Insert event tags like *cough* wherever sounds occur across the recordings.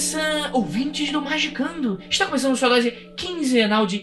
Sun, ouvintes do Magicando. Está começando sua dose quinzenal de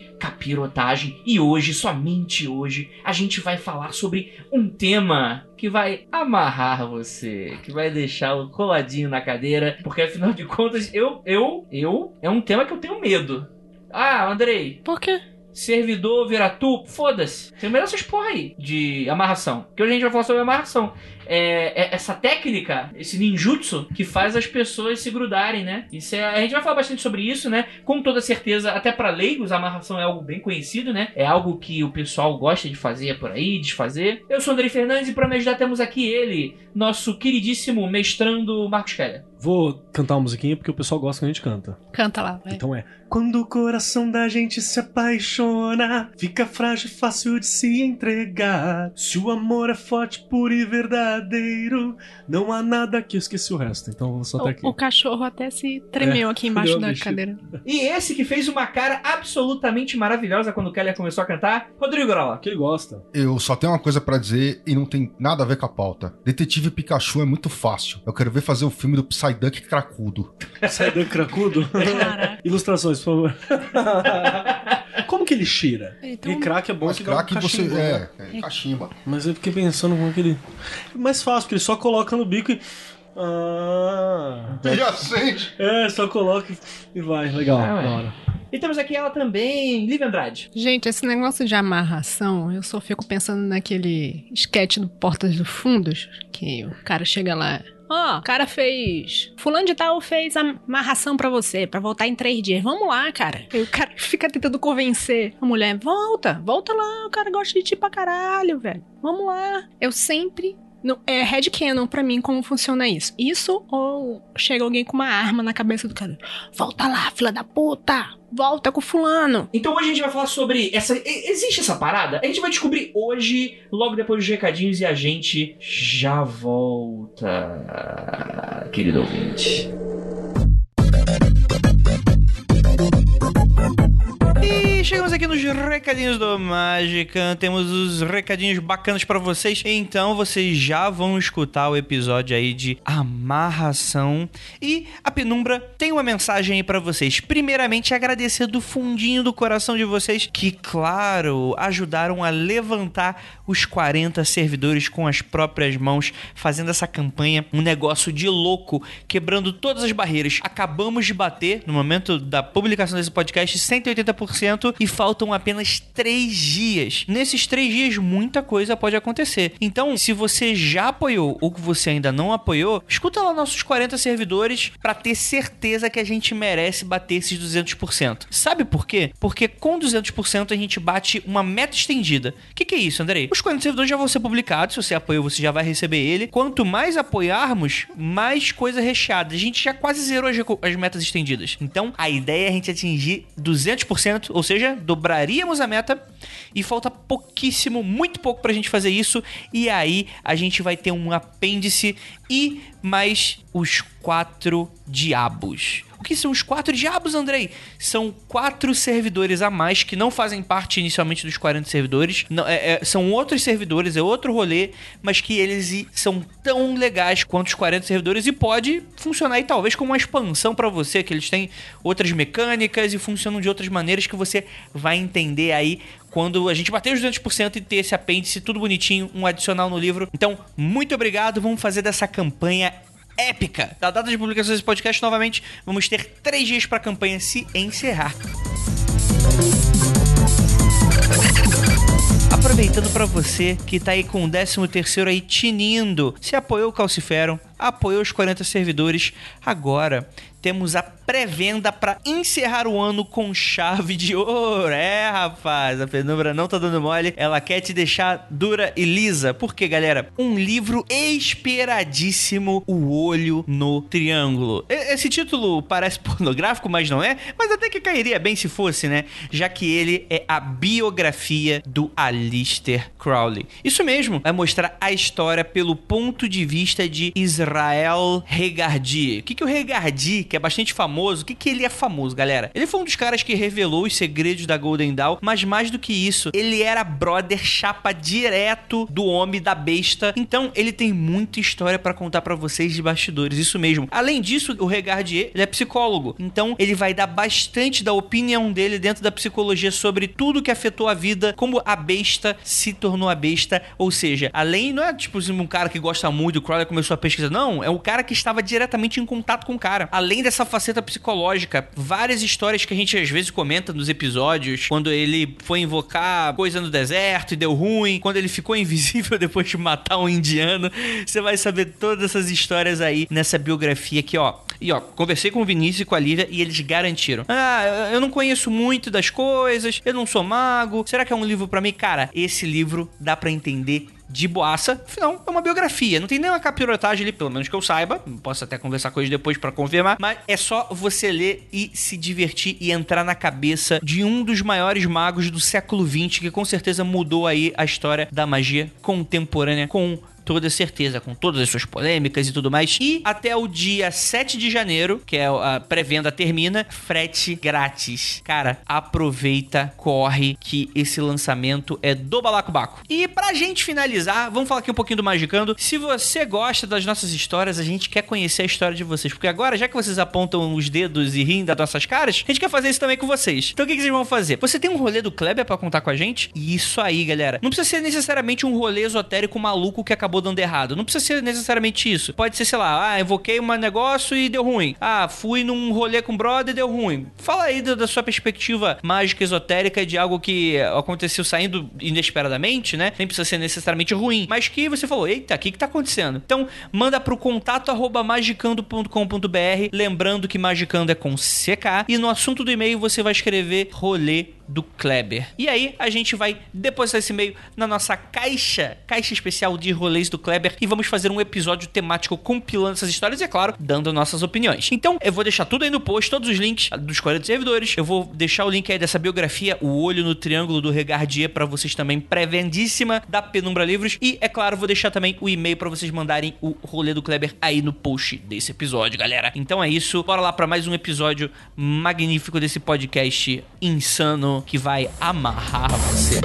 capirotagem e hoje, somente hoje, a gente vai falar sobre um tema que vai amarrar você, que vai deixá-lo coladinho na cadeira, porque afinal de contas, eu, eu, eu, é um tema que eu tenho medo. Ah, Andrei, Por quê? Servidor vira tu, foda-se. Tem medo dessas porra aí de amarração. Que hoje a gente vai falar sobre amarração. É, é essa técnica, esse ninjutsu, que faz as pessoas se grudarem, né? Isso é, a gente vai falar bastante sobre isso, né? Com toda certeza, até pra leigos, a amarração é algo bem conhecido, né? É algo que o pessoal gosta de fazer por aí, desfazer. Eu sou o Andrei Fernandes e pra me ajudar temos aqui ele, nosso queridíssimo mestrando Marcos Keller. Vou cantar uma musiquinha porque o pessoal gosta quando a gente canta. Canta lá, vai. Então é. Quando o coração da gente se apaixona, fica frágil e fácil de se entregar. Se o amor é forte, puro e verdadeiro, não há nada que eu esqueci o resto. Então vou só até aqui. O, cachorro até se tremeu É, aqui embaixo deu da cadeira. E esse que fez uma cara absolutamente maravilhosa quando o Keller começou a cantar, Rodrigo Grola. Que ele gosta. Eu só tenho uma coisa pra dizer e não tem nada a ver com a pauta. Detetive Pikachu é muito fácil. Eu quero ver fazer o filme do Psyduck cracudo. Sai do cracudo. Caraca. *laughs* Ilustrações, por favor. *laughs* Como que ele cheira? Então- e crack é bom Mas que dá um craque você. cachimbo, né? É, é, cachimba. Mas eu fiquei pensando como que ele. É mais fácil, porque ele só coloca no bico e. Ah. E acende. É, só coloca e vai. Legal, Ah, da hora. E temos aqui ela também, Liv Andrade. Gente, esse negócio de amarração, eu só fico pensando naquele sketch do Portas dos Fundos, que o cara chega lá. Ó, o cara fez. Fulano de tal fez a amarração pra você, pra voltar em três dias. Vamos lá, cara. E o cara *laughs* fica tentando convencer a mulher: volta, volta lá, o cara gosta de ti pra caralho, velho. Vamos lá. Eu sempre. Não, é headcanon pra mim como funciona isso. Isso ou chega alguém com uma arma na cabeça do cara. Volta lá, filha da puta! Volta com fulano! Então hoje a gente vai falar sobre essa. Existe essa parada? A gente vai descobrir hoje, logo depois dos recadinhos, e a gente já volta. Querido ouvinte. Chegamos aqui nos recadinhos do Mágica. Temos os recadinhos bacanas pra vocês. Então vocês já vão escutar o episódio aí de amarração. E a Penumbra tem uma mensagem aí pra vocês. Primeiramente, agradecer do fundinho do coração de vocês que, claro, ajudaram a levantar os 40 servidores com as próprias mãos, fazendo essa campanha um negócio de louco, quebrando todas as barreiras. Acabamos de bater, no momento da publicação desse podcast, 180% e faltam apenas 3 dias. Nesses 3 dias, muita coisa pode acontecer. Então, se você já apoiou ou que você ainda não apoiou, escuta lá nossos 40 servidores para ter certeza que a gente merece bater esses 200%. Sabe por quê? Porque com 200% a gente bate uma meta estendida. O que, que é isso, Andrei? Os 40 servidores já vão ser publicados. Se você apoiou, você já vai receber ele. Quanto mais apoiarmos, mais coisa recheada. A gente já quase zerou as, as metas estendidas. Então, a ideia é a gente atingir 200%, ou seja, dobraríamos a meta e falta pouquíssimo, muito pouco pra gente fazer isso. E aí a gente vai ter um apêndice e mais os quatro diabos. O que são os quatro diabos, Andrei? São quatro servidores a mais que não fazem parte inicialmente dos 40 servidores. Não, é- é- são outros servidores, é outro rolê, mas que eles são tão legais quanto os 40 servidores e pode funcionar aí talvez como uma expansão pra você, que eles têm outras mecânicas e funcionam de outras maneiras que você vai entender aí quando a gente bater os 200% e ter esse apêndice tudo bonitinho, um adicional no livro. Então, muito obrigado, vamos fazer dessa campanha épica. Da data de publicação desse podcast, novamente, vamos ter três dias pra campanha se encerrar. Aproveitando pra você que tá aí com o 13 terceiro aí tinindo, se apoiou o Calciferum, apoiou os 40 servidores, agora temos a pré-venda para encerrar o ano com chave de ouro. É, rapaz, a Penumbra não tá dando mole, ela quer te deixar dura e lisa. Por quê, galera? Um livro esperadíssimo, O Olho no Triângulo. Esse título parece *laughs* pornográfico, mas não é, mas até que cairia bem se fosse, né? Já que ele é a biografia do Alistair Crowley. Isso mesmo, vai mostrar a história pelo ponto de vista de Israel Regardi. O que, que o Regardi, que é bastante famoso, o que, que ele é famoso, galera? Ele foi um dos caras que revelou os segredos da Golden Dawn, mas mais do que isso, ele era brother chapa direto do homem da besta. Então, ele tem muita história pra contar pra vocês de bastidores, isso mesmo. Além disso, o Regardier, ele é psicólogo. Então, ele vai dar bastante da opinião dele dentro da psicologia sobre tudo que afetou a vida, como a besta se tornou a besta. Ou seja, além, não é tipo um cara que gosta muito do Crowley começou a pesquisar, não, é um cara que estava diretamente em contato com o cara. Além dessa faceta psicológica, várias histórias que a gente às vezes comenta nos episódios, quando ele foi invocar coisa no deserto e deu ruim, quando ele ficou *laughs* invisível depois de matar um indiano, você vai saber todas essas histórias aí nessa biografia aqui, ó. E ó, conversei com o Vinícius e com a Lívia e eles garantiram. Ah, eu não conheço muito das coisas, eu não sou mago. Será que é um livro pra mim? Cara, esse livro dá pra entender de boaça, afinal, é uma biografia. Não tem nenhuma capirotagem ali, pelo menos que eu saiba. Posso até conversar com eles depois pra confirmar. Mas é só você ler e se divertir e entrar na cabeça de um dos maiores magos do século XX, que com certeza mudou aí a história da magia contemporânea com toda certeza, com todas as suas polêmicas e tudo mais. E até o dia 7 de janeiro, que é a pré-venda termina, frete grátis. Cara, aproveita, corre, que esse lançamento é do Balacobaco. E pra gente finalizar, vamos falar aqui um pouquinho do Magicando. Se você gosta das nossas histórias, a gente quer conhecer a história de vocês. Porque agora, já que vocês apontam os dedos e riem das nossas caras, a gente quer fazer isso também com vocês. Então o que, que vocês vão fazer? Você tem um rolê do Kleber pra contar com a gente? Isso aí, galera. Não precisa ser necessariamente um rolê esotérico maluco que acabou dando errado. Não precisa ser necessariamente isso. Pode ser, sei lá, ah, invoquei um negócio e deu ruim. Ah, fui num rolê com brother e deu ruim. Fala aí da, da sua perspectiva mágica, esotérica, de algo que aconteceu saindo inesperadamente, né? Nem precisa ser necessariamente ruim. Mas que você falou, eita, o que que tá acontecendo? Então, manda pro contato arroba magicando.com.br lembrando que magicando é com CK e no assunto do e-mail você vai escrever rolê do Kleber. E aí a gente vai depositar esse e-mail na nossa caixa, caixa especial de rolês do Kleber e vamos fazer um episódio temático compilando essas histórias e, é claro, dando nossas opiniões. Então, eu vou deixar tudo aí no post, todos os links dos 40 servidores. Eu vou deixar o link aí dessa biografia, O Olho no Triângulo do Regardier, para vocês também, pré-vendíssima da Penumbra Livros. E, é claro, vou deixar também o e-mail para vocês mandarem o rolê do Kleber aí no post desse episódio, galera. Então é isso, bora lá para mais um episódio magnífico desse podcast insano que vai amarrar você.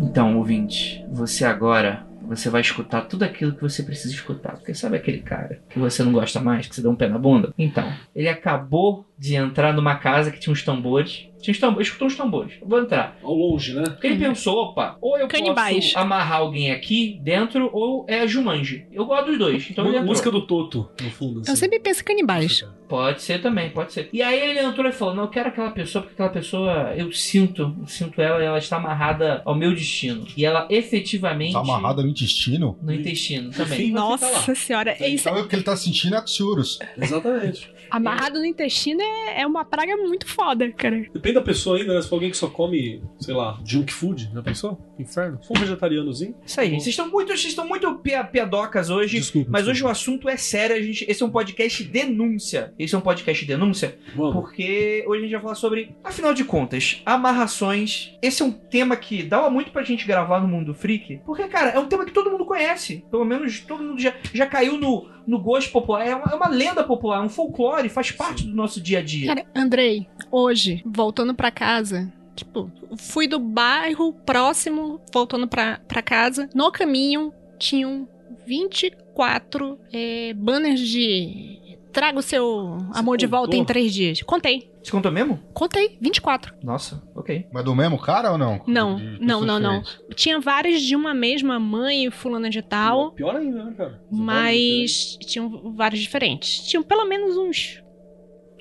Então, ouvinte, você agora você vai escutar tudo aquilo que você precisa escutar. Porque sabe aquele cara que você não gosta mais, que você dá um pé na bunda? Então, ele acabou de entrar numa casa que tinha uns tambores. Tinha uns tambores, escutou uns tambores. Eu vou entrar. Ao longe, né? Porque ele pensou, opa, ou eu Canibais. posso amarrar alguém aqui dentro, ou é a Jumanji. Eu gosto dos dois, então ele entrou. música do Toto, no fundo. Eu assim. sempre penso canibais. Pode ser também, pode ser. E aí ele entrou e falou: Não, eu quero aquela pessoa, porque aquela pessoa, eu sinto, eu sinto ela e ela está amarrada ao meu destino. E ela efetivamente. Tá amarrada no intestino? no intestino também. Nossa senhora, é isso. Então o que ele tá sentindo é Axurus. Exatamente. Amarrado no intestino é, é uma praga muito foda, cara. Depende da pessoa ainda, né? Se for alguém que só come, sei lá, junk food, já pensou? Inferno. Se for um vegetarianozinho. Isso aí, gente. Vocês estão muito, vocês estão muito pia- piadocas hoje. Desculpa. Mas hoje o desculpa. assunto é sério, a gente. Esse é um podcast denúncia. Esse é um podcast denúncia Vamos. porque hoje a gente vai falar sobre, afinal de contas, amarrações. Esse é um tema que dava muito pra gente gravar no Mundo Freak. Porque, cara, é um tema que todo mundo conhece. Pelo menos todo mundo já, já caiu no, no gosto popular. É uma, é uma lenda popular, é um folclore, faz parte do nosso dia a dia. Cara, Andrei, hoje, voltando pra casa, tipo, fui do bairro próximo, voltando pra, pra casa. No caminho, tinham 24 é, banners de traga o seu amor de contou? volta em três dias. Contei. Você contou mesmo? Contei. 24. Nossa, ok. Mas do mesmo cara ou não? Não, De não, não, não. Tinha vários de uma mesma mãe, fulana de tal, Pior ainda, né, cara? mas tinham vários diferentes. Tinham pelo menos uns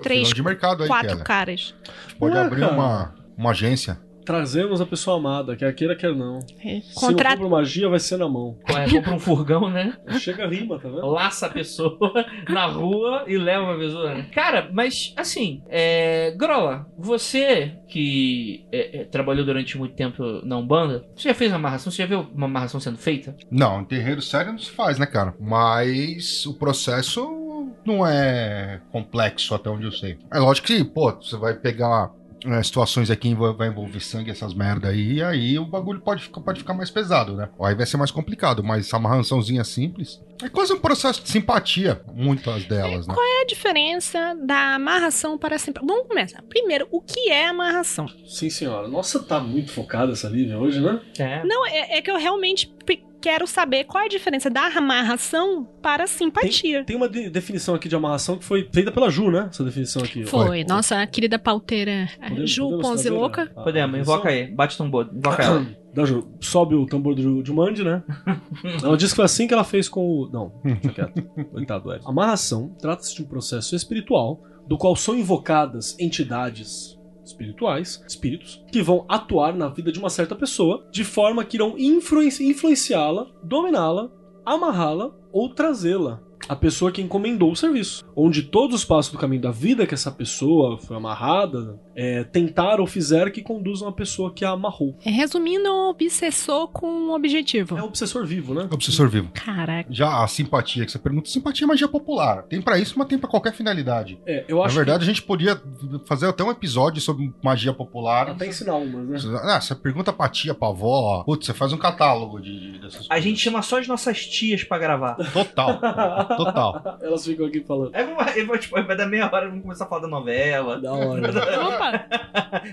três, Filão de mercado aí, quatro Keller. caras. A gente pode Ah, abrir cara. uma, uma agência. Trazemos a pessoa amada, quer queira, quer não. É, Se não Contra... for por magia, vai ser na mão. É, compra um furgão, né? Chega rima, tá vendo? Laça a pessoa *laughs* na rua e leva a pessoa. né? Cara, mas assim, é... Grola, você que é, é, trabalhou durante muito tempo na Umbanda, você já fez uma amarração? Você já viu uma amarração sendo feita? Não, em terreiro sério não se faz, né, cara? Mas o processo não é complexo até onde eu sei. É lógico que, pô, você vai pegar é, situações aqui que vai envolver sangue, essas merda aí, e aí o bagulho pode ficar, pode ficar mais pesado, né? Aí vai ser mais complicado, mas essa amarraçãozinha simples é quase um processo de simpatia, muitas delas, né? Qual é a diferença da amarração para sempre? Vamos começar. Primeiro, o que é amarração? Sim, senhora. Nossa, tá muito focada essa Lívia hoje, né? É. Não, é, é que eu realmente quero saber qual é a diferença da amarração para simpatia. Tem uma de- definição aqui de amarração que foi feita pela Ju, né? Essa definição aqui. Foi, nossa a querida pauteira Podemos- Ju podemos Ponzi Louca. né? A Podemos, invoca aí. Bate tambor, invoca ela. *coughs* Da Ju. Sobe o tambor do, de Mandy, né? *laughs* ela disse que foi assim que ela fez com o. Não, deixa *laughs* quieto. Coitado. Amarração trata-se de um processo espiritual do qual são invocadas entidades espirituais, espíritos, que vão atuar na vida de uma certa pessoa de forma que irão influenci- influenciá-la, dominá-la, amarrá-la ou trazê-la. A pessoa que encomendou o serviço. Onde todos os passos do caminho da vida que essa pessoa foi amarrada é, tentar ou fizer que conduzam a pessoa que a amarrou. É, Resumindo, um obsessor com um objetivo. É o obsessor vivo, né? Obsessor vivo. Caraca. Já a simpatia que você pergunta, simpatia é magia popular. Tem pra isso, mas tem pra qualquer finalidade. É, eu Na acho verdade, a gente podia fazer até um episódio sobre magia que popular. até ensinar umas, né? Ah, você pergunta pra tia, pra avó. Putz, você faz um catálogo de, de- dessas A coisas. chama chama só as nossas tias pra gravar. Total. *laughs* Total. *laughs* Elas ficam aqui falando. Aí vai, vai, tipo, vai dar meia hora, vamos começar a falar da novela. Da hora. *laughs* Opa,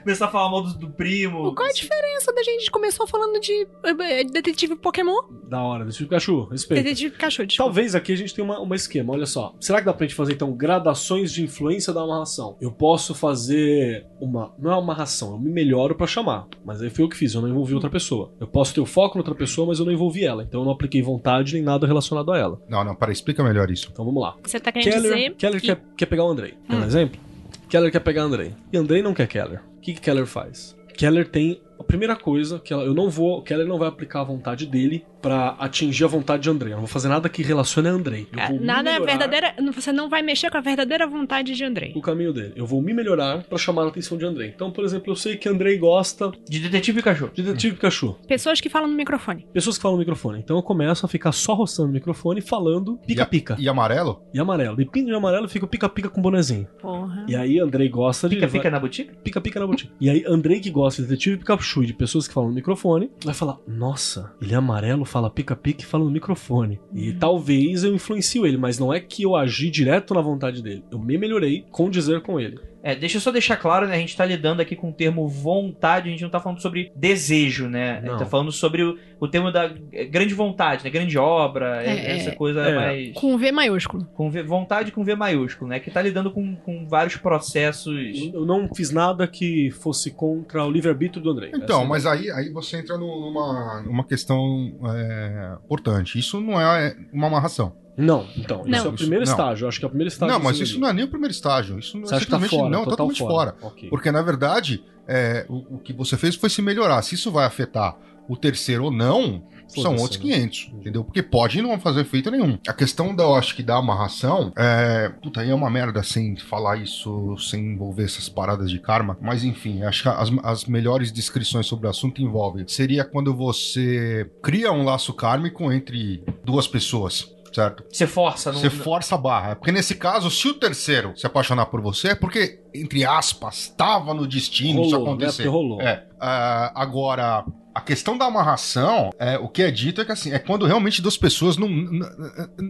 Começar a falar mal do, do primo. qual é a diferença da gente começou falando de eh, detetive Pokémon? da hora. Detetive Pikachu, respeito. Detetive Pikachu, desculpa. Talvez aqui a gente tenha uma, uma esquema, olha só. Será que dá pra gente fazer então gradações de influência da amarração? Eu posso fazer uma. Não é uma amarração, eu me melhoro pra chamar. Mas aí foi eu que fiz, eu não envolvi outra pessoa. Eu posso ter o foco na outra pessoa, mas eu não envolvi ela. Então eu não apliquei vontade nem nada relacionado a ela. Não, não, peraí, explica melhor isso. Então vamos lá. Você tá querendo Keller, dizer Keller que- quer, quer pegar o Andrei. Quer um exemplo? Keller quer pegar o Andrei. E Andrei não quer Keller. O que, que Keller faz? Keller tem. A primeira coisa que ela- eu não vou. Keller não vai aplicar a vontade dele pra atingir a vontade de Andrei. Eu não vou fazer nada que relacione a Andrei. Eu vou me Nada é verdadeira. Você não vai mexer com a verdadeira vontade de Andrei. O caminho dele. Eu vou me melhorar pra chamar a atenção de Andrei. Então, por exemplo, eu sei que Andrei gosta De detetive Pikachu. de Detetive Pikachu. Pessoas que falam no microfone. Pessoas que falam no microfone. Então eu começo a ficar só roçando o microfone falando pica-pica. E amarelo? E amarelo. E pinto de amarelo fica pica-pica com bonezinho. Porra. E aí Andrei gosta de. Fica na boutique? pica-pica na boutique. E aí, Andrei, que gosta de detetive Pikachu de pessoas que falam no microfone, vai falar: Nossa, ele é amarelo, fala pica-pica e fala no microfone. E talvez eu influencie ele, mas não é que eu agi direto na vontade dele. Eu me melhorei com dizer com ele. É, deixa eu só deixar claro, né? A gente tá lidando aqui com o termo vontade, a gente não tá falando sobre desejo, né? A Não. gente tá falando sobre o, termo da grande vontade, né? Grande obra, É, essa é. coisa É. mais. Com V maiúsculo. Com V- vontade com V maiúsculo, né? Que tá lidando com, com vários processos. Eu não fiz nada que fosse contra o livre-arbítrio do Andrei. Então, Essa- mas aí, aí você entra nu- numa, numa questão é, importante. Isso não é uma amarração. Não, então. Não. Isso é o primeiro Não. estágio. Acho que é o primeiro estágio. não, mas isso não é nem o primeiro estágio. Isso não Você é acha que tá fora? não, total totalmente fora. Ok. Porque, na verdade, é, o, o que você fez foi se melhorar. Se isso vai afetar o terceiro ou não, são outros né? 500, entendeu? Porque pode não fazer efeito nenhum. A questão da, eu acho que da amarração, é... Puta, aí é uma merda sem falar isso, sem envolver essas paradas de karma. Mas, enfim, acho que as, as melhores descrições sobre o assunto envolvem. Seria quando você cria um laço kármico entre duas pessoas. Certo? Você força, não. Você força a barra. Porque nesse caso, se o terceiro se apaixonar por você, é porque, entre aspas, estava no destino isso Rolou, né? acontecer. Porque rolou. É. Ah, agora, a questão da amarração, é, o que é dito é que assim, é quando realmente duas pessoas não,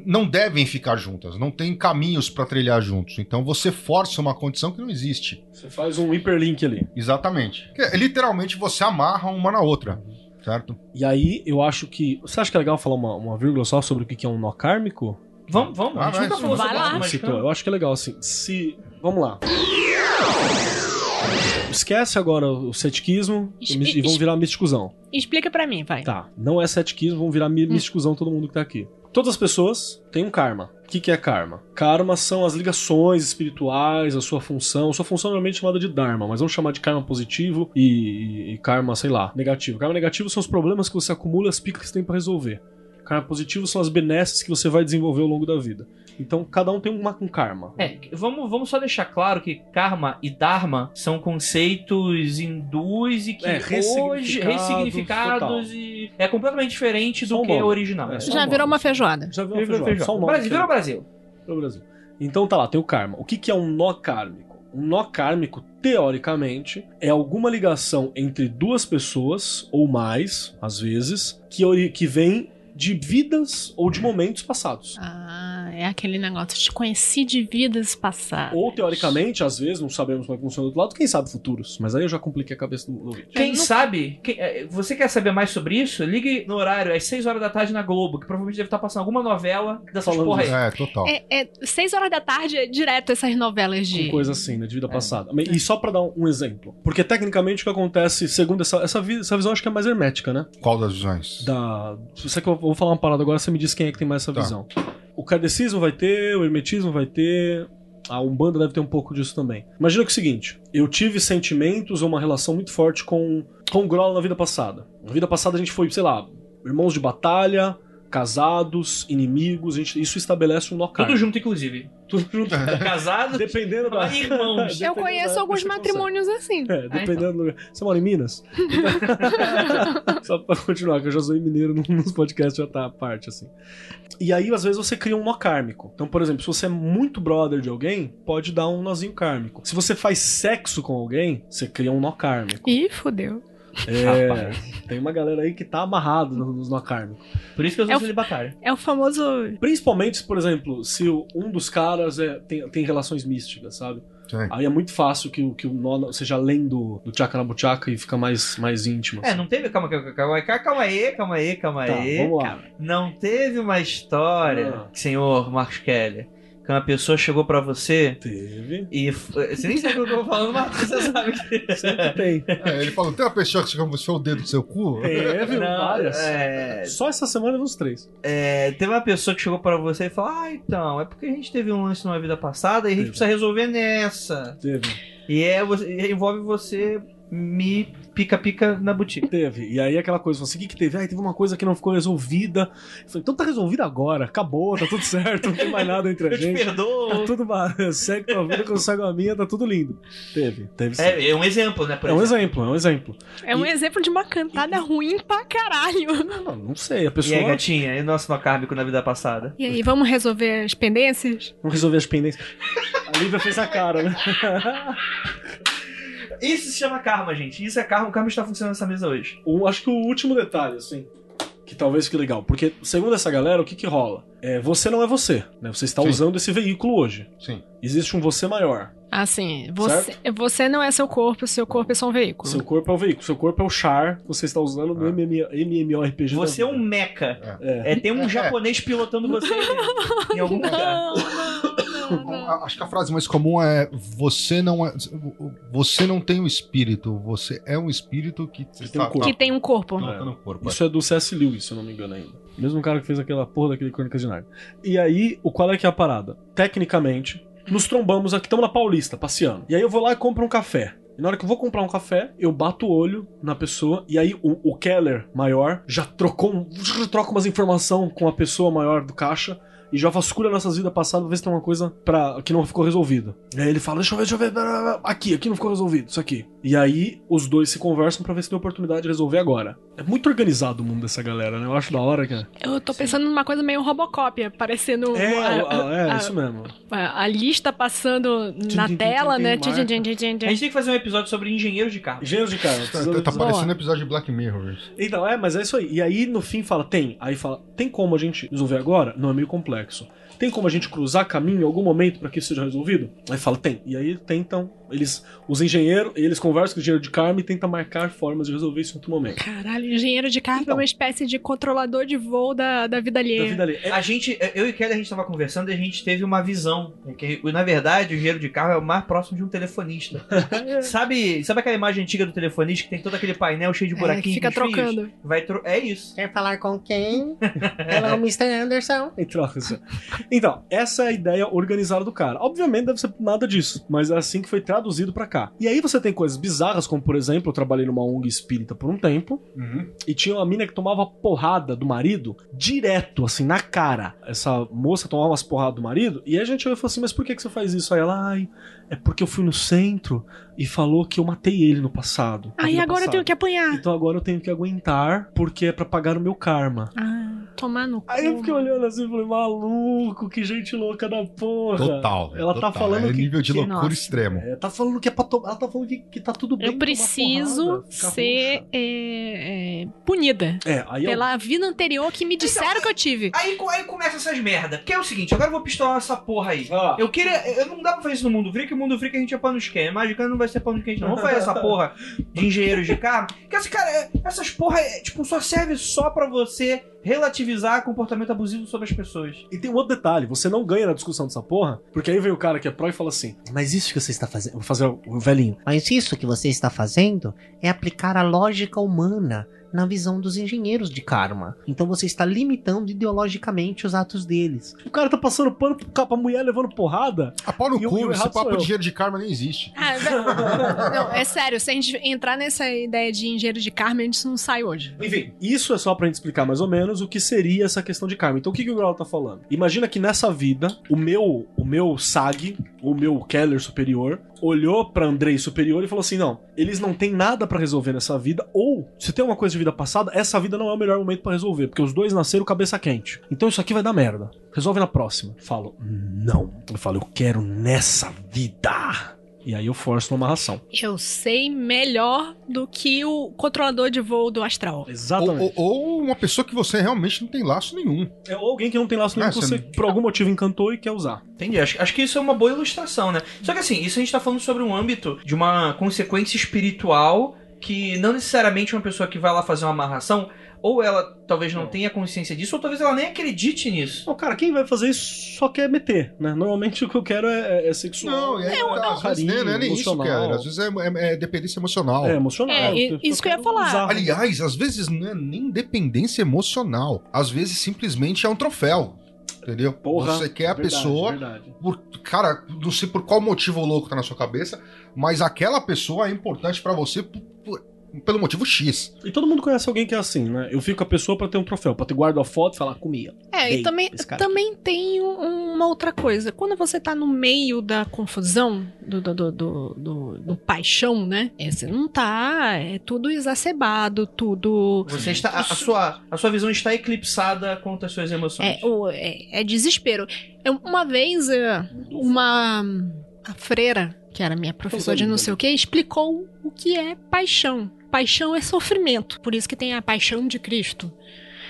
não devem ficar juntas, não tem caminhos para trilhar juntos. Então você força uma condição que não existe. Você faz um hiperlink ali. Exatamente. Que é, literalmente você amarra uma na outra. Certo? E aí, eu acho que. Você acha que é legal falar uma, uma vírgula só sobre o que que é um nó kármico? Vamos, vamos. Ah, a gente vai, nunca falou sobre. Eu acho que é legal, assim. Se. Vamos lá. Esquece agora o cetiquismo Es- e, es- virar misticuzão. Explica pra mim, vai. Tá, não é cetiquismo, vamos virar mi- misticuzão todo mundo que tá aqui. Todas as pessoas têm um karma. O que, que é karma? Karma são as ligações espirituais, a sua função. Sua função é normalmente chamada de dharma, mas vamos chamar de karma positivo e, e- e karma, sei lá, negativo. Karma negativo são os problemas que você acumula e as picas que você tem pra resolver. Karma positivo são as benesses que você vai desenvolver ao longo da vida. Então cada um tem uma, um karma. É, vamos, vamos só deixar claro que karma e dharma são conceitos hindus e que É, hoje ressignificados, total. e é completamente diferente do que é original. É, só Já virou uma feijoada. Já Virou uma feijoada. Só nome Brasil, virou. Brasil. pro Brasil. Então tá lá, tem o karma. O que, que é um nó kármico? Um nó kármico, teoricamente, é alguma ligação entre duas pessoas, ou mais, às vezes, que, que vem de vidas ou de momentos passados. Ah, é aquele negócio. Te conheci de vidas passadas. Ou, teoricamente, às vezes, não sabemos como é que funciona do outro lado, quem sabe futuros. Mas aí eu já compliquei a cabeça do, do ouvinte. Quem não- sabe, quem- é, você quer saber mais sobre isso? Ligue no horário às 6 horas da tarde na Globo, que provavelmente deve estar passando alguma novela dessas Falando porra aí. É, total. É, é seis horas da tarde, é direto essas novelas de. Com coisa assim, né, de vida É. passada. E só pra dar um, exemplo. Porque, tecnicamente, o que acontece, segundo essa, essa, essa visão, acho que é mais hermética, né? Qual das visões? da. Se você que eu vou falar uma parada agora, você me diz quem é que tem mais essa Tá. visão. O kardecismo vai ter, o hermetismo vai ter. A Umbanda deve ter um pouco disso também. Imagina que é o seguinte: eu tive sentimentos ou uma relação muito forte com, com o Grola na vida passada. Na vida passada a gente foi, sei lá, irmãos de batalha, casados, inimigos, gente, isso estabelece um nó Tudo junto, inclusive. Tudo junto. Casado. Dependendo da. Irmãos. Eu conheço da- alguns matrimônios assim. É, dependendo do lugar. Você mora em Minas? *laughs* Só pra continuar, que eu já sou mineiro nos podcasts, já tá a parte, assim. E aí, às vezes, você cria um nó kármico. Então, por exemplo, se você é muito brother de alguém, pode dar um nozinho kármico. Se você faz sexo com alguém, você cria um nó kármico. Ih, fodeu. É, Rapaz. tem uma galera aí que tá amarrado no- nos nó kármicos. Por isso que eu sou É o- celibatário. É o famoso. Principalmente, por exemplo, se o- um dos caras é- tem, tem relações místicas, sabe? Sim. Aí é muito fácil que, o- que o nó seja além do, do tchakanabuchaka e fica mais, mais íntimo. É, assim. não teve. Calma, calma, calma, calma, calma aí, calma aí, calma Tá, aí. vamos lá. Não teve uma história, Ah. senhor Marcos Kelly, que uma pessoa chegou pra você Teve. e. Você nem sabe o que eu tô falando, mas você sabe que. *laughs* Sempre tem. É, ele falou: tem uma pessoa que chegou e mostrou o dedo do seu cu? Teve Não, várias. é, Só essa semana uns três. é, teve uma pessoa que chegou pra você e falou: Ah, então, é porque a gente teve um lance numa vida passada e a gente Teve. precisa resolver nessa. Teve. E é, você- e envolve você me pica-pica na boutique. Teve. E aí aquela coisa, assim, o que que teve? Ah, teve uma coisa que não ficou resolvida. Eu falei, então tá resolvida agora, acabou, tá tudo certo, não tem mais nada entre a Eu te gente. Tá tudo *laughs* segue tua vida, que eu segue a minha, tá tudo lindo. Teve, teve sim. É, é um exemplo, né? Por É um exemplo. é um exemplo. É um E- exemplo de uma cantada ruim pra caralho. Não, não sei, a E aí, pessoa gatinha, e o nosso nó kármico na vida passada? E aí, vamos resolver as pendências? não resolveu as pendências. A Lívia fez a cara, né? *laughs* Isso se chama karma, gente. Isso é karma. O karma está funcionando nessa mesa hoje. Um, acho que o último detalhe, assim, que talvez fique legal, porque segundo essa galera, o que que rola? É, você não é você, né? Você está Sim. usando esse veículo hoje. Sim. Existe um você maior. Assim, você, você não é seu corpo, seu corpo é só um veículo. Seu corpo é o veículo, seu corpo é o char que você está usando no Ah. MM MMORPG. da Você é um mecha. É. É, tem um É. japonês pilotando você em algum lugar. Não, não, não, não. A- Acho que a frase mais comum é você não é você não tem um espírito, você é um espírito que tem um corpo. Que tem um corpo. tá corpo. Isso é do C.S. Lewis, se eu não me engano ainda. Mesmo cara que fez aquela porra daquele Crônicas de Narnia. E aí, o qual é que é a parada? Tecnicamente, nos trombamos aqui, estamos na Paulista, passeando. E aí eu vou lá e compro um café. E na hora que eu vou comprar um café, eu bato o olho na pessoa, e aí o, o Keller maior já trocou, troca umas informações com a pessoa maior do caixa, e já vasculha nossas vidas passadas pra ver se tem uma coisa pra, que não ficou resolvida. E aí ele fala, deixa eu ver, deixa eu ver, aqui, aqui não ficou resolvido, isso aqui. E aí os dois se conversam pra ver se tem oportunidade de resolver agora. É muito organizado o mundo dessa galera, né? Eu acho da hora, cara. Eu tô pensando numa coisa meio Robocop, parecendo É, a, a- é a- isso mesmo. a- a lista passando na tim, tim, tela, né? Tchim, tchim, tchim, tchim, A tchim. gente tem que fazer um episódio sobre engenheiros de carro. Engenheiro de cara. Tá, tá dizer- parecendo Boa. episódio de Black Mirror. Então, é, mas é isso aí. E aí, no fim, fala, tem. Aí fala, tem como a gente resolver agora? Não, é meio complexo. Tem como a gente cruzar caminho em algum momento pra que isso seja resolvido? Aí fala, tem. E aí tentam Eles, os engenheiros, eles conversam com o engenheiro de karma e tentam marcar formas de resolver isso em outro momento. Caralho, engenheiro de carro Então. é uma espécie de controlador de voo da, da vida Da alheia. vida ali. É, A gente, eu e o Kelly, a gente tava conversando e a gente teve uma visão. é Que, na verdade, o engenheiro de carro é o mais próximo de um telefonista. *laughs* sabe, sabe aquela imagem antiga do telefonista que tem todo aquele painel cheio de É, buraquinhos? que fica fios? trocando. Vai tro... É isso. Quer falar com quem? Ela é o Mr. Anderson. em troca, assim. Então, essa é a ideia organizada do cara. Obviamente deve ser nada disso, mas é assim que foi traduzido pra cá. E aí você tem coisas bizarras, como por exemplo, eu trabalhei numa ONG espírita por um tempo, Uhum. e tinha uma mina que tomava porrada do marido direto, assim, na cara. Essa moça tomava umas porradas do marido, e a gente olhou e falou assim: Mas por que, que você faz isso? Aí ela, ai, é porque eu fui no centro e falou que eu matei ele no passado. Aí vida agora eu tenho passada. que apanhar. Então agora eu tenho que aguentar, porque é pra pagar o meu karma. Ah, tomar no cu. Aí eu fiquei olhando assim e falei, maluco, que gente louca da porra. Total. Ela tá total. falando é que- nível de que- loucura Nossa. extremo. É, tá falando que é pra to... Ela tá falando que, que tá tudo bem. Eu preciso ser é, é, punida. É, aí eu... Pela vida anterior que me disseram que eu tive. Aí, aí começa essas merda. Que é o seguinte, agora eu vou pistolar essa porra aí. Ah, Eu queria. Eu não dá pra fazer isso no Mundo Freak, o Mundo Freak a gente é pano de quem? Mágica não vai ser pano de quente, não. Vamos fazer essa porra de engenheiros de carro. Que esse cara, é- essas porra, é, tipo, só serve só pra você relativizar comportamento abusivo sobre as pessoas. E tem um outro detalhe, você não ganha na discussão dessa porra, porque aí vem o cara que é pró e fala assim, mas isso que você está fazendo... Vou fazer o velhinho. Mas isso que você está fazendo é aplicar a lógica humana na visão dos engenheiros de karma. Então você está limitando ideologicamente os atos deles. O cara tá passando pano pra mulher levando porrada. A pau no cu, esse errado papo eu. de dinheiro de karma nem existe. Ah, não, *laughs* não, é sério, se a gente entrar nessa ideia de engenheiro de karma, a gente não sai hoje. Enfim, isso é só pra gente explicar mais ou menos o que seria essa questão de karma. Então o que, que o Grau tá falando? Imagina que nessa vida, o meu, o meu SAG, o meu Keller superior, olhou pra Andrei superior e falou assim: não, eles não têm nada pra resolver nessa vida, ou se tem uma coisa de vida passada, essa vida não é o melhor momento pra resolver, porque os dois nasceram cabeça quente. Então isso aqui vai dar merda. Resolve na próxima. Falo, não. Eu falo, eu quero nessa vida. E aí eu forço uma amarração. Eu sei melhor do que o controlador de voo do astral. Ou, Exatamente. ou- ou uma pessoa que você realmente não tem laço nenhum. É ou alguém que não tem laço nenhum Ah, que você você, não- por algum motivo, encantou e quer usar. Entendi. Acho, acho que isso é uma boa ilustração, né? Só que assim, isso a gente tá falando sobre um âmbito de uma consequência espiritual que não necessariamente uma pessoa que vai lá fazer uma amarração, ou ela talvez não tenha consciência disso, ou talvez ela nem acredite nisso. Não, cara, quem vai fazer isso só quer meter, né? Normalmente o que eu quero é, é sexual. Não, e aí, é, às vezes carinho, né, não é nem isso, emocional. cara. Às vezes é, é- é dependência emocional. É emocional. É, eu isso que eu ia falar. usar. Aliás, às vezes não é nem dependência emocional. Às vezes simplesmente é um troféu. Entendeu? Porra, Você quer a verdade, pessoa. verdade. Por, cara, não sei por qual motivo o louco tá na sua cabeça, mas aquela pessoa é importante pra você por- por- pelo motivo X. E todo mundo conhece alguém que é assim, né? Eu fico com a pessoa pra ter um troféu, pra ter guarda a foto e falar comia. É, e também, também tem um- uma outra coisa. Quando você tá no meio da confusão, do, do, do, do, do- do paixão, né? É, Você não tá. É tudo exacerbado, tudo. Você está. A, a sua, a sua visão está eclipsada contra as suas emoções. É, o- é, é desespero. Uma vez, é, uma. A freira, que era minha professora de não sei o que, explicou o que é paixão. Paixão é sofrimento. Por isso que tem a paixão de Cristo.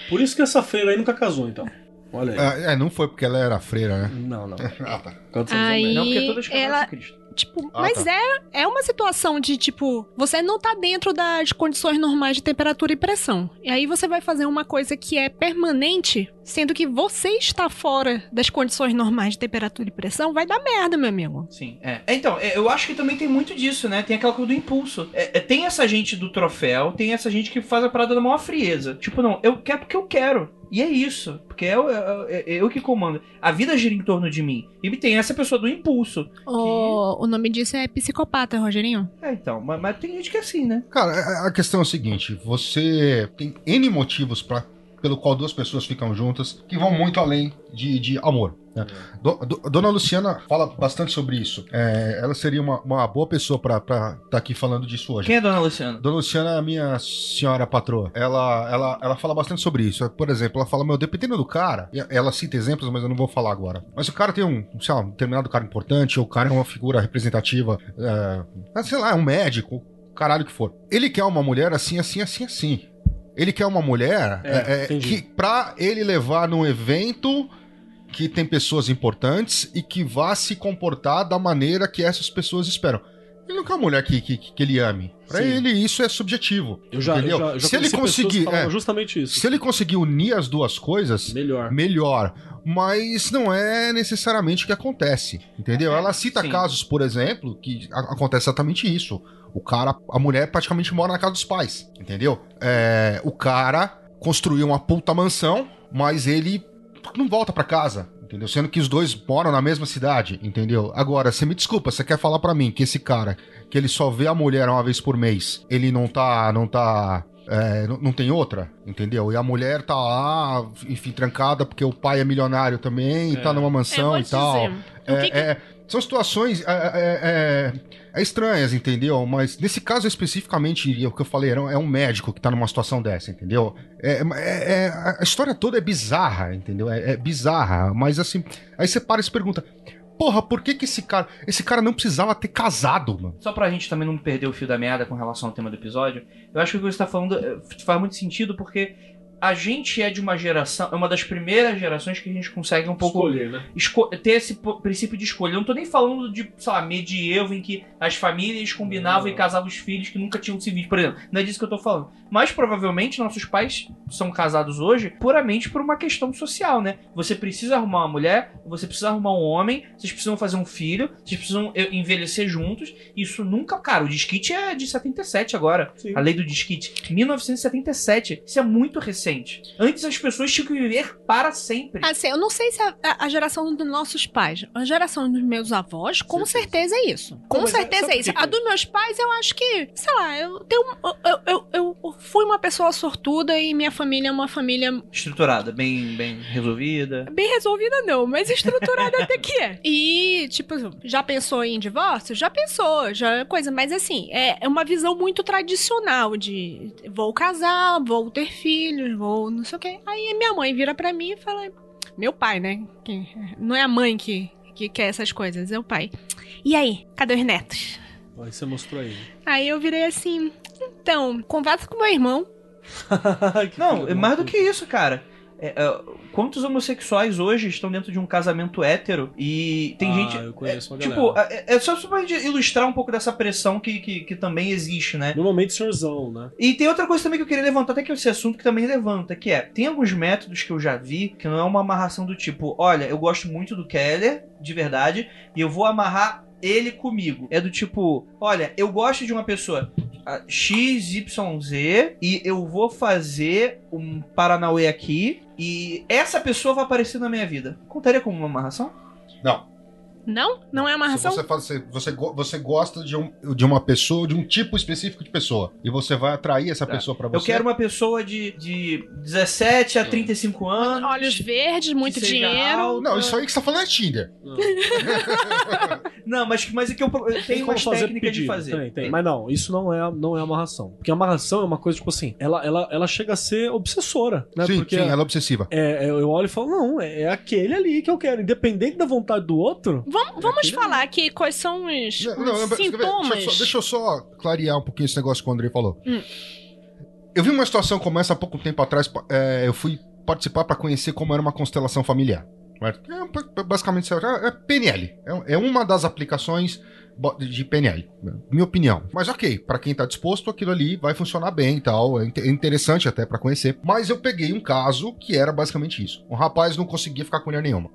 Por isso que essa freira aí nunca casou, então. Olha aí. É, é, não foi porque ela era freira, né? Não, não. *laughs* Ah, tá. Aí- Não, porque todas casadas ela- com Cristo. Tipo, Ah, mas tá. é, é uma situação de, tipo, você não tá dentro das condições normais de temperatura e pressão. E aí você vai fazer uma coisa que é permanente, sendo que você está fora das condições normais de temperatura e pressão, vai dar merda, meu amigo. Sim, é. É, Então, é, eu acho que também tem muito disso, né? Tem aquela coisa do impulso. É, é, tem essa gente do troféu, tem essa gente que faz a parada da maior frieza. Tipo, não, eu quero porque eu quero. E é isso. Porque é, eu- é- é- é eu que comando. A vida gira em torno de mim. E tem essa pessoa do impulso. O, o nome disso é psicopata, Rogerinho. É, então. Mas, mas tem gente que é assim, né? Cara, a- a questão é o seguinte: você tem N motivos para pelo qual duas pessoas ficam juntas que vão muito além de, de amor. né? Do- do- Dona Luciana fala bastante sobre isso. É, ela seria uma, uma boa pessoa para estar aqui falando disso hoje. Quem é Dona Luciana? Dona Luciana é a minha senhora patroa. Ela, ela, ela fala bastante sobre isso. Por exemplo, ela fala, meu, dependendo do cara, ela cita exemplos, mas eu não vou falar agora. Mas o cara tem um, sei lá, um determinado cara importante, ou o cara é uma figura representativa, é, sei lá, é um médico, caralho que for. Ele quer uma mulher assim, assim, assim, assim. Ele quer uma mulher É, é, é, que pra ele levar num evento que tem pessoas importantes e que vá se comportar da maneira que essas pessoas esperam. Ele não quer uma mulher que, que, que ele ame. Pra Sim. ele, isso é subjetivo. Eu já, eu entendeu? já, eu já se ele conseguir. é, justamente isso. se ele conseguir unir as duas coisas, Melhor. melhor. Mas não é necessariamente o que acontece, entendeu? Ela cita Sim. casos, por exemplo, que acontece exatamente isso. O cara, a mulher praticamente mora na casa dos pais, entendeu? É, o cara construiu uma puta mansão, mas ele não volta pra casa, entendeu? Sendo que os dois moram na mesma cidade, entendeu? Agora, você me desculpa, você quer falar pra mim que esse cara, que ele só vê a mulher uma vez por mês, ele não tá, não tá é, não, não tem outra, entendeu? E a mulher tá lá, enfim, trancada porque o pai é milionário também, e tá numa mansão vou e tal. dizer, o É, que que- é, são situações é, é, é, é estranhas, entendeu? Mas nesse caso especificamente, o que eu falei, é um médico que tá numa situação dessa, entendeu? É, é- é- a história toda é bizarra, entendeu? É, é bizarra, mas assim, aí você para e se pergunta, porra, por que que esse cara, esse cara não precisava ter casado, mano? Só pra gente também não perder o fio da meada com relação ao tema do episódio, eu acho que o que você tá falando eh, faz muito sentido porque a gente é de uma geração, é uma das primeiras gerações que a gente consegue um pouco Escolher, né? esco- ter esse princípio de escolha. Eu não tô nem falando de, sei lá, medievo em que as famílias combinavam Não. e casavam os filhos que nunca tinham se visto, por exemplo. Não é disso que eu tô falando. Mas provavelmente nossos pais são casados hoje puramente por uma questão social, né? Você precisa arrumar uma mulher, você precisa arrumar um homem, vocês precisam fazer um filho, vocês precisam eh, envelhecer juntos. Isso nunca, cara, o disquite é de 77 agora. Sim. A lei do disquite. 1977. Isso é muito recente. Antes as pessoas tinham que viver para sempre. Assim, eu não sei se a, a- geração dos nossos pais, a geração dos meus avós, com certeza, é isso. Com mas é- certeza é por isso. A é? dos meus pais, eu acho que, sei lá, eu tenho. Eu, eu, eu, eu fui uma pessoa sortuda e minha família é uma família Estruturada, bem, bem resolvida. bem resolvida, não, mas estruturada até que é. E, tipo, já pensou em divórcio? Já pensou, já é coisa, mas assim, é, é uma visão muito tradicional de vou casar, vou ter filhos, vou não sei o quê. Aí minha mãe vira pra mim e fala: Meu pai, né? Que não é a mãe que, que quer essas coisas, é o pai. E aí, cadê os netos? Aí você mostrou aí. Aí eu virei assim: Então, conversa com meu irmão. *laughs* Não, é mais do que isso, cara. É, é, quantos homossexuais hoje estão dentro de um casamento hétero e tem Ah, gente. eu conheço é, uma tipo, galera. é, é só pra gente ilustrar um pouco dessa pressão que, que, que também existe, né? Normalmente senhorzão, né? E tem outra coisa também que eu queria levantar, até que esse assunto que também levanta, que é, tem alguns métodos que eu já vi que não é uma amarração do tipo, olha, eu gosto muito do Keller, de verdade, e eu vou amarrar ele comigo. É do tipo, olha, eu gosto de uma pessoa XYZ e eu vou fazer um Paranauê aqui e essa pessoa vai aparecer na minha vida. Contaria como uma amarração? Não. Não? Não é Se amarração? você, fala, você, você, go- você gosta de, um, de uma pessoa, de um tipo específico de pessoa, e você vai atrair essa Tá. pessoa pra você. Eu quero uma pessoa de, de 17 a 35 anos. Olhos verdes, muito dinheiro. alta. Não, isso aí que você tá falando é Tinder. Não. Não, mas, mas é que eu, eu Tem tenho fazer técnicas pedido. de fazer. Tem, tem. Mas não, isso não é, não é amarração. Porque amarração é uma coisa, tipo assim, ela, ela, ela chega a ser obsessora, né? sim, Porque sim, ela é obsessiva. é, é, eu olho e falo, não, é, é aquele ali que eu quero. Independente da vontade do outro. Vamos, vamos falar aqui quais são os, Não, não, sintomas. Deixa eu, só, deixa eu só clarear um pouquinho esse negócio que o Andrei falou. Hum. Eu vi uma situação como essa há pouco tempo atrás. é, eu fui participar pra conhecer como era uma constelação familiar. É, ba- basicamente, é, é PNL. É, é uma das aplicações de PNL, minha opinião. Mas ok, pra quem tá disposto, aquilo ali vai funcionar bem e tal. É inte- é interessante até pra conhecer. Mas eu peguei um caso que era basicamente isso. Um rapaz não conseguia ficar com mulher nenhuma.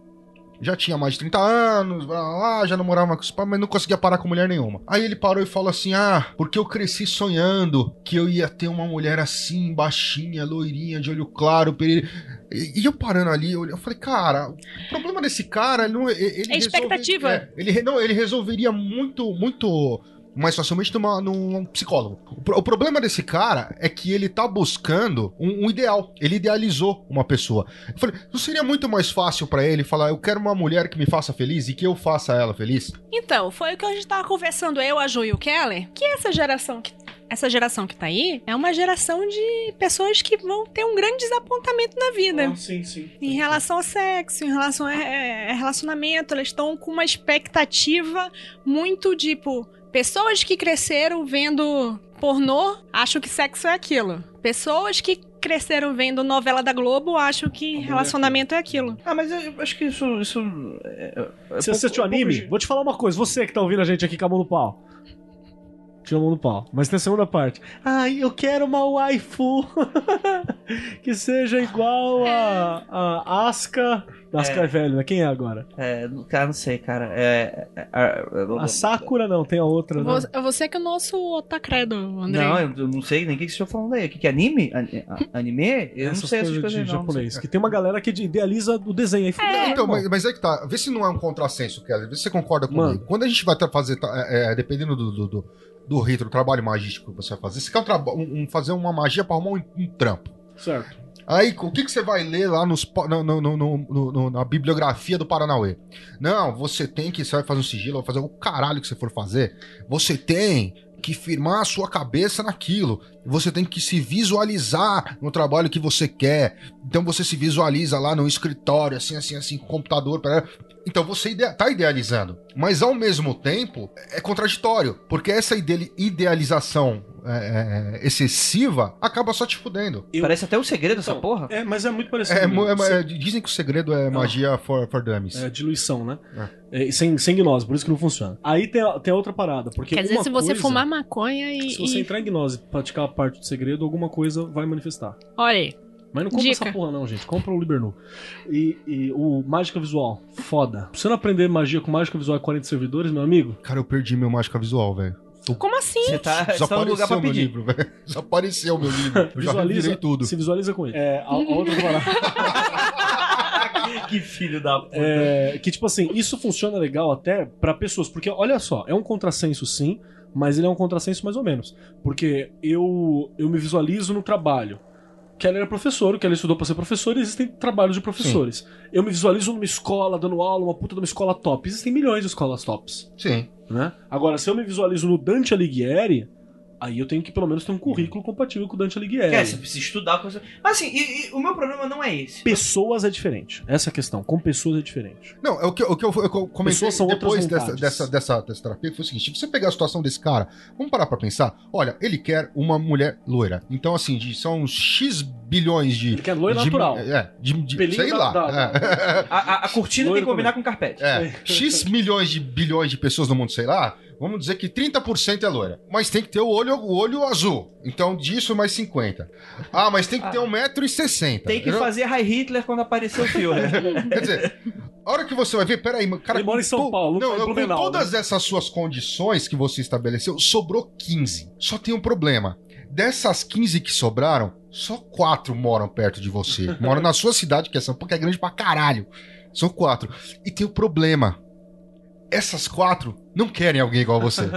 Já tinha mais de 30 anos, blá, blá, blá, já namorava com os pais, mas não conseguia parar com mulher nenhuma. Aí ele parou e falou assim: Ah, porque eu cresci sonhando que eu ia ter uma mulher assim, baixinha, loirinha, de olho claro, perere... E eu parando ali, eu falei, cara, o problema desse cara, ele não. Ele É expectativa. resolve- é, ele, não, ele resolveria muito, muito mais facilmente numa, num psicólogo. O, pro- o problema desse cara é que ele tá buscando um, um ideal. Ele idealizou uma pessoa. Eu falei, não seria muito mais fácil pra ele falar, eu quero uma mulher que me faça feliz e que eu faça ela feliz? Então, foi o que a gente tava conversando, eu, a Ju e o Keller, que essa geração que. Essa geração que tá aí é uma geração de pessoas que vão ter um grande desapontamento na vida. Ah, sim, sim. Em relação ao sexo, em relação a, a- a relacionamento, elas estão com uma expectativa muito tipo. Pessoas que cresceram vendo pornô acham que sexo é aquilo. Pessoas que cresceram vendo novela da Globo acham que mulher relacionamento é aquilo. Ah, mas eu acho que isso. isso é, é Você pouco- assistiu é pouco anime? ge- Vou te falar uma coisa. Você que tá ouvindo a gente aqui com a mão no pau. Tira a mão do pau. Mas tem a segunda parte. Ai, eu quero uma waifu *laughs* que seja igual a, a Asuka. Asuka é. velho, né? Quem é agora? É, cara, não sei, cara. É, é, é, a Sakura não, tem a outra, né? Você, você que é o nosso otacredo, André. Não, eu não sei nem o que vocês estão falando aí. O que, que é anime? *laughs* Anime? Eu Essas não sei essas coisas coisas de não. japonês. Que tem uma galera que idealiza o desenho. Aí fica, Não, "Ah, então, irmão." mas, mas aí que tá. Vê se não é um contrassenso, Kelly. Vê se você concorda comigo. Mano. Quando a gente vai fazer, tá, é, é, dependendo do, do, do, do rito, do trabalho magístico que você vai fazer, você quer um um- fazer uma magia pra arrumar um, um trampo. Certo. Aí, o que, que você vai ler lá nos, no- no- no- na bibliografia do Paranauê? Não, você tem que. Você vai fazer um sigilo, vai fazer o caralho que você for fazer. Você tem que firmar a sua cabeça naquilo. Você tem que se visualizar no trabalho que você quer. Então você se visualiza lá no escritório, assim, assim, assim, com o computador. Então você ide tá idealizando. Mas ao mesmo tempo, é contraditório. Porque essa ide- idealização é, é, excessiva acaba só te fudendo. Eu- Parece até o segredo essa Então, porra. É, mas é muito parecido. É, é- é- dizem que o segredo é magia for, for dummies. É diluição, né? É, sem, sem gnose, por isso que não funciona. Aí tem tem outra parada, porque Quer dizer, se você coisa- fumar maconha e. Se você e- entrar em gnose e praticar a parte do segredo, alguma coisa vai manifestar. Olha aí. Mas não compra Dica. essa porra não, gente. Compra o Libernu. E, e o Mágica Visual, foda. Pra você não aprender magia com Mágica Visual e 40 servidores, meu amigo, Cara, eu perdi meu mágica visual, velho. Como assim? Você tá você tá no lugar pra meu pedir. livro, velho. *laughs* Desapareceu meu livro. Eu já visualiza revirei tudo. Se visualiza com ele. É, a, a outra parada. *laughs* que filho da puta. É, que, tipo assim, isso funciona legal até pra pessoas. Porque, olha só, é um contrassenso sim, mas ele é um contrassenso mais ou menos. Porque eu, eu me visualizo no trabalho. Keller é professor, o Keller estudou pra ser professor e existem trabalhos de professores. Eu me visualizo numa escola, dando aula, uma puta de uma escola top. Existem milhões de escolas tops, Sim. né? Agora, se eu me visualizo no Dante Alighieri, aí eu tenho que pelo menos ter um currículo compatível com o Dante Alighieri. É, você precisa estudar. com você- Mas assim, e- e o meu problema não é esse. Pessoas é diferente. Essa é a questão. Com pessoas é diferente. Não, é o que, o que eu, eu comentei Pessoas são depois dessa, dessa, dessa, dessa terapia foi o seguinte: se você pegar a situação desse cara, vamos parar pra pensar. Olha, ele quer uma mulher loira. Então, assim, de, são uns X bilhões de. Ele quer loira de- natural. É, de, de- sei da- lá. da- é. A, a- a cortina tem Loiro que combinar com carpete. É, X milhões de bilhões de pessoas no mundo, sei lá, vamos dizer que 30% é loira. Mas tem que ter o olho, o olho azul. Então, disso mais 50. Ah, mas tem que ter 1,60m. Tem que fazer High Hitler quando aparecer o filme. *laughs* Quer dizer, a hora que você vai ver, peraí, cara. Ele mora em com São to- Paulo, Não, tá não, com Blumenau, todas essas suas condições que você estabeleceu, sobrou 15. Só tem um problema. Dessas 15 que sobraram, só 4 moram perto de você. Moram na sua cidade, que é São Paulo, que é grande pra caralho. São 4. E tem o problema. Essas 4 não querem alguém igual a você. *laughs*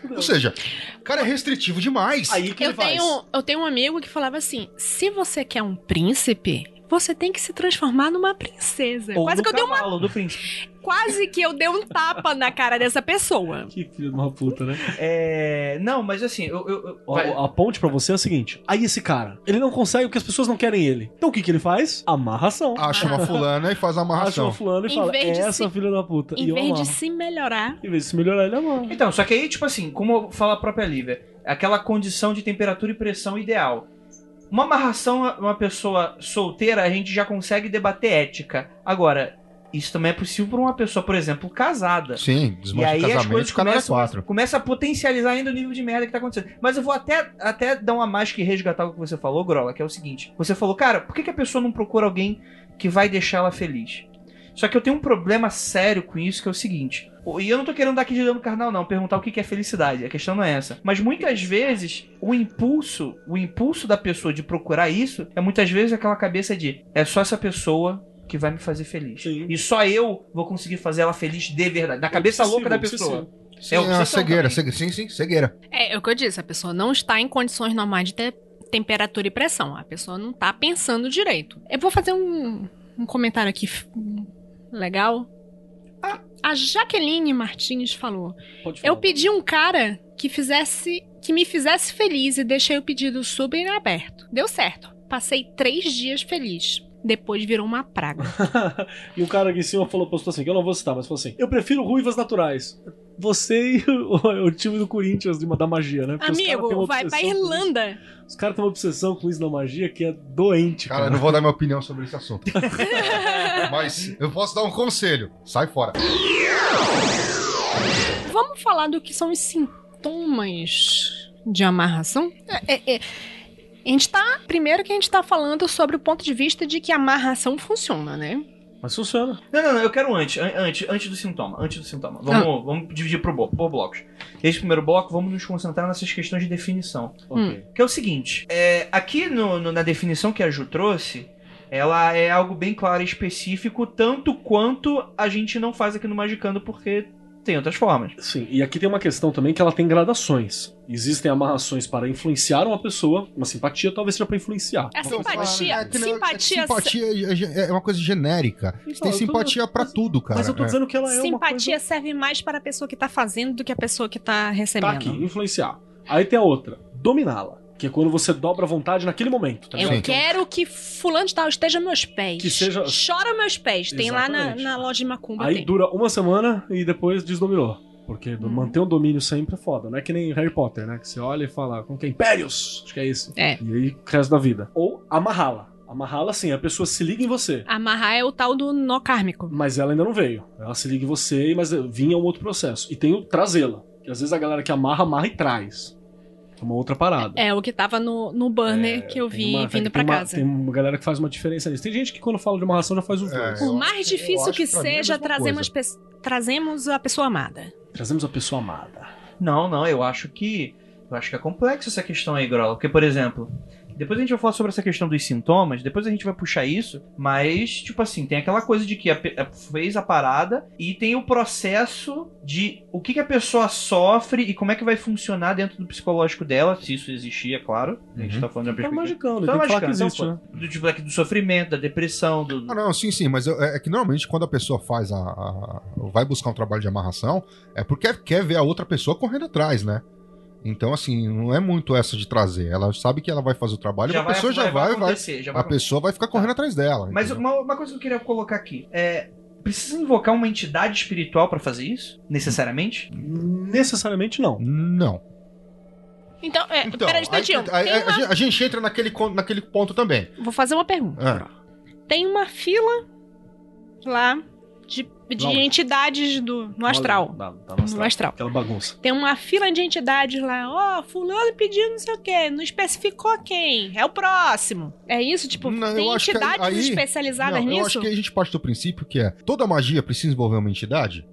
Fudeu. Ou seja, o cara é restritivo demais. Aí que Eu ele faz? tenho, eu tenho um amigo que falava assim: se você quer um príncipe, você tem que se transformar numa princesa. Ou Quase no que, eu dei uma, do príncipe. Quase que eu dei um tapa na cara dessa pessoa. Que filho de uma puta, né? É... Não, mas assim, eu... eu- eu- vai- A ponte pra você é a seguinte: aí esse cara, ele não consegue porque as pessoas não querem ele. Então o que que ele faz? Amarração. Acha uma fulana e faz a Acha amarração. uma fulano e Em fala: de essa se- filha da puta. e Em eu vez de se melhorar, Em vez de se melhorar, ele amarra. Então, só que aí, tipo assim, como fala a própria Lívia, aquela condição de temperatura e pressão ideal. Uma amarração, uma pessoa solteira, a gente já consegue debater ética. Agora, isso também é possível para uma pessoa, por exemplo, casada. Sim, E desmancha aí o as casamento coisas e começam, 4. começa a potencializar ainda o nível de merda que tá acontecendo. Mas eu vou até, até dar uma mais que resgatar o que você falou, Grola, que é o seguinte. Você falou, cara, por que, que a pessoa não procura alguém que vai deixar ela feliz? Só que eu tenho um problema sério com isso, que é o seguinte. E eu não tô querendo dar aqui de dano carnal, não, perguntar o que que é felicidade. A questão não é essa. Mas muitas vezes, o impulso, o impulso da pessoa de procurar isso, é muitas vezes aquela cabeça de é só essa pessoa que vai me fazer feliz. Sim. E só eu vou conseguir fazer ela feliz de verdade. Na cabeça louca da pessoa. Sim, É é, obsessão a cegueira, cegueira. Sim, sim, cegueira. é, é o que eu disse: a pessoa não está em condições normais de ter temperatura e pressão. A pessoa não tá pensando direito. Eu vou fazer um, um comentário aqui legal. A Jaqueline Martins falou. Eu pedi um cara que fizesse. que me fizesse feliz e deixei o pedido super aberto. Deu certo. Passei três dias feliz. Depois virou uma praga. *laughs* e o cara aqui em cima falou, postou assim, que eu não vou citar, mas falou assim: Eu prefiro ruivas naturais. Você e o, *laughs* o time do Corinthians de- da magia, né? Porque Amigo, vai pra. Irlanda. Os caras têm uma obsessão com isso da magia que é doente, Cara, cara. eu não vou dar minha opinião sobre esse assunto. *laughs* Mas eu posso dar um conselho. Sai fora. Vamos falar do que são os sintomas sintomas de amarração? É, é, é, a gente tá. Primeiro que a gente tá falando sobre o ponto de vista de que a amarração funciona, né? Mas funciona. Não, não, não, eu quero antes, an- antes, antes do sintoma, antes do sintoma. Vamos, vamos dividir por, por blocos. Esse primeiro bloco, vamos nos concentrar nessas questões de definição. Ok. Que é o seguinte, é, aqui no- no- na definição que a Ju trouxe, ela é algo bem claro e específico, tanto quanto a gente não faz aqui no Magicando, porque tem outras formas. Sim, e aqui tem uma questão também que ela tem gradações. Existem amarrações para influenciar uma pessoa, uma simpatia talvez seja para influenciar. A simpatia. É nem- simpatia. simpatia é, é uma coisa genérica. Então, tem eu tô- simpatia pra tudo, cara. Mas eu tô É. dizendo que ela é uma simpatia coisa... serve mais para a pessoa que tá fazendo do que a pessoa que tá Tá recebendo. aqui, influenciar. Aí tem a outra, dominá-la. Que é quando você dobra a vontade naquele momento, tá Eu quero que fulano de tal esteja meus pés. Que seja- Chora meus pés. Tem lá na, Exatamente. na loja de Macumba. Aí tem. dura uma semana e depois desdominou. Porque do- manter um domínio sempre é foda. Não é que nem Harry Potter, né? Que você olha e fala, como que é? Impérios! Acho que é isso. É. E aí, o resto da vida. Ou amarrá-la. Amarrá-la, assim, a pessoa se liga em você. Amarrar é o tal do nó kármico. Mas ela ainda não veio. Ela se liga em você, mas vinha um outro processo. E tem o trazê-la. Que às vezes a galera que amarra, amarra e traz. É uma outra parada. É o que tava no, no banner É, que eu vi uma- vindo uma- casa. Tem uma galera que faz uma diferença nisso. Tem gente que quando fala de amarração já faz os É, dois. Por mais difícil que é a seja, trazemos, pe- trazemos a pessoa amada. Trazemos a pessoa amada. Não, não, eu acho que. Eu acho que é complexo essa questão aí, Grola. Porque, por exemplo, depois a gente vai falar sobre essa questão dos sintomas, depois a gente vai puxar isso, mas, tipo assim, tem aquela coisa de que a, a- fez a parada e tem o processo de o que, que a pessoa sofre e como é que vai funcionar dentro do psicológico dela, se isso existir, é claro. A gente Uhum. tá falando de uma Tá perspectiva. magicando, Tá tem que falar que magicando, existe, né? Do, tipo, aqui do sofrimento, da depressão, do. Ah, não, sim, sim, mas é, é que normalmente quando a pessoa faz a, a- vai buscar um trabalho de amarração, é porque quer ver a outra pessoa correndo atrás, né? Então, assim, não é muito essa de trazer. Ela sabe que ela vai fazer o trabalho, já a pessoa já vai, vai, acontecer, já vai a pessoa vai ficar correndo atrás dela. Mas uma, uma coisa que eu queria colocar aqui é. Precisa invocar uma entidade espiritual pra fazer isso? Necessariamente? Necessariamente não. Não. Então, é, Então, peraí, instantinho. aí- Tem aí- uma- a, gente, a entra naquele, naquele ponto também. Vou fazer uma pergunta. Ah, Tem uma fila lá de, de Não. entidades do, no astral. Dá no No astral. Aquela bagunça. Tem uma fila de entidades lá. Ó, fulano pediu não sei o quê. Não especificou quem. É o próximo. É isso? Tipo, Não, tem entidades aí- especializadas não, nisso? eu acho que a gente parte do princípio que é toda magia precisa envolver uma entidade.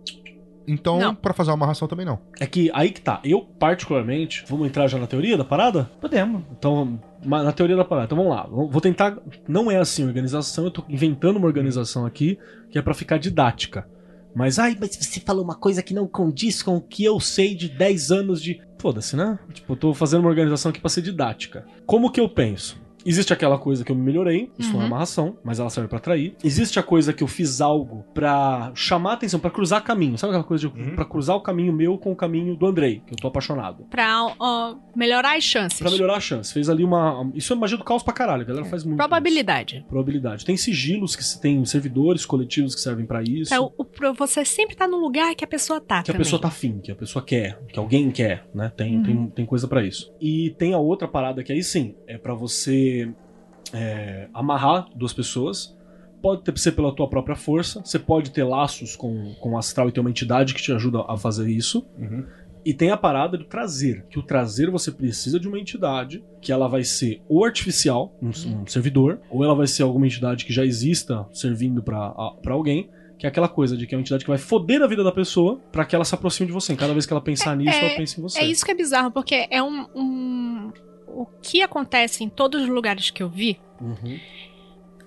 Então, pra fazer uma amarração também não. É que aí que tá. Eu, particularmente, vamos entrar já na teoria da parada? Podemos. Então, na teoria da parada. Então vamos lá. Vou tentar. Não é assim organização, eu tô inventando uma organização aqui que é pra ficar didática. Mas, ai, mas você falou uma coisa que não condiz com o que eu sei de 10 anos de. Foda-se, né? Tipo, eu tô fazendo uma organização aqui pra ser didática. Como que eu penso? Existe aquela coisa que eu me melhorei, isso não é Uhum. amarração, mas ela serve pra atrair. Existe a coisa que eu fiz algo pra chamar a atenção, pra cruzar caminho. Sabe aquela coisa de Uhum. pra cruzar o caminho meu com o caminho do Andrei, que eu tô apaixonado. Pra ó, melhorar as chances. Pra melhorar a chance. Fez ali uma. Isso é magia do caos pra caralho. A galera faz muito. Probabilidade. isso. Probabilidade. Tem sigilos que se tem servidores coletivos que servem pra isso. Pra, o- você sempre tá no lugar que a pessoa tá que a também. pessoa tá afim, que a pessoa quer, que alguém quer, né? Tem, Uhum. tem, tem coisa pra isso. E tem a outra parada que aí sim, é pra você é, amarrar duas pessoas. Pode ter, ser pela tua própria força, você pode ter laços com, com o astral e ter uma entidade que te ajuda a fazer isso. E tem a parada do trazer, que o trazer você precisa de uma entidade, que ela vai ser ou artificial, um, um servidor, ou ela vai ser alguma entidade que já exista servindo pra a- pra alguém, que é aquela coisa de que é uma entidade que vai foder a vida da pessoa pra que ela se aproxime de você. Cada vez que ela pensar nisso, é- ela pensa em você. É isso que é bizarro, porque é um, um- O que acontece em todos os lugares que eu vi, Uhum.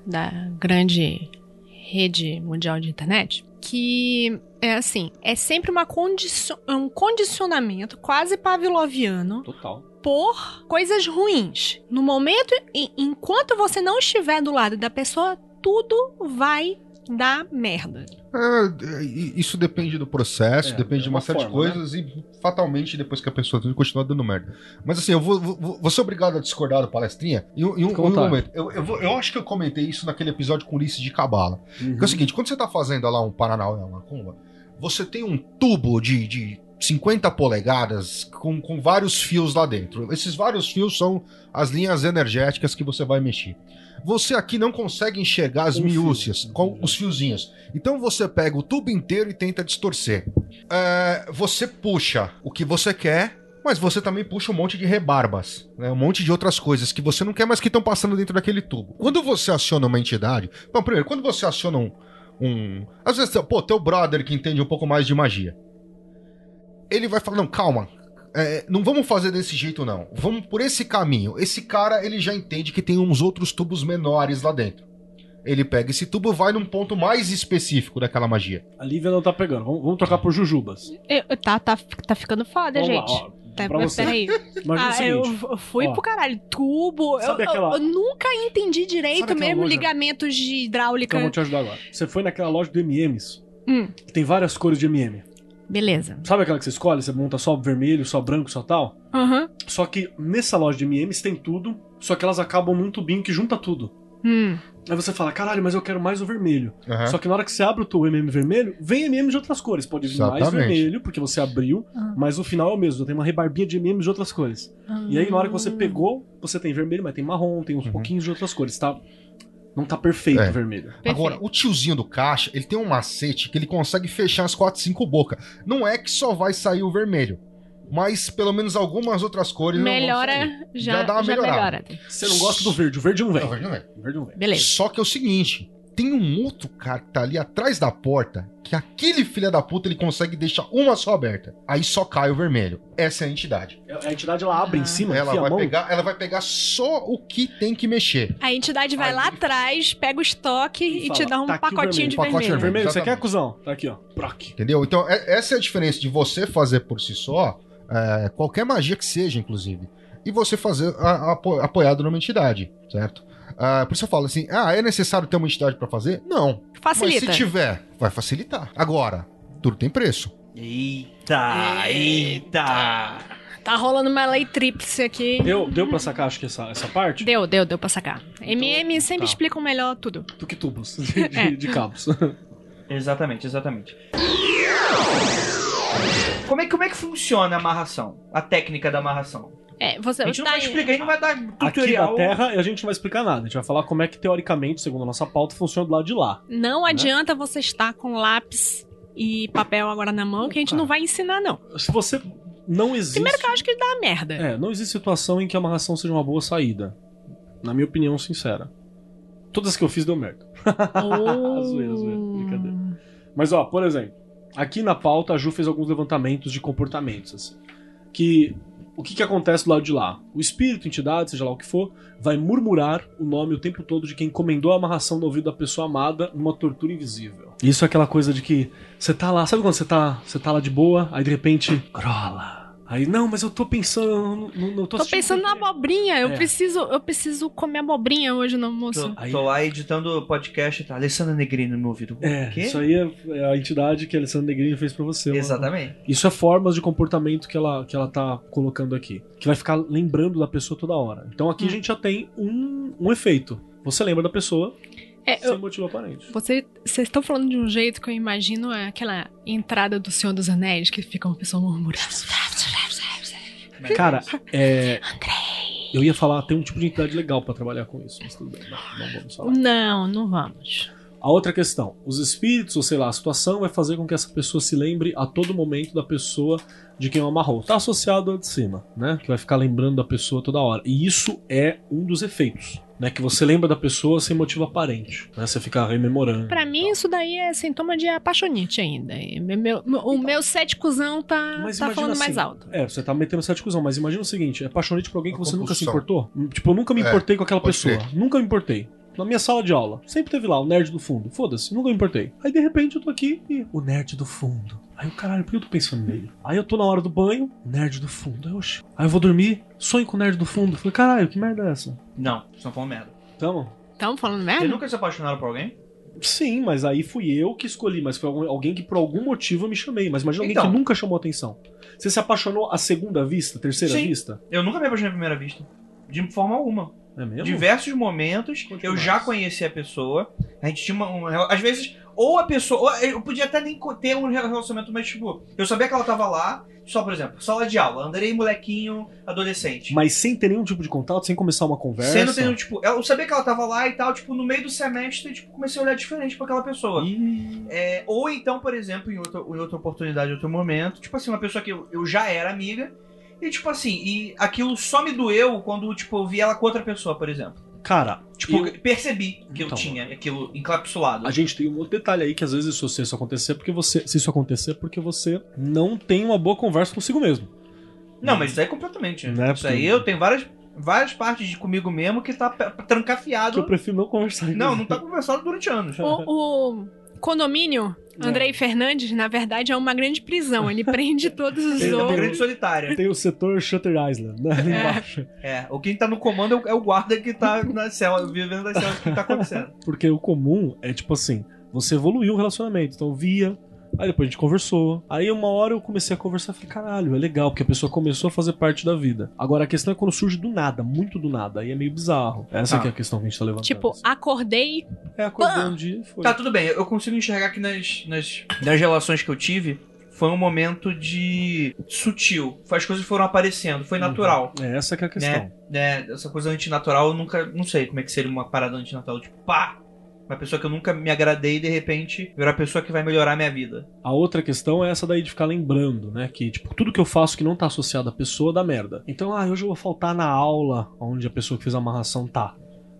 da grande rede mundial de internet, que é assim, é sempre uma condicio um condicionamento quase pavloviano Total. por coisas ruins. No momento, em- enquanto você não estiver do lado da pessoa, tudo vai dar merda. É, isso depende do processo, É, depende é de uma uma série forma, de coisas e fatalmente depois que a pessoa tem, continua dando merda. Mas assim, eu vou, vou, vou ser obrigado a discordar do palestrinha em, um- em um, em um momento. Eu, eu, vou- eu acho que eu comentei isso naquele episódio com Ulisses de Cabala. Uhum. É o seguinte, quando você tá fazendo lá um Paranauê, uma macumba, você tem um tubo de, de 50 polegadas com, com vários fios lá dentro. Esses vários fios são as linhas energéticas que você vai mexer. Você aqui não consegue enxergar as miúcias com os fiozinhos. Então você pega o tubo inteiro e tenta distorcer. É, você puxa o que você quer, Mas você também puxa um monte de rebarbas, né? um monte de outras coisas que você não quer, mas que estão passando dentro daquele tubo. Quando você aciona uma entidade. Bom, primeiro, quando você aciona um. um às vezes, pô, teu brother que entende um pouco mais de magia. Ele vai falar: não, calma. É, não vamos fazer desse jeito, não. Vamos por esse caminho. Esse cara, ele já entende que tem uns outros tubos menores lá dentro. Ele pega esse tubo e vai num ponto mais específico daquela magia. A Lívia não tá pegando. Vamos, vamos trocar por Jujubas. Eu- tá, tá, tá ficando foda, Vamos lá, gente. ó, Tá, pra você. peraí. *laughs* Imagina Ah, o seguinte. eu, fui ó. pro caralho. Tubo. Eu, aquela- eu nunca entendi direito mesmo loja? ligamentos de hidráulica. Então, eu vou te ajudar agora. Você foi naquela loja do MMs, Hum, que tem várias cores de MM. Beleza. Sabe aquela que você escolhe? Você monta só vermelho, só branco, só tal? Aham. Só que nessa loja de MMs tem tudo, só que elas acabam num tubinho que junta tudo. Hum. Aí você fala, caralho, mas eu quero mais o vermelho. Aham. Só que na hora que você abre o teu MM vermelho, vem MM de outras cores. Pode vir mais Exatamente. vermelho, porque você abriu, Ah. mas o final é o mesmo. Tem uma rebarbinha de MM de outras cores. E aí, na hora que você pegou, você tem vermelho, mas tem marrom, tem uns Uhum. pouquinhos de outras cores. Tá... Não tá perfeito É. o vermelho. Agora, o tiozinho do caixa, ele tem um macete que ele consegue fechar as 4, 5 bocas. Não é que só vai sair o vermelho, mas pelo menos algumas outras cores. Melhora, já, Já dá uma já melhorada. melhora. Você não gosta do verde, o verde não vem. Não, não é. O verde não vem. Beleza. Só que é o seguinte, tem um outro cara que tá ali atrás da porta, que aquele filho da puta ele consegue deixar uma só aberta. Aí só cai o vermelho. Essa é a entidade. A entidade ela abre em cima, Ela a vai mão. pegar, ela vai pegar só o que tem que mexer. A entidade vai Aí lá ele- atrás, pega o estoque e, fala, te dá um "Tá pacotinho de vermelho." Pacote vermelho. Vermelho, você quer, cuzão? Tá aqui, ó. Proc. Entendeu? Então, é- essa é a diferença de você fazer por si só, é, qualquer magia que seja, inclusive, e você fazer a- apo- apoiado numa entidade, certo? Ah, por isso eu falo assim: ah, é necessário ter uma entidade pra fazer? Não. Facilita. Mas se tiver, vai facilitar. Agora, tudo tem preço. Eita, eita. Tá rolando uma lei tríplice aqui. Deu, deu pra sacar, acho que essa, essa parte? Deu, deu, deu pra sacar. MM sempre tá. explicam melhor tudo. Do que tubos de, *laughs* de- É. de cabos. Exatamente, exatamente. Como é, como é que funciona a amarração? A técnica da amarração? É, você A gente não tá vai explicar, a gente não vai dar Aqui tutorial. da Terra, a gente não vai explicar nada. A gente vai falar como é que, teoricamente, segundo a nossa pauta, funciona do lado de lá. Não Né? adianta você estar com lápis e papel agora na mão, que a gente não vai ensinar, não. Se você não existe... Primeiro que eu acho que dá merda. É, não existe situação em que a amarração seja uma boa saída. Na minha opinião sincera. Todas as que eu fiz deu merda. Oh. *laughs* Zoeira, zoeira, brincadeira. Mas ó, por exemplo, aqui na pauta a Ju fez alguns levantamentos de comportamentos, assim. Que o que, que acontece do lado de lá? O espírito, entidade, seja lá o que for, vai murmurar o nome o tempo todo de quem encomendou a amarração no ouvido da pessoa amada numa tortura invisível. Isso é aquela coisa de que você tá lá, sabe quando você tá, você tá lá de boa, aí de repente, grola. Aí, não, mas eu tô pensando, não, não, tô Tô pensando na abobrinha. Eu É. preciso, eu preciso comer abobrinha hoje no almoço. Tô, Aí- tô lá editando o podcast, tá? Alessandra Negrini no meu ouvido. É, isso aí é, é a entidade que a Alessandra Negrini fez pra você. uma- Exatamente. Isso é formas de comportamento que ela, que ela tá colocando aqui. Que vai ficar lembrando da pessoa toda hora. Então aqui a gente já tem um, um efeito. Você lembra da pessoa É, sem eu- motivo aparente. Você, vocês estão falando de um jeito que eu imagino é aquela entrada do Senhor dos Anéis que fica uma pessoa murmurando. Cara, é. Eu ia falar, tem um tipo de entidade legal pra trabalhar com isso, mas tudo bem, não, não vamos falar. Não, não vamos. A outra questão, os espíritos, ou sei lá, a situação vai fazer com que essa pessoa se lembre a todo momento da pessoa de quem o amarrou. Tá associado ao de cima, né? Que vai ficar lembrando da pessoa toda hora. E isso é um dos efeitos, né? Que você lembra da pessoa sem motivo aparente, né? Você fica rememorando. Pra mim, isso daí é sintoma de apaixonite ainda. E meu- meu- o meu céticozão tá, Então, Mas tá falando mais assim, alto. É, você tá metendo sete cuzão, mas imagina o seguinte: é apaixonante por alguém que Uma você nunca se compulsão. importou. Tipo, eu nunca me É, importei com aquela pessoa. ser. Nunca me importei. Na minha sala de aula, sempre teve lá o nerd do fundo. Foda-se, nunca me importei. Aí de repente eu tô aqui e. O nerd do fundo. Aí o caralho, por que eu tô pensando nele? Aí eu tô na hora do banho, nerd do fundo. Aí. Aí eu vou dormir, sonho com o nerd do fundo. Falei, caralho, que merda é essa? Não, vocês estão falando merda. Tamo? Tamo falando Vocês merda? nunca se apaixonaram por alguém? Sim, mas aí fui eu que escolhi, mas foi alguém que por algum motivo eu me chamei. Mas imagina alguém Então. que nunca chamou atenção. Você se apaixonou à segunda vista, terceira Sim. vista? Eu nunca me apaixonei à primeira vista. De forma alguma. É mesmo? Diversos momentos Conte eu mais. já conheci a pessoa. A gente tinha uma, uma- Às vezes, ou a pessoa. Eu podia até nem ter um relacionamento, mas tipo, eu sabia que ela tava lá. Só, por exemplo, sala de aula. Andrei molequinho, adolescente. Mas sem ter nenhum tipo de contato, sem começar uma conversa. Sendo tendo, tipo, eu sabia que ela tava lá e tal, tipo, no meio do semestre, tipo, comecei a olhar diferente pra aquela pessoa. É, ou então, por exemplo, em outra, em outra oportunidade, em outro momento, tipo assim, uma pessoa que eu, eu já era amiga, E tipo assim, e aquilo só me doeu quando, tipo, eu vi ela com outra pessoa, por exemplo. Cara, Tipo, eu- percebi que eu Então. tinha aquilo encapsulado. a gente tem um outro detalhe aí que às vezes isso, se isso acontecer, porque você. Se isso acontecer, porque você não tem uma boa conversa consigo mesmo. Não, mas isso aí é completamente. Não é isso aí eu tenho várias, várias partes de comigo mesmo que tá trancafiado. Que eu prefiro não conversar. Não, não tá conversado durante anos. O, o condomínio, Andrei Fernandes, na verdade, é uma grande prisão. Ele *laughs* prende todos os Ele é uma outros. grande solitária. Tem o setor Shutter Island, né? Ali embaixo. É, o quem tá no comando é o, é o guarda que tá na cela, vivendo das celas que tá acontecendo. *laughs* Porque o comum é tipo assim: você evoluiu o relacionamento. Então via, aí depois a gente conversou. Aí uma hora eu comecei a conversar e falei: caralho, é legal, porque a pessoa começou a fazer parte da vida. Agora a questão é quando surge do nada, muito do nada. Aí é meio bizarro. Essa Ah. que é a questão que a gente tá levantando. Tipo, acordei. é acordar um dia e foi. Tá, tudo bem, eu consigo enxergar que nas, nas, nas relações que eu tive, foi um momento de sutil. As coisas foram aparecendo, foi natural. É essa que é a questão. Né? né? Essa coisa antinatural, eu nunca. Não sei como é que seria uma parada antinatural. Tipo, pá! Uma pessoa que eu nunca me agradei e de repente virar a pessoa que vai melhorar a minha vida. A outra questão é essa daí de ficar lembrando, né? Que, tipo, tudo que eu faço que não tá associado à pessoa dá merda. Então, ah, hoje eu vou faltar na aula onde a pessoa que fez a amarração tá.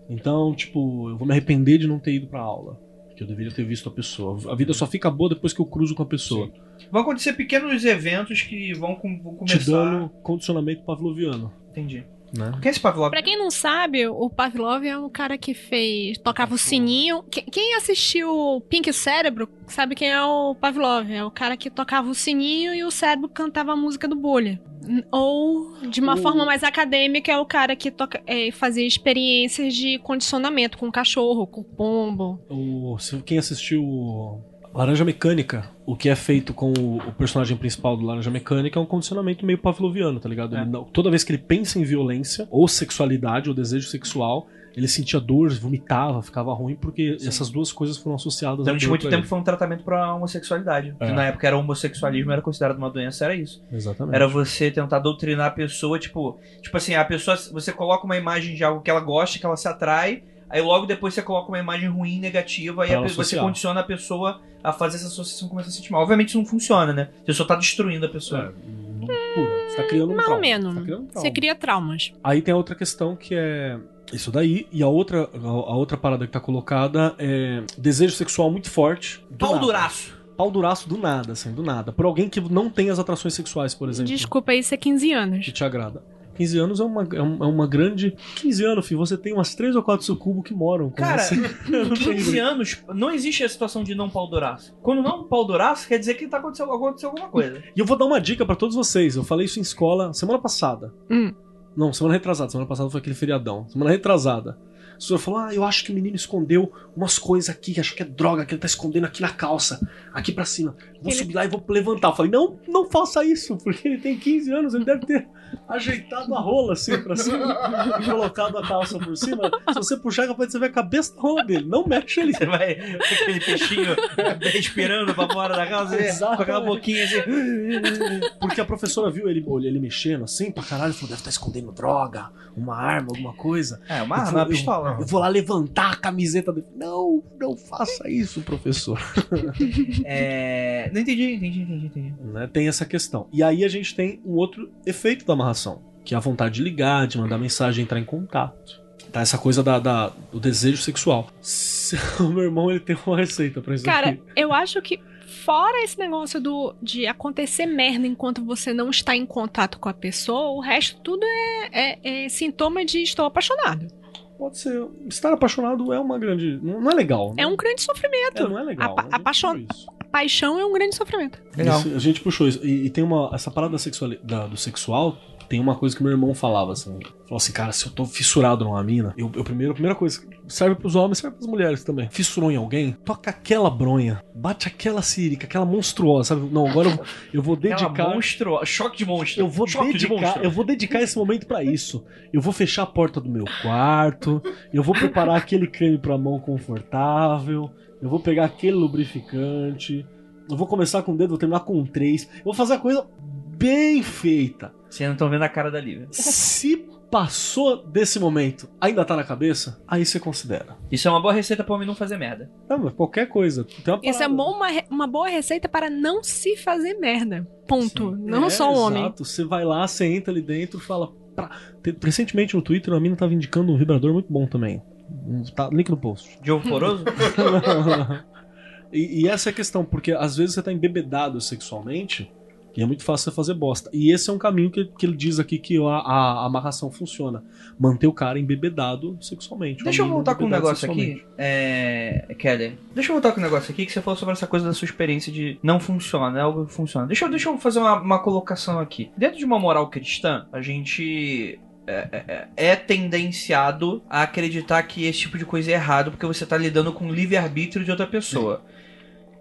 Então, tipo, eu vou me arrepender de não ter ido pra aula. Que eu deveria ter visto a pessoa. A vida só fica boa depois que eu cruzo com a pessoa. Vão acontecer pequenos eventos que vão, com- vão Te começar. dando condicionamento pavloviano, Entendi. Né? Quem é esse Pavlov? Pra quem não sabe, o Pavlov é um cara que fez. tocava o sininho. Que- Quem assistiu Pink Cérebro sabe quem é o Pavlov. É o cara que tocava o sininho e o cérebro cantava a música do bolha. Ou, de uma O- forma mais acadêmica, é o cara que toca, é, fazia experiências de condicionamento com cachorro, com pombo. O, quem assistiu Laranja Mecânica, o que é feito com o, o personagem principal do Laranja Mecânica é um condicionamento meio pavloviano, tá ligado? É. Ele toda vez que ele pensa em violência, ou sexualidade, ou desejo sexual, ele sentia dor, vomitava, ficava ruim, porque Sim. essas duas coisas foram associadas Durante muito tempo ele. foi um tratamento pra homossexualidade. É. Que na época era homossexualismo, era considerado uma doença, era isso. Exatamente. Era você tentar doutrinar a pessoa, tipo, tipo assim, a pessoa, você coloca uma imagem de algo que ela gosta, que ela se atrai, aí logo depois você coloca uma imagem ruim, negativa, Pra pe- você condiciona a pessoa a fazer essa associação e começa a se sentir mal. Obviamente isso não funciona, né? Você só tá destruindo a É, pessoa. não cura. Você tá criando um trauma. menos. Você tá um Você cria traumas. Aí tem a outra questão que é isso daí, e a outra, a, a outra parada que tá colocada é desejo sexual muito forte. do Pau nada. duraço. Pau duraço do nada, assim, do nada. Por alguém que não tem as atrações sexuais, por exemplo. Desculpa, isso é 15 anos. Que te agrada. 15 anos é uma, é é uma grande. 15 anos, filho, você tem umas 3 ou 4 sucubos que moram com Cara, você. *laughs* em 15 anos, não existe a situação de não pau duraço. Quando não pau duraço, quer dizer que tá acontecendo, aconteceu alguma coisa. E eu vou dar uma dica pra todos vocês. Eu falei isso em escola semana passada. Hum. Não, semana retrasada. Semana passada foi aquele feriadão. Semana retrasada. O senhor falou: Ah, eu acho que o menino escondeu umas coisas aqui, acho que é droga que ele tá escondendo aqui na calça, aqui pra cima. Vou Ele- subir lá e vou levantar. Eu falei: Não, não faça isso, porque ele tem 15 anos, ele deve ter ajeitado a rola assim pra cima e *laughs* colocado a calça por cima. Se você puxar, capaz de você ver a cabeça da rola dele. Não mexe ali. Você vai com aquele peixinho *laughs* respirando pra fora da casa, né? com Exatamente. aquela boquinha assim. *laughs* Porque a professora viu ele, ele mexendo assim pra caralho e falou: deve estar escondendo droga, uma arma, alguma coisa. É, Eu uma, vou- uma eu- pistola. Eu vou lá levantar a camiseta dele. Não, não faça isso, professor. É. Não entendi, entendi, entendi, entendi. Né, Tem essa questão. E aí a gente tem um outro efeito da amarração, que é a vontade de ligar, de mandar mensagem, entrar em contato. Tá essa coisa da, da- do desejo sexual. Se- *laughs* O meu irmão ele tem uma receita pra isso Cara, aqui. eu acho que fora esse negócio do de acontecer merda enquanto você não está em contato com a pessoa, o resto tudo é, é- é sintoma de estou apaixonado. Pode ser. Estar apaixonado é uma grande. Não é legal. É um grande sofrimento. É, não é legal. A puxou isso. A paixão é um grande sofrimento. Legal. Isso, a gente puxou isso. E, e tem uma. Essa parada da sexuali- da- do sexual. Tem uma coisa que meu irmão falava assim. Falou assim, cara, se eu tô fissurado numa mina, eu, eu primeiro, a primeira coisa, serve pros homens, serve pras mulheres também. Fissurou em alguém, toca aquela bronha, bate aquela sírica, aquela monstruosa, sabe? Não, agora eu, eu vou Aquela dedicar. monstro... Choque de monstro. Eu vou Choque de dedicar, monstro. eu vou dedicar esse momento pra isso. Eu vou fechar a porta do meu quarto, eu vou preparar aquele creme pra mão confortável, eu vou pegar aquele lubrificante, eu vou começar com um dedo, vou terminar com três. Eu vou fazer a coisa bem feita. Vocês não estão vendo a cara da Lívia. Se passou desse momento, ainda tá na cabeça, aí você considera. Isso é uma boa receita pra homem não fazer merda. Não, mas qualquer coisa. Tem uma Isso é bom, uma, uma boa receita para não se fazer merda. Ponto. Não É, só o homem. Exato. Você vai lá, você entra ali dentro e fala. pra- Te- Recentemente no Twitter, a mina tava indicando um vibrador muito bom também. Tá, link no post. De ovo poroso? *laughs* *laughs* e, e essa é a questão, porque às vezes você tá embebedado sexualmente e é muito fácil você fazer bosta. E esse é um caminho que, que ele diz aqui que a, a, amarração funciona. Manter o cara embebedado sexualmente. Deixa eu voltar com um negócio aqui, é... Keller. Deixa eu voltar com um negócio aqui que você falou sobre essa coisa da sua experiência de não funciona, é algo que funciona. Deixa eu, deixa eu fazer uma, uma colocação aqui. Dentro de uma moral cristã, a gente é, é- é tendenciado a acreditar que esse tipo de coisa é errado porque você tá lidando com o livre-arbítrio de outra pessoa.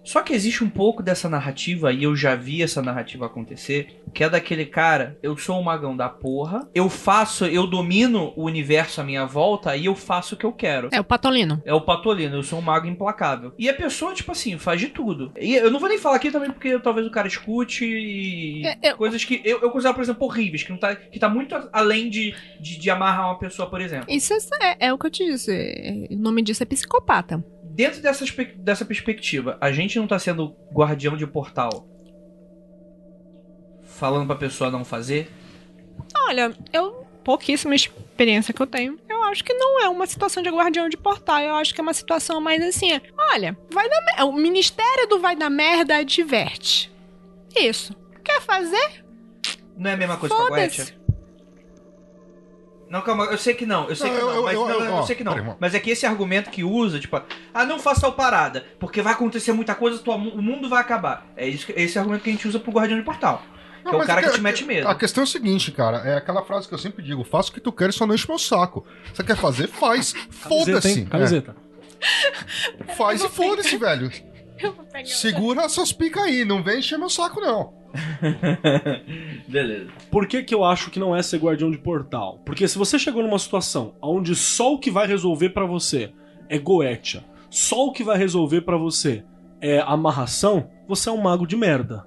Só que existe um pouco dessa narrativa, e eu já vi essa narrativa acontecer, que é daquele cara, eu sou um magão da porra, eu faço, eu domino o universo à minha volta e eu faço o que eu quero. É o patolino. É o Patolino, eu sou um mago implacável. E a pessoa, tipo assim, faz de tudo. E eu não vou nem falar aqui também porque talvez o cara escute e. É, eu- Coisas que eu, eu considero, por exemplo, horríveis, que, não tá, que tá muito além de, de, de amarrar uma pessoa, por exemplo. Isso é, é o que eu te disse. é- O nome disso é psicopata. Dentro dessa, dessa perspectiva, a gente não tá sendo guardião de portal falando pra pessoa não fazer? Olha, eu. Pouquíssima experiência que eu tenho. Eu acho que não é uma situação de guardião de portal. Eu acho que é uma situação mais assim. Olha, vai dar merda. O Ministério do Vai dar Merda adverte. Isso. Quer fazer? Não é a mesma coisa que a Foda-se. Não, calma, eu sei que não, eu sei Não, que não, eu- mas, eu- não, não, eu- sei que não. peraí, mas é que esse argumento que usa, tipo, ah, não faça tal parada, porque vai acontecer muita coisa, tua o mundo vai acabar. É isso, esse argumento que a gente usa pro Guardião de Portal. Não, que é o cara é que que- te mete medo. A questão é o seguinte, cara. É aquela frase que eu sempre digo: faça o que tu queres, só não enche meu saco. Você quer fazer? Faz. *laughs* Foda-se. hein? Camiseta. É, faz e foda-se, velho. Eu vou pegar. Segura essas picas aí. Não vem encher meu saco, não. *laughs* Beleza. Por que, que eu acho que não é ser guardião de portal? Porque se você chegou numa situação onde só o que vai resolver pra você é goetia, só o que vai resolver pra você é amarração, você é um mago de merda.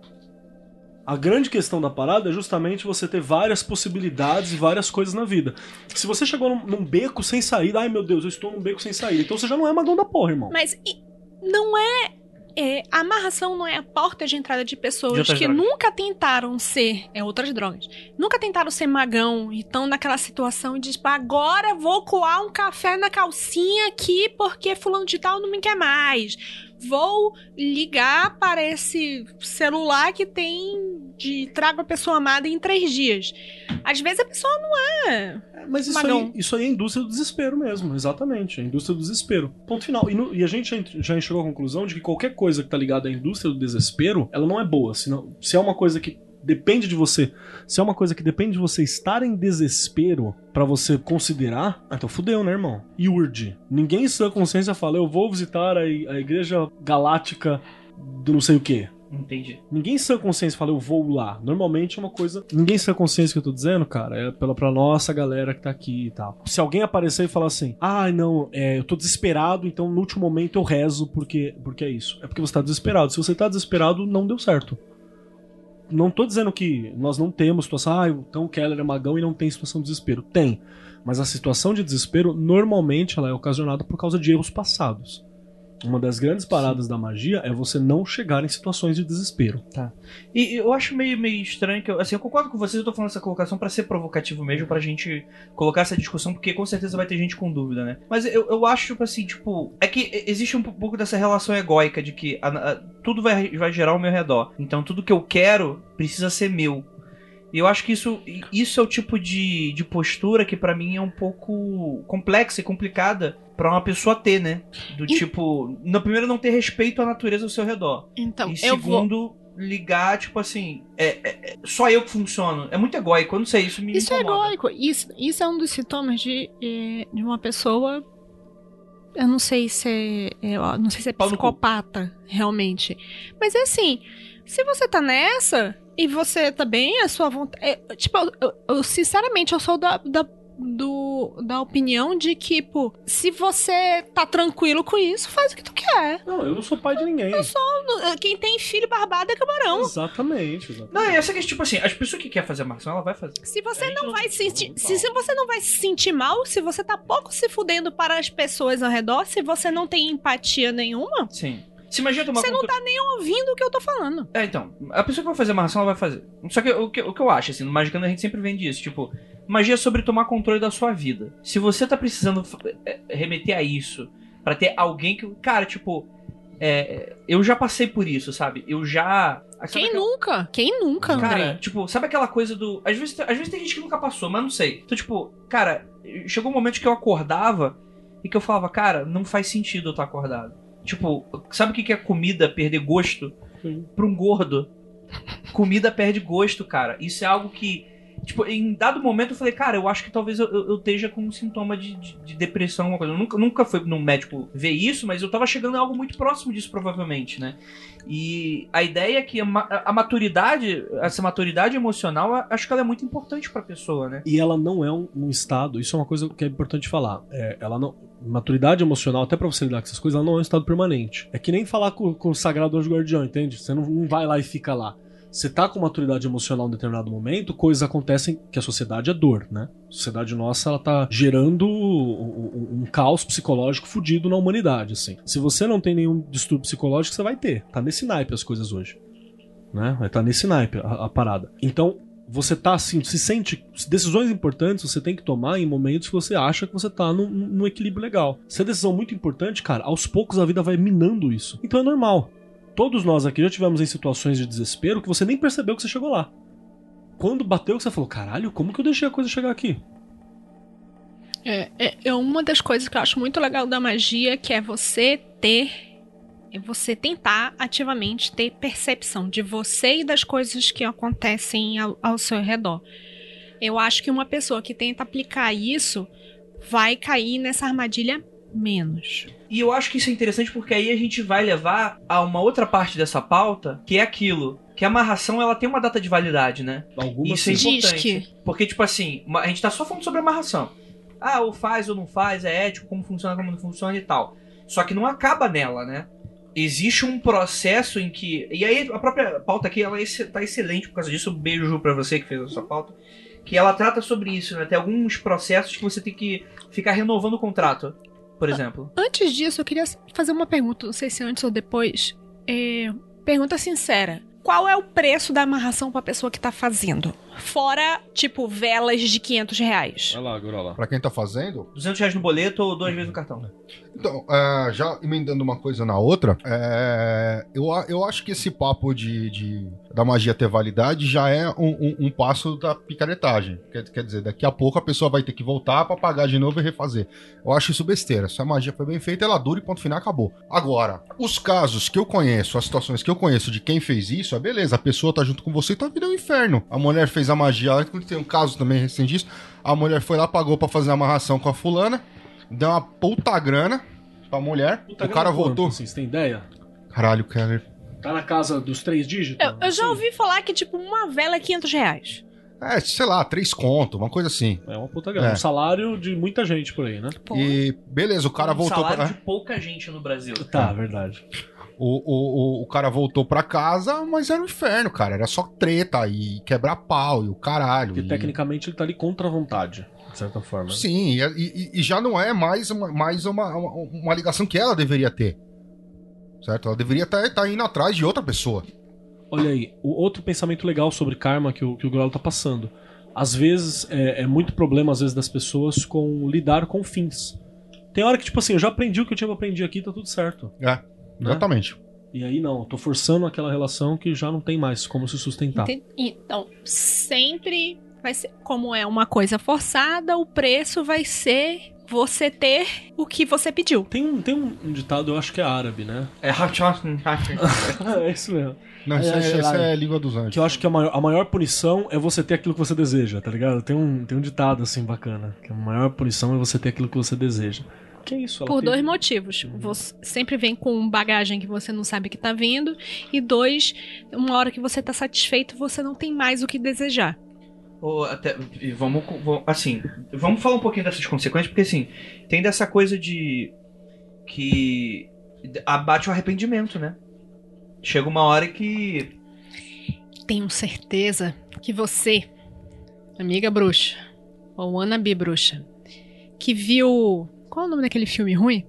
A grande questão da parada é justamente você ter várias possibilidades e várias coisas na vida. Se você chegou num, num beco sem saída, ai meu Deus, eu estou num beco sem saída, então você já não é magão da porra, irmão. Mas e- não é, é, A amarração não é a porta de entrada de De pessoas outras que drogas. nunca tentaram ser. É outras drogas. Nunca tentaram ser magão e estão naquela situação de tipo, agora vou coar um café na calcinha aqui porque fulano de tal não me quer mais. Vou ligar para esse celular que tem de trago a pessoa amada em três dias. Às vezes a pessoa não é. Mas isso aí, isso aí é a indústria do desespero mesmo, exatamente. É a indústria do desespero. Ponto final. E, no- e a gente já, chegou à conclusão de que qualquer coisa que tá ligada à indústria do desespero, ela não é boa. Senão, se é uma coisa que depende de você, se é uma coisa que depende de você estar em desespero pra você considerar, ah, então fudeu, né, irmão? E urge. Ninguém em sua consciência fala, eu vou visitar a, a igreja galáctica do não sei o quê. Entendi. Ninguém em sã consciência fala, eu vou lá. Normalmente é uma coisa. Ninguém em sã consciência que eu tô dizendo, cara, é pela pra nossa galera que tá aqui e tal. Se alguém aparecer e falar assim, ah, não, é, eu tô desesperado, então no último momento eu rezo porque, porque é isso. É porque você tá desesperado. Se você tá desesperado, não deu certo. Não tô dizendo que nós não temos situação, ah, então o Keller é magão e não tem situação de desespero. Tem. Mas a situação de desespero, normalmente, ela é ocasionada por causa de erros passados. Uma das grandes paradas da magia é você não chegar em situações de desespero. E eu acho meio, meio estranho que eu, assim, eu concordo com vocês, eu tô falando essa colocação pra ser provocativo mesmo, pra gente colocar essa discussão, porque com certeza vai ter gente com dúvida, né? Mas eu, eu acho, tipo assim, tipo, é que existe um pouco dessa relação egóica de que a- a- tudo vai, vai gerar ao meu redor. Então tudo que eu quero precisa ser meu. E eu acho que isso, isso é o tipo de, de postura que pra mim é um pouco complexa e complicada pra uma pessoa ter, né? Do E- tipo, no primeiro não ter respeito à natureza ao seu redor. Então, E eu vou. segundo, ligar, tipo assim, é, é- é só eu que funciono. É muito egóico, eu não sei, isso me Isso é incomoda. egóico. Isso, isso é um dos sintomas de, de uma pessoa. Eu não sei se é. Eu não sei se é psicopata, realmente. Mas é assim: se você tá nessa e você bem, a sua vontade. é, tipo, eu, eu- eu, sinceramente, eu sou da, da- do da opinião de que, pô, se você tá tranquilo com isso, faz o que tu quer. Não, eu não sou pai de ninguém. Quem tem filho barbado é camarão. Exatamente, exatamente. Não, e essa que é tipo assim, as pessoas que querem fazer a marcação, ela vai fazer. Se você gente não não- vai se sentir. Se, se você não vai se sentir mal, se você tá pouco se fudendo para as pessoas ao redor, se você não tem empatia nenhuma, Sim. Se imagina tomar você não tá nem ouvindo o que eu tô falando. É, então, a pessoa que vai fazer amarração, ela vai fazer. Só que o que, o que eu acho, assim, no Magicando a gente sempre vende isso, tipo, magia é sobre tomar controle da sua vida. Se você tá precisando f- é, remeter a isso, pra ter alguém que. Cara, tipo, é, eu já passei por isso, sabe? Eu já. sabe Quem aquela- nunca? Quem nunca, Cara, André? tipo, sabe aquela coisa do. Às vezes, às vezes tem gente que nunca passou, mas não sei. Então, tipo, cara, chegou um momento que eu acordava e que eu falava, cara, não faz sentido eu estar acordado. Tipo, sabe o que que é comida perder gosto? Sim. Pra um gordo. Comida perde gosto, cara. Isso é algo que. Tipo, em dado momento eu falei, cara, eu acho que talvez eu, eu- eu esteja com um sintoma de, de- de depressão, alguma coisa. Eu nunca, nunca fui num médico ver isso, mas eu tava chegando a algo muito próximo disso, provavelmente, né? E a ideia é que a, a maturidade, essa maturidade emocional, acho que ela é muito importante pra pessoa, né? E ela não é um, um estado, isso é uma coisa que é importante falar. É, ela não. Maturidade emocional, até pra você lidar com essas coisas, ela não é um estado permanente. É que nem falar com, com o Sagrado Anjo Guardião, entende? Você não, não vai lá e fica lá. Você tá com maturidade emocional em determinado momento, coisas acontecem que a sociedade é dor, né? A sociedade nossa, ela tá gerando um, um- caos psicológico fudido na humanidade, assim. Se você não tem nenhum distúrbio psicológico, você vai ter. Tá nesse naipe as coisas hoje. Né? Estar nesse naipe a, a parada. Então, você tá assim, se sente. Decisões importantes você tem que tomar em momentos que você acha que você tá num, num equilíbrio legal. Se é decisão muito importante, cara, aos poucos a vida vai minando isso. Então é normal. Todos nós aqui já tivemos em situações de desespero que você nem percebeu que você chegou lá. Quando bateu, você falou: caralho, como que eu deixei a coisa chegar aqui? É, é, é uma das coisas que eu acho muito legal da magia, que é você ter. É você tentar ativamente ter percepção de você e das coisas que acontecem ao, ao seu redor. Eu acho que uma pessoa que tenta aplicar isso vai cair nessa armadilha menos. E eu acho que isso é interessante porque aí a gente vai levar a uma outra parte dessa pauta, que é aquilo. Que a amarração ela tem uma data de validade, né? Algumas Isso é importante. que- Porque, tipo assim, a gente tá só falando sobre amarração. Ah, ou faz ou não faz, é ético, como funciona, como não funciona e tal. Só que não acaba nela, né? Existe um processo em que. E aí, a própria pauta aqui, ela é ex- tá excelente por causa disso. Um beijo pra você que fez essa pauta. Que ela trata sobre isso, né? Tem alguns processos que você tem que ficar renovando o contrato, por exemplo. Antes disso, eu queria fazer uma pergunta, não sei se antes ou depois. É, pergunta sincera. Qual é o preço da amarração pra pessoa que tá fazendo? Fora, tipo, velas de 500 reais. Vai lá, Gorola. Pra quem tá fazendo, 200 reais no boleto ou duas vezes no cartão. Então, é, já emendando uma coisa na outra, é, eu, a- eu acho que esse papo de, de- da magia ter validade já é um, um- um passo da picaretagem. Quer, quer dizer, daqui a pouco a pessoa vai ter que voltar pra pagar de novo e refazer. Eu acho isso besteira. Se a magia foi bem feita, ela dura e ponto final acabou. Agora, os casos que eu conheço, as situações que eu conheço de quem fez isso, é beleza, a pessoa tá junto com você e tá virando um inferno. A mulher fez a magia, lá, tem um caso também recente disso, a mulher foi lá, pagou pra fazer a amarração com a fulana, deu uma puta grana pra mulher, Puta o cara voltou. Assim, você tem ideia? Caralho, Keller. Tá na casa dos três dígitos? Eu, eu já Assim? ouvi falar que, tipo, uma vela é 500 reais. É, sei lá, três conto, uma coisa assim. É uma puta grana. É. Um salário de muita gente por aí, né? Pô. E beleza, o cara um voltou salário pra. de pouca gente no Brasil. Tá, verdade. O, o, o, o cara voltou pra casa, mas era um inferno, cara. Era só treta e quebrar pau e o caralho. Porque e- tecnicamente ele tá ali contra a vontade, de certa forma. né? Sim, e, e- e já não é mais uma, mais uma, uma, uma ligação que ela deveria ter. Certo? Ela deveria estar indo atrás de outra pessoa. Olha aí, o outro pensamento legal sobre karma que o, que o Grolo tá passando. Às vezes, é, é muito problema, às vezes, das pessoas com lidar com fins. Tem hora que, tipo assim, eu já aprendi o que eu tinha pra aprender aqui, tá tudo certo. É, exatamente. E aí não, eu tô forçando aquela relação que já não tem mais como se sustentar. Enten- Então, sempre vai ser. Como é uma coisa forçada, o preço vai ser você ter o que você pediu. Tem um, tem um ditado, eu acho que é árabe, né? *laughs* É *laughs* é isso mesmo. Não, isso É, é, é, isso é. é língua dos anjos. Que eu acho que a maior, a maior punição é você ter aquilo que você deseja, tá ligado? Tem um, tem um ditado assim bacana. Que a maior punição é você ter aquilo que você deseja. Que é isso? Ela Por fez- dois motivos. Você sempre vem com bagagem que você não sabe que tá vindo. E dois, uma hora que você tá satisfeito, você não tem mais o que desejar. Ou até, vamos- assim, vamos falar um pouquinho dessas consequências, porque assim, tem dessa coisa de que abate o arrependimento, né? Chega uma hora que Tenho certeza que você, amiga bruxa, ou Ana B bruxa, que viu. Qual é o nome daquele filme ruim?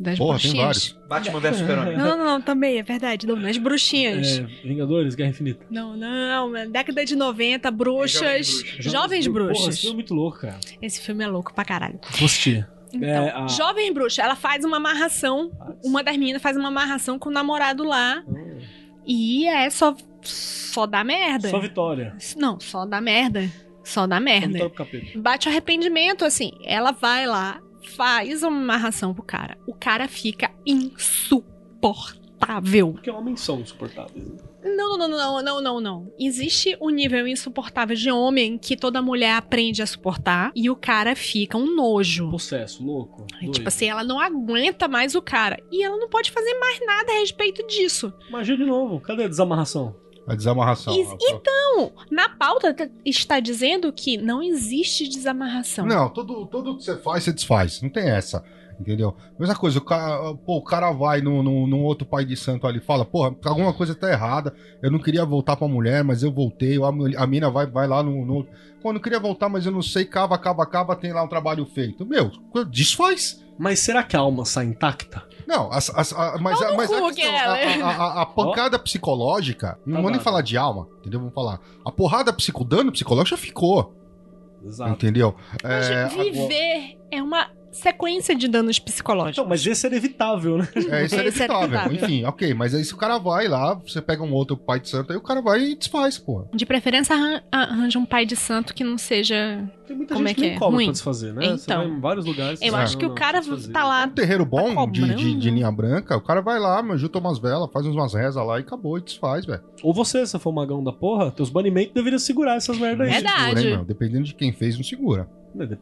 Das Porra, tem bruxinhas. vários. Batman vs Super-Homem. Não, não, não, também, é verdade. Não, nas bruxinhas. É, Vingadores, Guerra Infinita. Não, não, na década de 90, bruxas. Jovens Porra, bruxas. esse filme é muito louco, cara. Esse filme é louco pra caralho. Vou assistir. Então, É, a- Jovem Bruxa, ela faz uma amarração. Uma das meninas faz uma amarração com o namorado lá. E é só. Só dá merda. Só vitória. Não, só dá merda. Só dá Só merda. capeta. Bate o arrependimento, assim. Ela vai lá, faz uma amarração pro cara. O cara fica insuportável. Porque homens são insuportáveis. né? Não, não, não, não, não, não, não. Existe um nível insuportável de homem que toda mulher aprende a suportar e o cara fica um nojo. Possesso, louco. doido. Tipo assim, ela não aguenta mais o cara. E ela não pode fazer mais nada a respeito disso. Magia de novo. Cadê a desamarração? A desamarração. E- então, na pauta está dizendo que não existe desamarração. Não, tudo, tudo que você faz, você desfaz. Não tem essa. Entendeu? Mesma coisa, o cara, pô, o cara vai num, num, num outro pai de santo ali e fala, porra, alguma coisa tá errada. Eu não queria voltar pra mulher, mas eu voltei. A, a mina vai, vai lá no, no. Pô, eu não queria voltar, mas eu não sei, cava, cava, cava, tem lá um trabalho feito. Meu, desfaz. Mas será que a alma sai intacta? Não, as, as- a- mas, a, mas a, questão- a, a- a- a pancada psicológica, não Tá vou nem falar de alma, entendeu? Vamos falar. A porrada psico, dano psicológico já ficou, Exato. entendeu? Mas É, viver é uma sequência de danos psicológicos. Então, mas esse era evitável, né? É, isso é Esse é inevitável. inevitável. Enfim, ok, mas aí se o cara vai lá, você pega um outro pai de santo, aí o cara vai e desfaz, pô. De preferência, arran- arranja um pai de santo que não seja. Tem muita Como gente é que nem é? cobra Ruim. pra desfazer, né? Você Então. vai em vários lugares. Eu você acho que o cara desfazer. tá lá. Um terreiro bom Tá de, de, cobrando. de linha branca, o cara vai lá, junta umas velas, faz umas rezas lá e acabou, e desfaz, velho. Ou você, se for magão da porra, teus banimentos deveriam segurar essas merda aí. Verdade. Segura, hein? Dependendo de quem fez, não segura.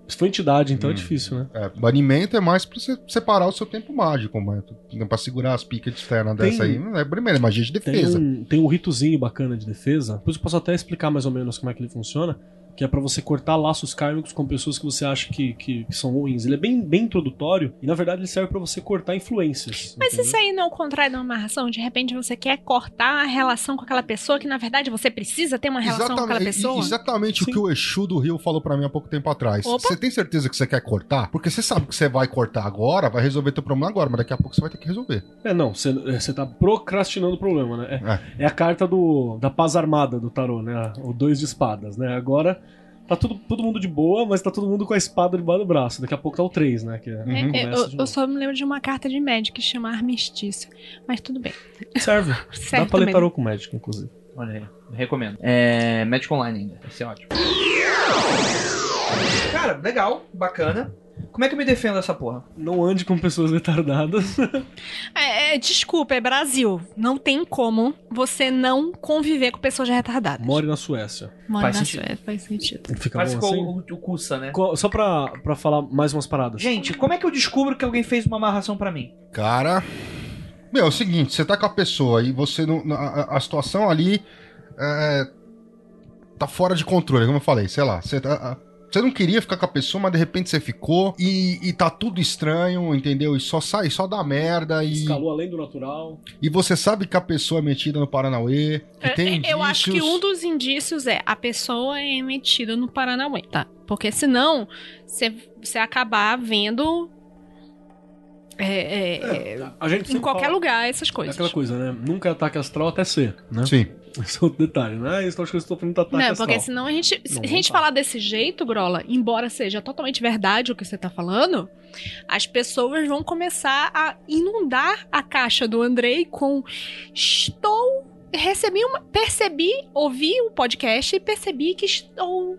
Se for entidade, então é Hum. difícil, né? É, banimento é mais pra você separar o seu tempo mágico, mas pra segurar as picas de externa Tem- dessa aí. Não é banimento, é magia de Tem defesa. um, tem um ritozinho bacana de defesa. Depois eu posso até explicar mais ou menos como é que ele funciona. Que é pra você cortar laços kármicos com pessoas que você acha que, que, que são ruins. Ele é bem, bem introdutório e na verdade ele serve pra você cortar influências. Mas entendeu? isso aí não é o contrário de uma amarração? De repente você quer cortar a relação com aquela pessoa que na verdade você precisa ter uma relação com aquela Exatamente, pessoa? exatamente o Sim. que o Exu do Rio falou pra mim há pouco tempo atrás. Opa. Você tem certeza que você quer cortar? Porque você sabe que você vai cortar agora, vai resolver teu problema agora, mas daqui a pouco você vai ter que resolver. É, não, você você tá procrastinando o problema, né? É, é a carta do, da paz armada do tarô, né? O dois de espadas, né? Agora tá tudo, todo mundo de boa, mas tá todo mundo com a espada debaixo do braço. Daqui a pouco tá o 3, né? Que Uhum. é, começa eu, de eu só me lembro de uma carta de Magic que chama Armistício. Mas tudo bem. Serve. *laughs* Dá Serve pra ler tarô com Magic, inclusive. Olha aí, recomendo. É. Magic Online ainda. Vai ser ótimo. Cara, legal, bacana. Como é que eu me defendo dessa porra? Não ande com pessoas retardadas. É, é, desculpa, é Brasil. Não tem como você não conviver com pessoas retardadas. More na Suécia. Mora Faz na sentido. Suécia, faz sentido. Fica Parece bom que assim? o, o, né? Só pra, pra falar mais umas paradas. Gente, como é que eu descubro que alguém fez uma amarração pra mim? Cara. Meu, é o seguinte, você tá com a pessoa e você não. A, a situação ali. é, tá fora de controle, como eu falei, sei lá. Você, tá- você não queria ficar com a pessoa, mas de repente você ficou e, e tá tudo estranho, entendeu? E só sai, só dá merda e, Escalou além do natural. e você sabe que a pessoa é metida no Paranauê, que tem É, eu acho que indícios. um dos indícios é a pessoa é metida no Paranauê, tá? Porque senão você você acabar vendo é, é, é, A gente em qualquer fala- lugar essas É coisas. aquela coisa, né? Nunca é ataque astral até ser, né? Sim. Esse é outro detalhe, né? Isso acho que eu estou fazendo ataque Não, astral. porque senão a gente. Se Não, a não gente falar desse jeito, Grola, embora seja totalmente verdade o que você tá falando, as pessoas vão começar a inundar a caixa do Andrei com estou. Recebi uma. Percebi, ouvi o podcast e percebi que estou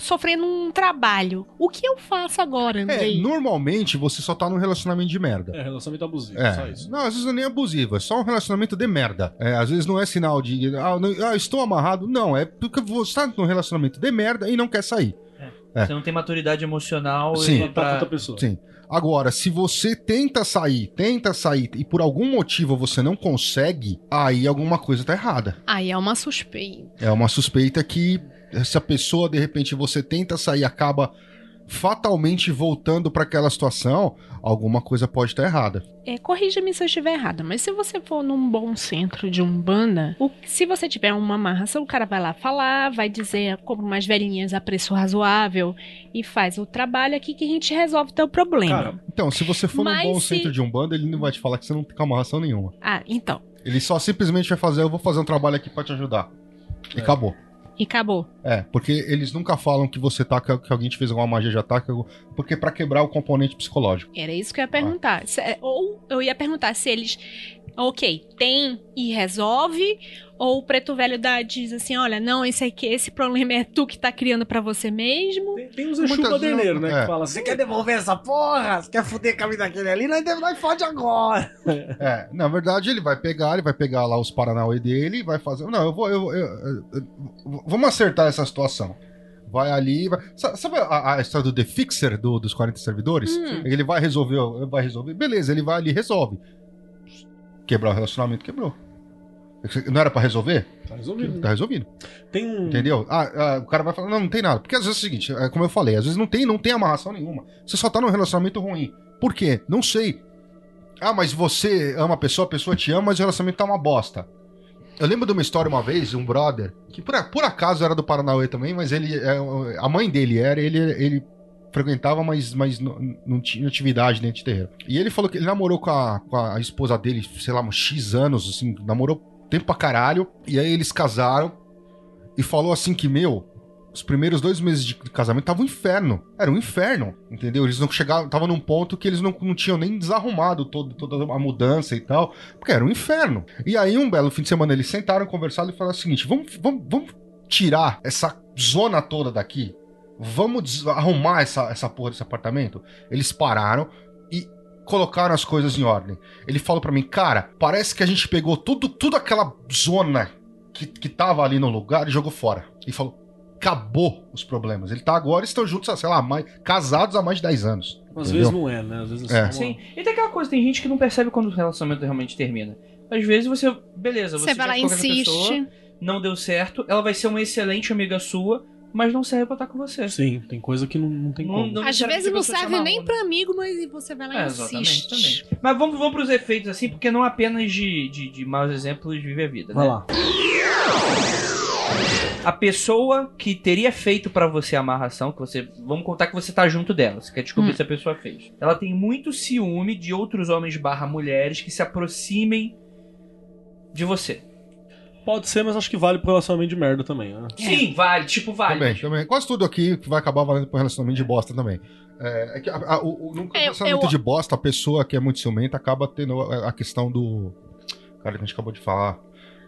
sofrendo um trabalho. O que eu faço agora, É, normalmente você só tá num relacionamento de merda. É, relacionamento abusivo, É. só isso. Não, às vezes não é nem abusivo, é só um relacionamento de merda. É, às vezes não é sinal de, ah, não- ah, estou amarrado. Não, é porque você tá num relacionamento de merda e não quer sair. É. Você não tem maturidade emocional Sim. pra... outra pessoa. Sim. Agora, se você tenta sair, tenta sair e por algum motivo você não consegue, aí alguma coisa tá errada. Aí é uma suspeita. É uma suspeita que se a pessoa de repente você tenta sair e acaba fatalmente voltando para aquela situação, alguma coisa pode estar errada. É, corrija-me se eu estiver errada, mas se você for num bom centro de umbanda, o- se você tiver uma amarração, o cara vai lá falar, vai dizer, compra umas velhinhas a preço razoável e faz o trabalho aqui que a gente resolve teu problema. Cara, Então, se você for Mas num bom se- centro de um bando, ele não vai te falar que você não tem amarração nenhuma. Ah, então. Ele só simplesmente vai fazer, eu vou fazer um trabalho aqui pra te ajudar. E acabou. E acabou. É, porque eles nunca falam que você tá, que alguém te fez alguma magia de ataque, porque pra quebrar o componente psicológico. Era isso que eu ia perguntar. Se- é, Ou eu ia perguntar se eles, ok, tem e resolve, ou o preto velho dá, diz assim, olha, não, esse aqui, esse problema é tu que tá criando pra você mesmo. tem, tem uns Exu Muitas baderneiros, né? é. Que fala assim. Você quer devolver essa porra? Você quer fuder com a vida daquele ali? Nós, nós fode agora. É, na verdade, ele vai pegar, ele vai pegar lá os Paranauê dele e vai fazer. Não, eu vou. eu- eu- eu- eu- vamos acertar essa situação. Vai ali. Vai... Sa- Sabe a, a história do The Fixer do- dos 40 servidores? Hum. Ele vai resolver, vai resolver. Beleza, ele vai ali e resolve. Quebrar o relacionamento, quebrou. Não era pra resolver? Tá resolvido. Tá resolvido. Tem um. Entendeu? Ah, ah, o cara vai falar, não, não tem nada. Porque às vezes é o seguinte, é como eu falei, às vezes não tem, não tem amarração nenhuma. Você só tá num relacionamento ruim. Por quê? Não sei. Ah, mas você ama a pessoa, a pessoa te ama, mas o relacionamento tá uma bosta. Eu lembro de uma história uma vez, um brother, que por, por acaso era do Paranauê também, mas ele. é, a mãe dele era, ele, ele frequentava, mas, mas não, não tinha atividade dentro de terreiro. E ele falou que ele namorou com a, com a esposa dele, sei lá, uns X anos, assim, namorou tempo pra caralho. E aí eles casaram e falou assim que, meu, os primeiros dois meses de casamento tava um inferno. Era um inferno, entendeu? Eles não chegavam, tava num ponto que eles não, não tinham nem desarrumado todo, toda a mudança e tal, porque era um inferno. E aí, um belo fim de semana, eles sentaram, conversaram e falaram o seguinte: vamos, vamos, vamos tirar essa zona toda daqui. Vamos arrumar essa, essa porra desse apartamento. Eles pararam e colocaram as coisas em ordem. Ele falou pra mim, cara, parece que a gente pegou tudo, tudo aquela zona que, que tava ali no lugar e jogou fora. E falou, acabou os problemas. Ele tá agora, estão juntos, sei lá, mais, casados há mais de 10 anos. Às entendeu? vezes não é, né? Às vezes É. é. uma- Sim. E tem aquela coisa, tem gente que não percebe quando o relacionamento realmente termina. Às vezes você, beleza, você, Você vai lá insiste. pessoa, não deu certo, ela vai ser uma excelente amiga sua, mas não serve pra estar com você. Sim, tem coisa que não, não tem Não- como. não Às vezes não serve nem onda. pra amigo, mas você vai lá É, e exatamente, insiste. também. Mas vamos, vamos pros efeitos, assim, porque não apenas de, de, de maus exemplos vive a vida, né? Vai lá. A pessoa que teria feito pra você a amarração, que você. Vamos contar que você tá junto dela. Você quer descobrir Hum. se a pessoa fez. Ela tem muito ciúme de outros homens barra mulheres que se aproximem de você. Pode ser, mas acho que vale pro relacionamento de merda também, né? Sim, vale, tipo, vale. Também, também. Quase tudo aqui vai acabar valendo pro relacionamento de bosta também. É, é que a- a- o, o, no É, relacionamento eu- de bosta, a pessoa que é muito ciumenta acaba tendo a, a questão do. Cara, que a gente acabou de falar.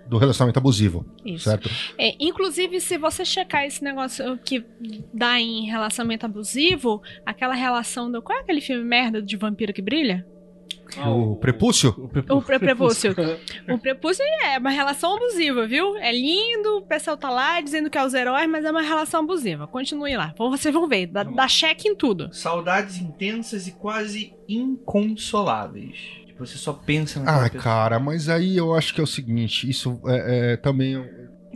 Do relacionamento abusivo, Isso. certo? É, inclusive, se você checar esse negócio que dá em relacionamento abusivo, aquela relação do. Qual é aquele filme merda de vampiro que brilha? O prepúcio? O, prepu- O pre- prepúcio. *laughs* O prepúcio é uma relação abusiva, viu? É lindo, o pessoal tá lá dizendo que é os heróis, mas é uma relação abusiva. Continue lá. Vocês vão ver. Dá, dá cheque em tudo. Saudades intensas e quase inconsoláveis. Tipo, você só pensa naquela Ah, pessoa. cara, mas aí eu acho que é o seguinte, isso é, é também.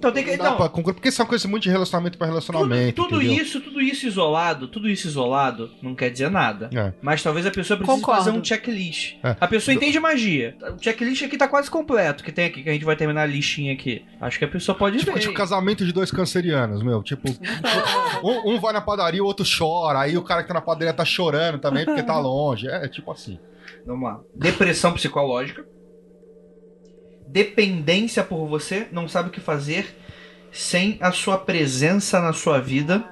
Então tem que. não dá Não, pra concordar, porque isso é uma coisa muito de relacionamento pra tudo, relacionamento. tudo entendeu? isso, tudo isso isolado, tudo isso isolado, não quer dizer nada. É. Mas talvez a pessoa precise Concordo. fazer um checklist. É. A pessoa entende magia. O checklist aqui tá quase completo, que tem aqui, que a gente vai terminar a listinha aqui. Acho que a pessoa pode Tipo, ver. tipo casamento de dois cancerianos, meu. Tipo, *laughs* um, um vai na padaria, o outro chora. Aí o cara que tá na padaria tá chorando também porque tá *laughs* longe. É, tipo assim. Vamos lá. Depressão psicológica. Dependência por você, não sabe o que fazer sem a sua presença na sua vida.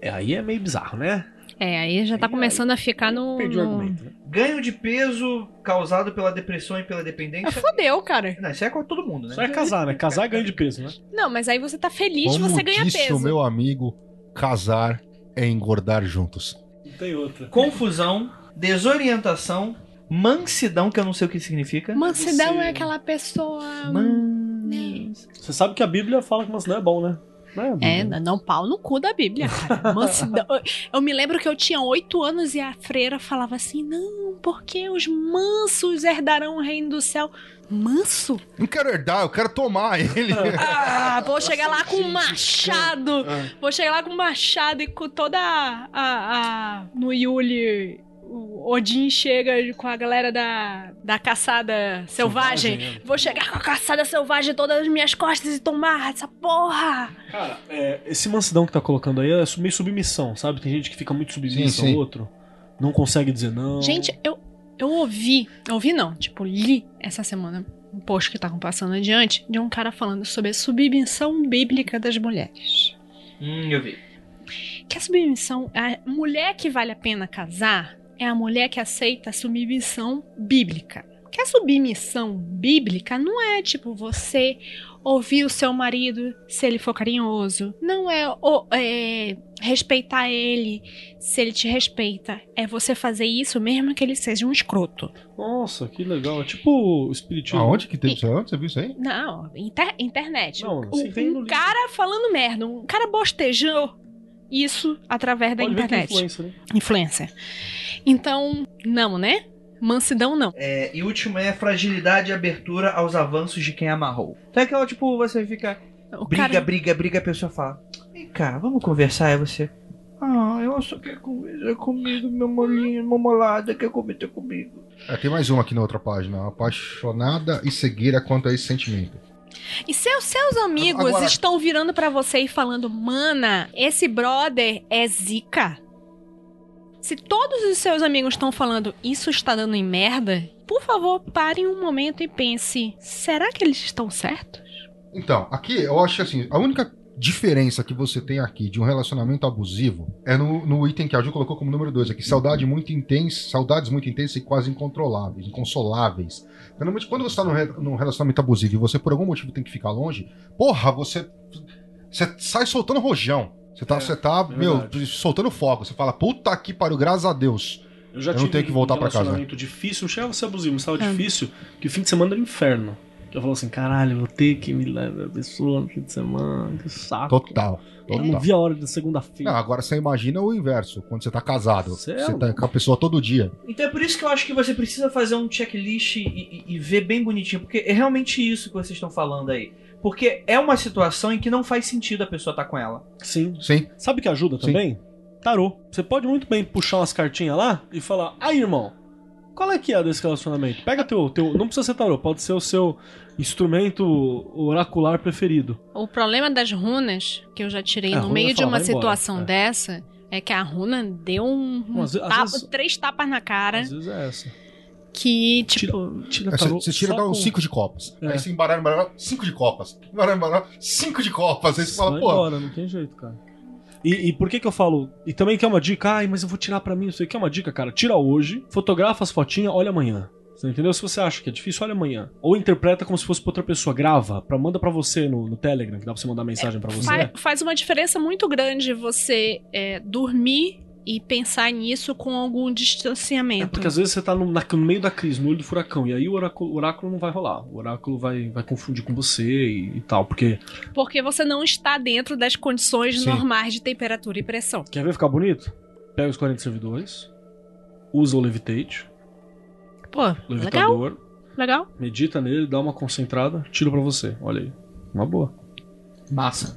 É, aí é meio bizarro, né? É, aí já tá Aí- começando a ficar no. Perdi o argumento. né? Ganho de peso causado pela depressão e pela É, dependência. fodeu, cara. Não, isso é com todo mundo, né? Só é casar, né? Casar é ganho de peso, né? Não, mas aí você tá feliz, Como você ganha disse peso. o meu amigo, casar é engordar juntos. Não tem outra. Confusão, desorientação, mansidão, que eu não sei o que significa. Mansidão Você- é aquela pessoa. Man... Você sabe que a Bíblia fala que mansidão é bom, né? É, não, pau no cu da Bíblia, cara. *laughs* Mansidão. Eu me lembro que eu tinha oito anos e a freira falava assim: não, porque os mansos herdarão o reino do céu. Manso? Não quero herdar, eu quero tomar ele. *laughs* Ah, vou chegar lá com um machado. Vou chegar lá com um machado e com toda a. a, a no Yuli. O Odin chega com a galera da, da caçada selvagem. Selvagem, é. Vou chegar com a caçada selvagem todas as minhas costas e tomar essa porra. Cara, é, esse mansidão que tá colocando aí é meio submissão, sabe? Tem gente que fica muito submissa ao outro. Não consegue dizer não. Gente, eu, eu ouvi, ouvi não, tipo, li essa semana um post que estavam passando adiante de um cara falando sobre a submissão bíblica das mulheres. Hum, eu vi. Que a submissão, a mulher que vale a pena casar é a mulher que aceita a submissão bíblica. Que a submissão bíblica não é tipo você ouvir o seu marido se ele for carinhoso. Não é, é respeitar ele se ele te respeita. É você fazer isso mesmo que ele seja um escroto. Nossa, que legal. É tipo o espiritismo. Aonde que teve isso? Onde você viu isso aí? Não, inter- internet. Não, um um cara falando merda, um cara bostejou isso através da Pode ver que é internet. influência, né? Influencer. Então, não, né? Mansidão não. É, e último é fragilidade e abertura aos avanços de quem amarrou. Então é aquela, tipo, você fica. O Briga, cara, briga, briga, a pessoa fala. Vem cá, vamos conversar, aí você. Ah, eu só quero conversar comigo, meu molinho, mamolada, quer conversar comigo. É, tem mais uma aqui na outra página. Apaixonada e cegueira quanto a esse sentimento. E seus, seus amigos Agora- estão virando pra você e falando, mana, esse brother é zica. Se todos os seus amigos estão falando isso está dando em merda, por favor, parem um momento e pense, será que eles estão certos? Então, aqui eu acho assim, a única diferença que você tem aqui de um relacionamento abusivo é no, no item que a Ju colocou como número 2 aqui, saudade muito intensa, saudades muito intensas e quase incontroláveis, inconsoláveis. Normalmente quando você tá num, num relacionamento abusivo e você por algum motivo tem que ficar longe, porra, você você sai soltando rojão. Você tá, você tá, é meu, verdade. soltando fogo. Você fala, puta que pariu, graças a Deus. Eu já Eu não tive tenho que voltar um pra casa. relacionamento difícil, não chegava a ser abusivo, mas estava Ah. difícil, que o fim de semana era um inferno. Eu falo assim, caralho, eu vou ter que me levar a pessoa no fim de semana, que saco. Total. Eu não Total. vi a hora da segunda-feira. Não, agora você imagina o inverso, quando você tá casado. Você Você, é tá com a pessoa todo dia. Então é por isso que eu acho que você precisa fazer um checklist e, e- e ver bem bonitinho, porque é realmente isso que vocês estão falando aí. Porque é uma situação em que não faz sentido a pessoa estar com ela. Sim. Sim. Sabe o que ajuda Sim. também? Tarô. Você pode muito bem puxar umas cartinhas lá e falar, aí irmão, qual é que é desse relacionamento? Pega teu, teu. Não precisa ser tarô, pode ser o seu instrumento oracular preferido. O problema das runas, que eu já tirei É, no meio de uma embora, situação é. dessa, é que a runa deu um, um Às ve- às tapa- vezes- três tapas na cara Às vezes é essa. Que, tipo, Tira Aí Você, tarô. você tira dá com- uns 5 de copas. É. Aí você embaralha, embaralha, 5 de copas. Embaralha, embaralha, 5 de copas. Aí você fala, pô. embora, não tem jeito, cara. E, e por que que eu falo? E também quer uma dica? Ai, mas eu vou tirar pra mim. Você quer uma dica, cara? Tira hoje, fotografa as fotinhas, olha amanhã. Você entendeu? Se você acha que é difícil, olha amanhã. Ou interpreta como se fosse pra outra pessoa. Grava, pra, manda pra você no, no Telegram, que dá pra você mandar mensagem pra você. fa- faz uma diferença muito grande você é, dormir e pensar nisso com algum É distanciamento. porque às vezes você tá no, no meio da crise, no olho do furacão, e aí o oráculo, o oráculo não vai rolar. O oráculo vai, vai confundir com você e, e tal. Porque Porque você não está dentro das condições Sim. normais de temperatura e pressão. quer ver ficar bonito? Pega os 40 servidores, usa o Levitate, Pô, legal, levitador, legal. medita nele, dá uma concentrada, tira pra você. Olha aí. Uma boa. Massa.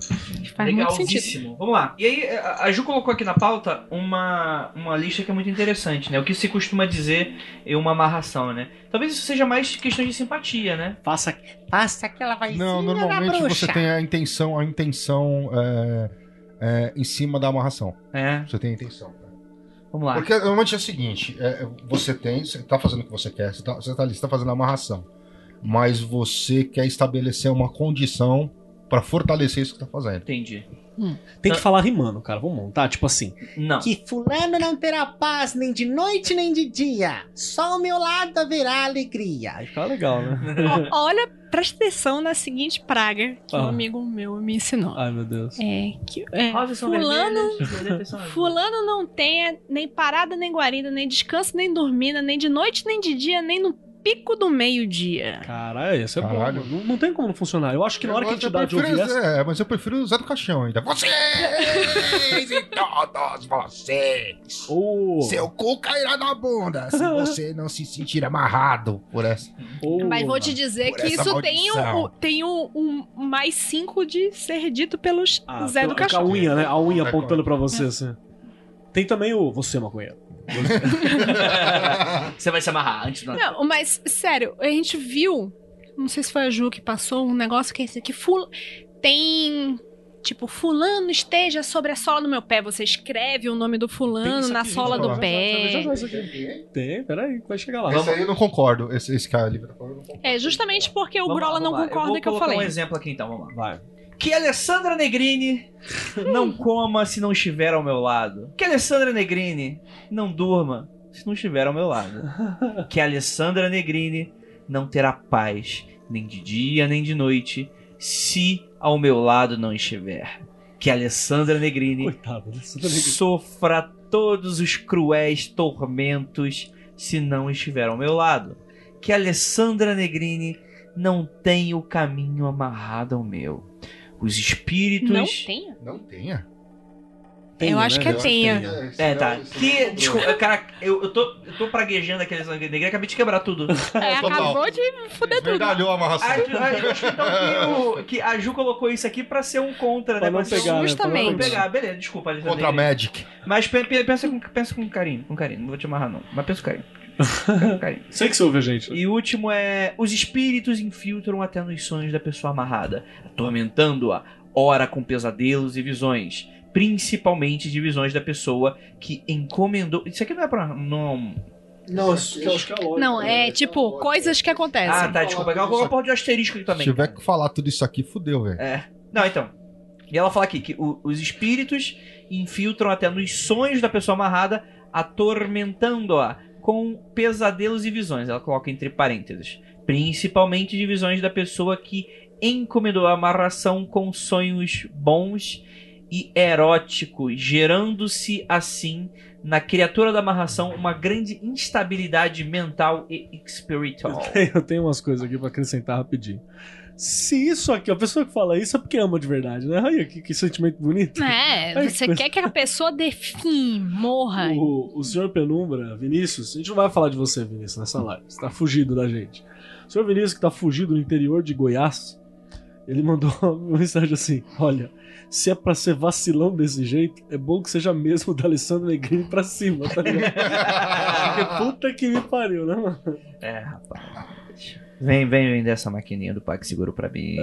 Faz. Legalzíssimo. Vamos lá. E aí, a Ju colocou aqui na pauta uma, uma lista que é muito interessante, né? O que se costuma dizer em uma amarração, né? Talvez isso seja mais questão de simpatia, né? Faça. Passa aquela vaizinha Não, normalmente bruxa. você tem a intenção, a intenção é, é, em cima da amarração. É. Você tem a intenção. Vamos lá. Porque normalmente é o seguinte: é, você tem, você tá fazendo o que você quer, você tá, você tá ali, você tá fazendo a amarração. Mas você quer estabelecer uma condição pra fortalecer isso que tá fazendo. Entendi. Tem que falar rimando, cara. Vamos montar, tipo assim. Não. Que fulano não terá paz nem de noite nem de dia. Só ao meu lado haverá alegria. Vai ficar legal, né? Ó, Olha, presta atenção na seguinte praga que um Ah. amigo meu me ensinou. Ai, meu Deus. É que é, fulano, fulano não tenha nem parada, nem guarida, nem descanso, nem dormida, nem de noite, nem de dia, nem no pico do meio-dia. Caralho, isso é Caralho. bom. Não, não tem como não funcionar. Eu acho que na hora que a entidade prefiro- ouvir essa. É, mas eu prefiro o Zé do Caixão ainda. Vocês e todos vocês. Ou, Seu cu cairá na bunda se você não se sentir amarrado por essa. ou- Mas vou te dizer Por que isso tem, o, tem o, um mais cinco de ser dito pelos Ah, Zé do pela- com a unha, né? A unha É, apontando pra você, assim. Tem também o Você, maconheiro. *laughs* Você vai se amarrar antes do Não, mas, sério, a gente viu. Não sei se foi a Ju que passou um negócio que é esse aqui. Ful... Tem. Tipo, fulano esteja sobre a sola do meu pé. Você escreve o nome do fulano na aqui, sola do pé. Tem, peraí, vai chegar lá. Esse aí eu não concordo. Esse, esse cara ali eu não concordo. É justamente porque o Vamos lá, Grola não vamos lá. concorda vou que eu colocar falei. um exemplo aqui então, vamos lá. Vai. Que Alessandra Negrini não coma se não estiver ao meu lado. Que Alessandra Negrini não durma se não estiver ao meu lado. Que Alessandra Negrini não terá paz nem de dia nem de noite se ao meu lado não estiver. Que Alessandra Negrini Coitado, tá ligado? sofra todos os cruéis tormentos se não estiver ao meu lado. Que Alessandra Negrini não tenha o caminho amarrado ao meu. Os espíritos. Não tenha? Não tenha. Tenha, eu acho né? que é tenha. É, tá. Que. Desculpa, cara, eu, eu, tô, eu tô praguejando aquele sangue negro, acabei de quebrar tudo. É, *laughs* acabou de fuder tudo. Esmerdalhou a amarração. Eu acho então que, o- que a Ju colocou isso aqui pra ser um contra, Pra né? não Pra pegar, um... né? Justamente. Pra não pegar, beleza, desculpa, Alessandra Contra a. Magic. Mas pe- pe- pensa com, pensa com carinho, com carinho. Não vou te amarrar, não. Mas pensa com carinho. *laughs* Sei que você ouve a gente. E o último é: os espíritos infiltram até nos sonhos da pessoa amarrada, atormentando-a, ora com pesadelos e visões, principalmente de visões da pessoa que encomendou. Isso aqui não é pra. Não... Não, acho que acho que é lógico. Não, é tipo, coisas que acontecem. Ah, tá, desculpa. Ela colocou porra de asterisco aqui Se também. tiver que falar tudo isso aqui, fudeu, velho. É. Não, então. E ela fala aqui que o- os espíritos infiltram até nos sonhos da pessoa amarrada, atormentando-a com pesadelos e visões. Ela coloca entre parênteses. Principalmente de visões da pessoa que encomendou a amarração com sonhos bons e eróticos, gerando-se assim na criatura da amarração uma grande instabilidade mental e espiritual. Eu tenho umas coisas aqui pra acrescentar rapidinho. Se isso aqui, a pessoa que fala isso é porque ama de verdade, né? Olha que, que sentimento bonito. É, Ai, você que quer que a pessoa define, morra. O, o senhor Penumbra, Vinícius, a gente não vai falar de você, Vinícius, nessa live. Você tá fugido da gente. O senhor Vinícius, que tá fugido no interior de Goiás, ele mandou *laughs* uma mensagem assim: Olha, se é pra ser vacilão desse jeito, é bom que seja mesmo da Alessandro Negrini pra cima, tá ligado? *laughs* Porque puta que me pariu, né, mano? É, rapaz. Vem, vem vender essa maquininha do PagSeguro pra mim.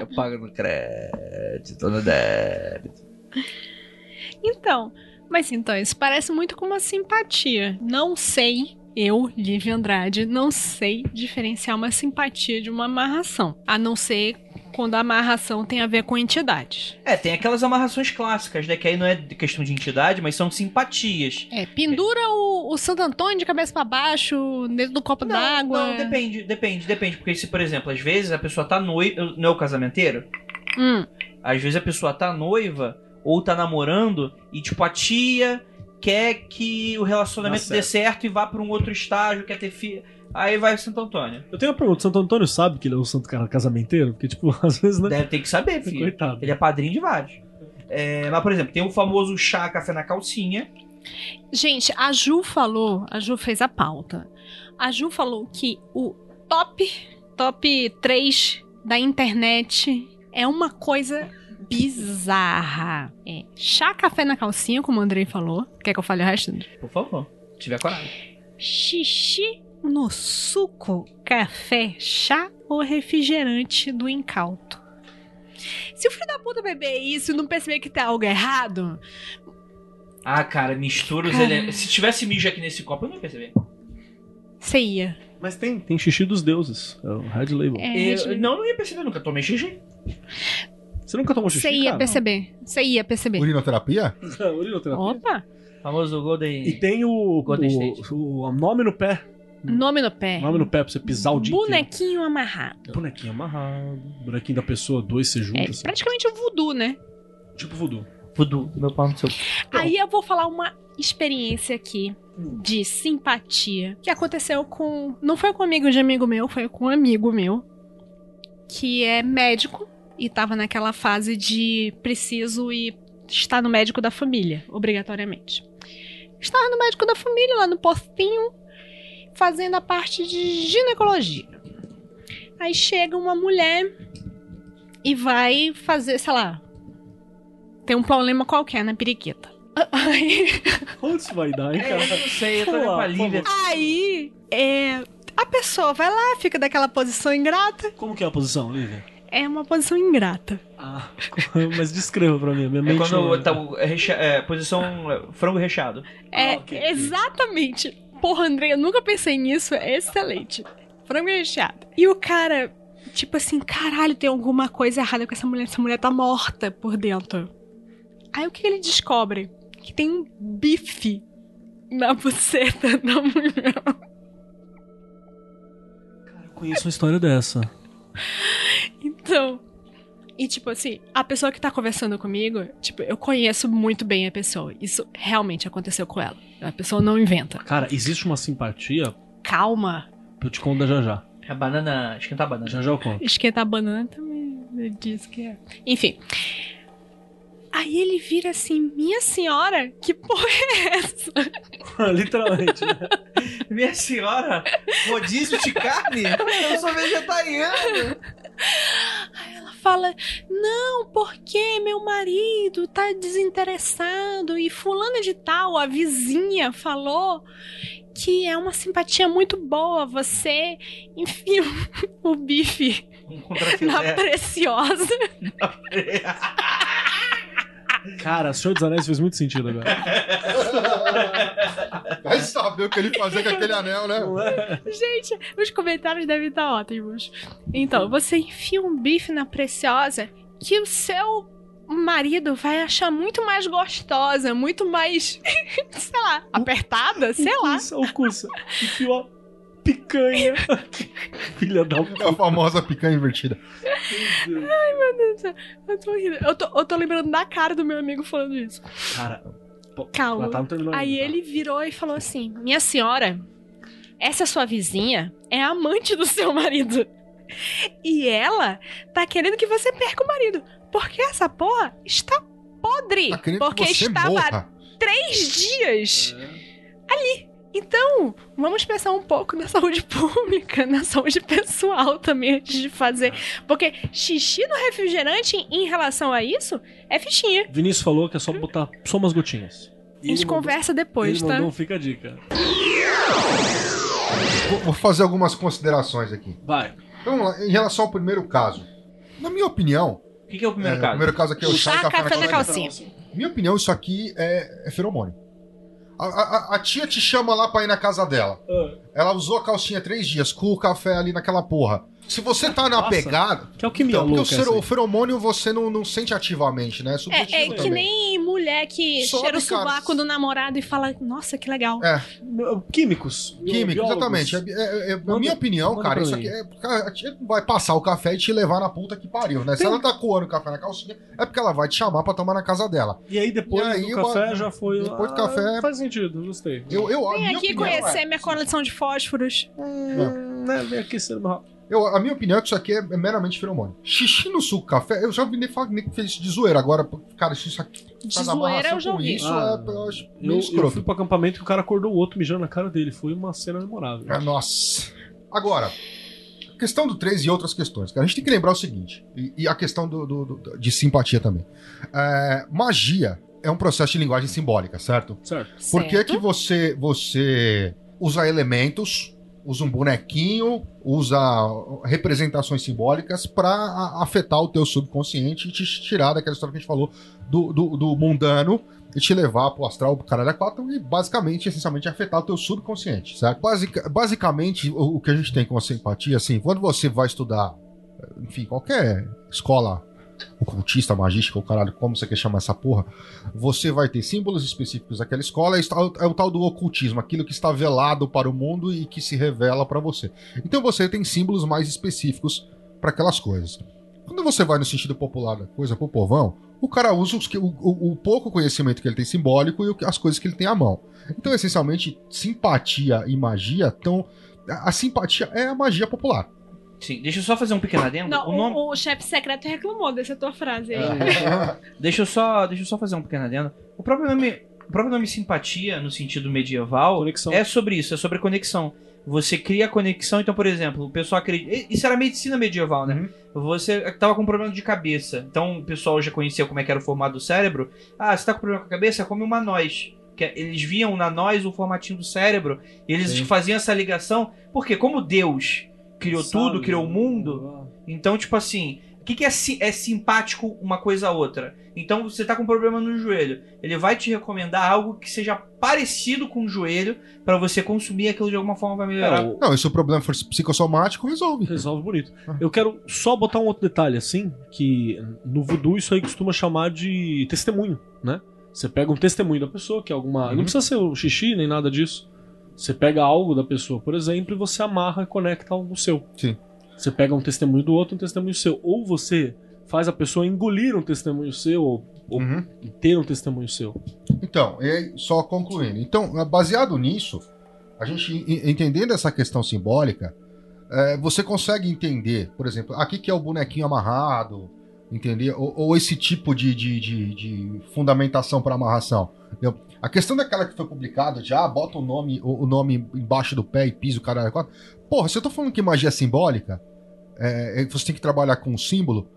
Eu pago no crédito, no débito. Então, mas então, isso parece muito com uma simpatia. Não sei, eu, Lívia Andrade, não sei diferenciar uma simpatia de uma amarração. A não ser quando a amarração tem a ver com entidades. É, tem aquelas amarrações clássicas, né? Que aí não é questão de entidade, mas são simpatias. É, pendura o, o Santo Antônio de cabeça pra baixo, dentro do copo d'água. não, depende, depende, depende. Porque se, por exemplo, às vezes a pessoa tá noiva. Não é o casamenteiro? Hum, Às vezes a pessoa tá noiva ou tá namorando e, tipo, a tia quer que o relacionamento Dá dê certo e vá pra um outro estágio, quer ter filho. Aí vai o Santo Antônio. Eu tenho uma pergunta: Santo Antônio sabe que ele é o santo cara casamenteiro? Porque, tipo, *laughs* às vezes, né? Deve ter que saber, filho. Coitado. Ele é padrinho de vários. É, mas, por exemplo, tem o famoso chá café na calcinha. Gente, a Ju falou, a Ju fez a pauta. A Ju falou que o top, top 3 da internet é uma coisa bizarra. É chá, café na calcinha, como o Andrei falou. Quer que eu fale o resto? Por favor, tiver coragem. Xixi no suco, café, chá ou refrigerante do incauto. Se o filho da puta beber isso e não perceber que tem algo errado, Ah, cara, mistura os elementos. Se tivesse mijo aqui nesse copo, eu não ia perceber. você ia. Mas tem, tem xixi dos deuses. É o Red Label. É, Eu- não, eu não ia perceber nunca. Tomei xixi. Você nunca tomou xixi? Você ia cara? perceber. Você ia perceber. Urinoterapia? *laughs* Urinoterapia. Opa! Famoso Golden. E tem o, Golden State. o, o nome no pé. Nome no pé. Nome no pé pra você pisar o dia inteiro. Bonequinho amarrado. Bonequinho amarrado. Bonequinho da pessoa, dois você junta. É assim. praticamente um voodoo, né? Tipo voodoo. Voodoo, meu pau no seu. Aí eu vou falar uma experiência aqui de simpatia que aconteceu com. Não foi com um amigo de amigo meu, foi com um amigo meu que é médico e tava naquela fase de preciso ir estar no médico da família, obrigatoriamente. Estava no médico da família, lá no postinho, fazendo a parte de ginecologia. Aí chega uma mulher e vai fazer, sei lá, tem um problema qualquer na periquita. Aí, *laughs* Onde isso vai dar, hein, É, eu cara? não sei, eu tô pra por Lívia. aí é, a pessoa vai lá, fica daquela posição ingrata. Como que é a posição, Lívia? É uma posição ingrata. Ah, *laughs* mas descreva pra mim. Minha É mente quando tá é, posição é, frango recheado. É Ah, ok. exatamente. Porra, André, eu nunca pensei nisso. É excelente. Frango recheado. E o cara, tipo assim, caralho, tem alguma coisa errada com essa mulher. Essa mulher tá morta por dentro. Aí o que ele descobre? Que tem um bife na buceta da mulher. Eu conheço uma história dessa. Então. E tipo assim, a pessoa que tá conversando comigo, tipo, eu conheço muito bem a pessoa. Isso realmente aconteceu com ela. A pessoa não inventa. Cara, existe uma simpatia, Calma. eu te conto já já. A banana. Esquentar a banana. Já já eu conto. Esquentar a banana também ele diz que é. Enfim. Aí ele vira assim, minha senhora, que porra é essa? *laughs* Literalmente. né? *laughs* Minha senhora, rodízio de carne? Eu sou vegetariano. Aí ela fala, não, porque meu marido tá desinteressado? E fulana de tal, a vizinha, falou que é uma simpatia muito boa você enfia *laughs* o bife Um na preciosa. *laughs* Cara, Senhor dos Anéis fez muito sentido agora. *laughs* Vai saber o que ele fazia com aquele anel, né? Gente, os comentários devem estar ótimos. Então, você enfia um bife na preciosa que o seu marido vai achar muito mais gostosa, muito mais, *laughs* sei lá, apertada, sei lá. Cursa, o cursa. Enfiou a picanha. *laughs* Filha da É a famosa picanha invertida. Eu tô rindo. Eu tô, eu tô lembrando da cara do meu amigo falando isso. Cara, pô, Calma. tá Aí tá? ele virou e falou assim: Minha senhora, essa sua vizinha é amante do seu marido. E ela tá querendo que você perca o marido. Porque essa porra está podre. Tá porque que você estava morra. três dias É. ali. Então, vamos pensar um pouco na *laughs* saúde pública, na saúde pessoal também antes de fazer. Porque xixi no refrigerante em relação a isso é fichinha. Vinícius falou que é só botar só umas gotinhas. A gente conversa depois, ele tá? um fica a dica. Vou, fazer algumas considerações aqui. Vai. Então, vamos lá, em relação ao primeiro caso. Na minha opinião, O que, que é o primeiro é, caso? o primeiro caso aqui é o chá e Chá, café, na calcinha. calcinha. Minha opinião, isso aqui é, é feromônio. A, a- a- tia te chama lá pra ir na casa dela. Ah, Ela usou a calcinha três dias, com o café ali naquela porra. Se você tá na Nossa. pegada. Que Então, porque o, louca fer- essa aí. o feromônio você não, não sente ativamente, né? É É, é que também. nem mulher que Sobe, cheira o sovaco do namorado e fala, nossa, que legal. É, Químicos. químico, biólogos. exatamente. É, é- é- a Manda- minha opinião, cara, isso aqui é. cara, vai passar o café e te levar na puta que pariu, né? Se Tem- ela tá coando o café na calcinha, é porque ela vai te chamar pra tomar na casa dela. E aí depois E aí, do café já foi. depois do Ah, café- Faz sentido, gostei. Eu, eu, Vem aqui opinião conhecer é- minha coleção de fósforos. Hum, né, vem aqui sendo mal. Eu, a minha opinião é que isso aqui é, é meramente feromônio. Xixi no suco, café, eu já vi nem falar nem que fez isso de zoeira. Agora, cara, isso aqui. De zoeira amarração eu já com ouvi. Isso Ah, é, eu acho meio Eu, eu escroto. fui pro acampamento e o cara acordou o outro mijando na cara dele. Foi uma cena memorável. Ah, nossa. Agora, a questão do 3 e outras questões. Cara, a gente tem que lembrar o seguinte, e, e a questão do, do- do- de simpatia também. É, magia é um processo de linguagem simbólica, certo? Certo. Por que, Certo? que você, você usa elementos, usa um bonequinho, usa representações simbólicas pra a- afetar o teu subconsciente e te tirar daquela história que a gente falou do, do, do mundano e te levar pro astral, pro caralho a quatro e basicamente, essencialmente, afetar o teu subconsciente, certo? Basic, basicamente, o, o que a gente tem com a simpatia, assim, quando você vai estudar, enfim, qualquer escola ocultista, magística, ou caralho, como você quer chamar essa porra, você vai ter símbolos específicos daquela escola, é o- é o tal do ocultismo, aquilo que está velado para o mundo e que se revela para você. Então você tem símbolos mais específicos para aquelas coisas. Quando você vai no sentido popular da coisa, pro povão, o cara usa os o, o- o pouco conhecimento que ele tem simbólico e o as coisas que ele tem à mão. Então, essencialmente, simpatia e magia estão. A simpatia é a magia popular. Sim, deixa eu só fazer um pequeno adendo. Não, o nome... o, o chefe secreto reclamou dessa tua frase aí. Deixa eu só, deixa eu só fazer um pequeno adendo. O próprio nome, o próprio nome simpatia no sentido medieval Conexão. é sobre isso, é sobre conexão. Você cria conexão, então, por exemplo, o pessoal acredita. Isso era medicina medieval, né? Você tava com um problema de cabeça. Então o pessoal já conhecia como é que era o formato do cérebro. Ah, você tá com problema com a cabeça? Come uma noz. Que é- eles viam na noz o formatinho do cérebro. E eles Sim. faziam essa ligação. Porque como Deus criou tudo, Sabe? criou o mundo, então, tipo assim, o que, que é, si- é simpático uma coisa a outra? Então, você tá com um problema no joelho. Ele vai te recomendar algo que seja parecido com o joelho pra você consumir aquilo de alguma forma vai melhorar. É, o- Não, e se o problema for psicossomático, resolve. Resolve bonito. Eu quero só botar um outro detalhe, assim, que no voodoo isso aí costuma chamar de testemunho, né? Você pega um testemunho da pessoa, que é alguma. Não precisa ser o xixi nem nada disso. Você pega algo da pessoa, por exemplo, e você amarra e conecta algo seu. Sim. Você pega um testemunho do outro, um testemunho seu. Ou você faz a pessoa engolir um testemunho seu, ou, ou Uhum. ter um testemunho seu. Então, e só concluindo. Então, baseado nisso, a gente en- entendendo essa questão simbólica, é, você consegue entender, por exemplo, aqui que é o bonequinho amarrado, entender? Ou, ou esse tipo de, de, de, de fundamentação para amarração. entendeu? A questão daquela que foi publicada, de ah, bota o nome, o, o nome embaixo do pé e pisa o caralho. Porra, se eu tô falando que magia é simbólica, é, é, você tem que trabalhar com um símbolo.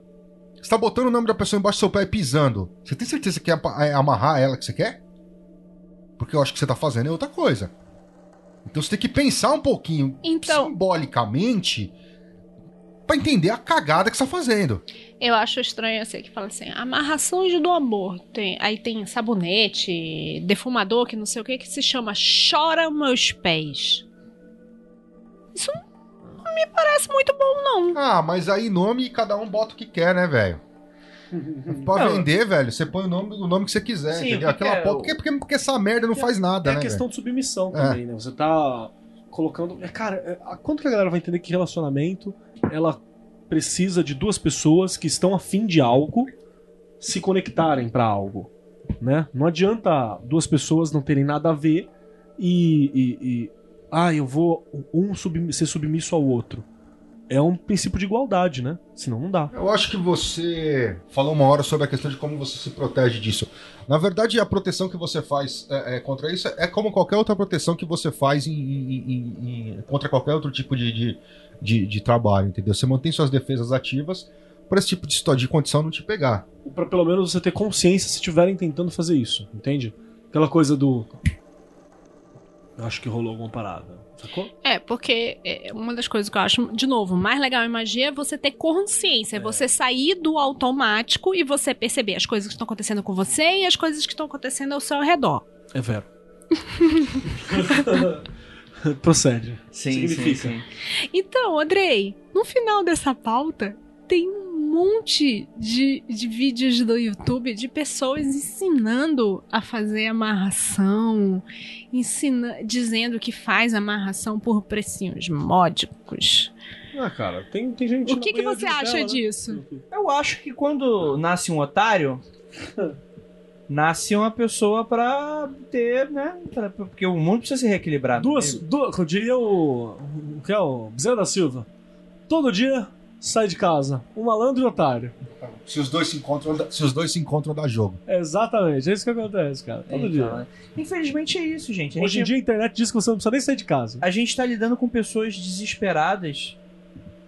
Você tá botando o nome da pessoa embaixo do seu pé e pisando. Você tem certeza que apa- é amarrar ela que você quer? Porque eu acho que você tá fazendo é outra coisa. Então você tem que pensar um pouquinho Então- simbolicamente pra entender a cagada que você tá fazendo. Eu acho estranho assim, que fala assim, amarrações do amor. Tem, aí tem sabonete, defumador, que não sei o que, que se chama Chora Meus Pés. Isso não me parece muito bom, não. Ah, mas aí nome cada um bota o que quer, né, velho? Pra Não. vender, velho, você põe o nome, o nome que você quiser, Sim, entendeu? Aquela é porra. Porque, porque, porque essa merda não faz nada, É né? a questão velho? de submissão É. também, né? Você tá colocando. é, Cara, é, quanto que a galera vai entender que relacionamento ela precisa de duas pessoas que estão afim de algo se conectarem pra algo, né? Não adianta duas pessoas não terem nada a ver e. e- e- ah, eu vou um ser submisso ao outro. É um princípio de igualdade, né? Senão não dá. Eu acho que você falou uma hora sobre a questão de como você se protege disso. Na verdade, a proteção que você faz é, é, contra isso é como qualquer outra proteção que você faz em- em- em- contra qualquer outro tipo de, de, de- de trabalho, entendeu? Você mantém suas defesas ativas para esse tipo de, de condição não te pegar. Pra pelo menos você ter consciência se estiverem tentando fazer isso, entende? Aquela coisa do. Eu acho que rolou alguma parada. Sacou? É, porque é, uma das coisas que eu acho, de novo, mais legal em magia é você ter consciência, é você sair do automático e você perceber as coisas que estão acontecendo com você e as coisas que estão acontecendo ao seu redor. É vero. *laughs* *laughs* Procede. Sim, Significa. sim, sim. Então, Andrei, no final dessa pauta tem um monte de, de vídeos do YouTube de pessoas ensinando a fazer amarração, ensina, dizendo que faz amarração por precinhos módicos. Ah, cara, tem, tem gente. O que, que você acha Nutella, né? disso? Eu acho que quando nasce um otário, *laughs* nasce uma pessoa pra ter, né? pra- porque o mundo precisa se reequilibrar. Duas, duas, eu diria o. O que é o Bezerra da Silva? Todo dia sai de casa. Um malandro e um otário. Se os dois se encontram, dá- se os dois se encontram, dá jogo. Exatamente, é isso que acontece, cara. Todo Então, dia. né? Infelizmente é isso, gente. A Hoje em gente, dia a internet diz que você não precisa nem sair de casa. a gente tá lidando com pessoas desesperadas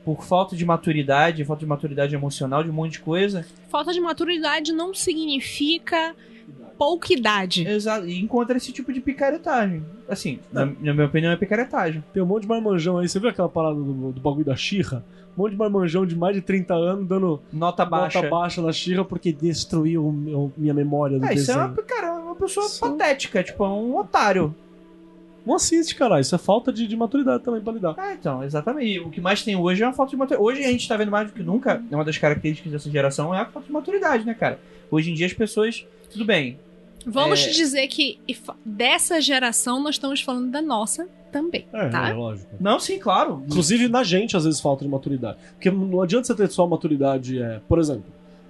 por falta de maturidade, falta de maturidade emocional, de um monte de coisa. Falta de maturidade não significa pouca idade. Exato. E encontra esse tipo de picaretagem. Assim, na, na minha opinião, é picaretagem. Tem um monte de marmanjão aí. Você viu aquela parada do, do bagulho da Xirra? Um monte de marmanjão de mais de 30 anos dando Nota baixa. nota baixa na Xirra porque destruiu meu- minha memória do É, isso é desenho. uma, cara, uma pessoa patética, tipo, é um otário. Não assiste, caralho. Isso é falta de, de maturidade também pra lidar. Ah, então, exatamente. E O que mais tem hoje é uma falta de maturidade. Hoje a gente tá vendo mais do que nunca, uma das características dessa geração é a falta de maturidade, né, cara? Hoje em dia as pessoas, tudo bem, Vamos É. dizer que dessa geração nós estamos falando da nossa também, É, tá? é lógico. Não, sim, claro. Inclusive, na gente, às vezes, falta de maturidade. Porque não adianta você ter só maturidade. É, por exemplo,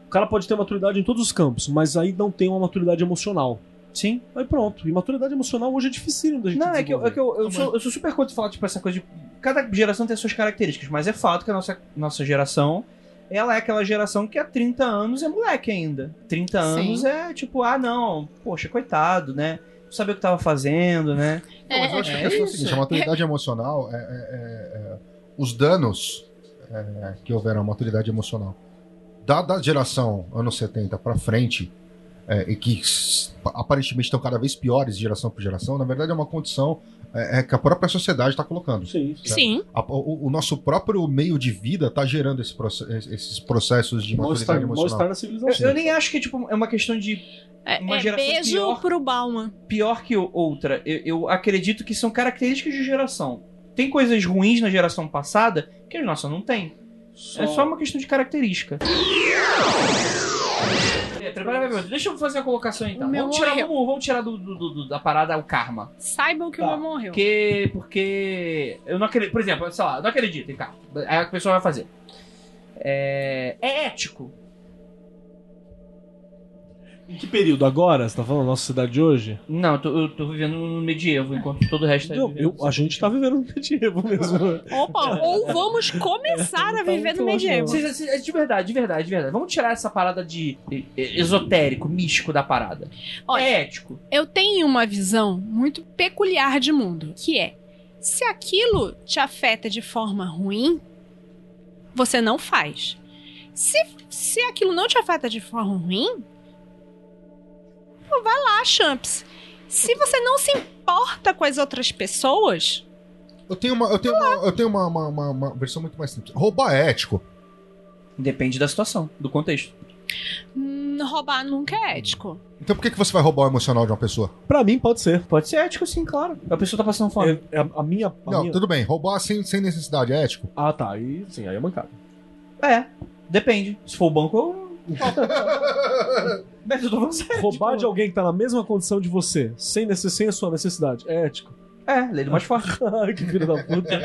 o cara pode ter maturidade em todos os campos, mas aí não tem uma maturidade emocional. Sim. Aí pronto. E maturidade emocional hoje é dificílimo da gente Não, é que, eu, é que eu, eu Não, sou, eu sou super contra falar, tipo, essa coisa de. Cada geração tem suas características, mas é fato que a nossa, nossa geração. Ela é aquela geração que há 30 anos é moleque ainda. 30 anos é tipo, ah, não, poxa, coitado, né? Não sabia o que tava fazendo, né? Não, mas eu acho que a É questão é a isso. seguinte: a maturidade emocional é, é- é- é- os danos é, que houveram à maturidade emocional da, da geração anos 70 pra frente, é, e que aparentemente estão cada vez piores de geração por geração, na verdade é uma condição é, é, que a própria sociedade está colocando. Sim. Sim. A- o, o nosso próprio meio de vida está gerando esse proce- esses processos de maturidade emocional. na Eu, civilização. eu nem acho que tipo, é uma questão de É, Uma é geração beijo pior. pro Bauman. pior que outra. Eu, eu acredito que são características de geração. Tem coisas ruins na geração passada que a nossa não tem. É só uma questão de característica. Deixa eu fazer a colocação então. Vamos tirar, vamos, vamos tirar do, do- do- da parada o karma. Saibam que Tá. o meu morreu. Porque. Porque. Eu não acredito. Por exemplo, sei lá, eu não acredito em karma. Aí a pessoa vai fazer. É, é ético. Em que período? Agora? Você tá falando nossa cidade de hoje? Não, eu tô, eu tô vivendo no medievo, enquanto todo o resto tá Não, eu- a gente tá vivendo no medievo mesmo. Opa, ou vamos começar a Tá viver no longe, medievo. Vocês- De verdade, de verdade, de verdade. Vamos tirar essa parada de esotérico, místico da parada. Olha, é ético. Eu tenho uma visão muito peculiar de mundo, que é: se aquilo te afeta de forma ruim, você não faz. Se, se aquilo não te afeta de forma ruim, pô, vai lá, champs. Se você não se importa com as outras pessoas, Eu tenho uma, eu tenho uma, eu tenho uma, uma- uma- uma versão muito mais simples. Roubar é ético. Depende da situação, do contexto. hum, roubar nunca é ético. Então por que, que você vai roubar o emocional de uma pessoa? Pra mim, pode ser. Pode ser ético, sim, claro. A pessoa tá passando fome. É, é a, a minha. a Não, minha- tudo bem. Roubar sem, sem necessidade é ético? Ah, tá. Aí sim, aí é mancada. É, depende. Se for o banco, eu. *laughs* Mas eu tô falando sério. Roubar tipo, de alguém que tá na mesma condição de você, sem, necess... sem a sua necessidade, é ético. É, lei do mais forte. Ai, *laughs* que filho da puta.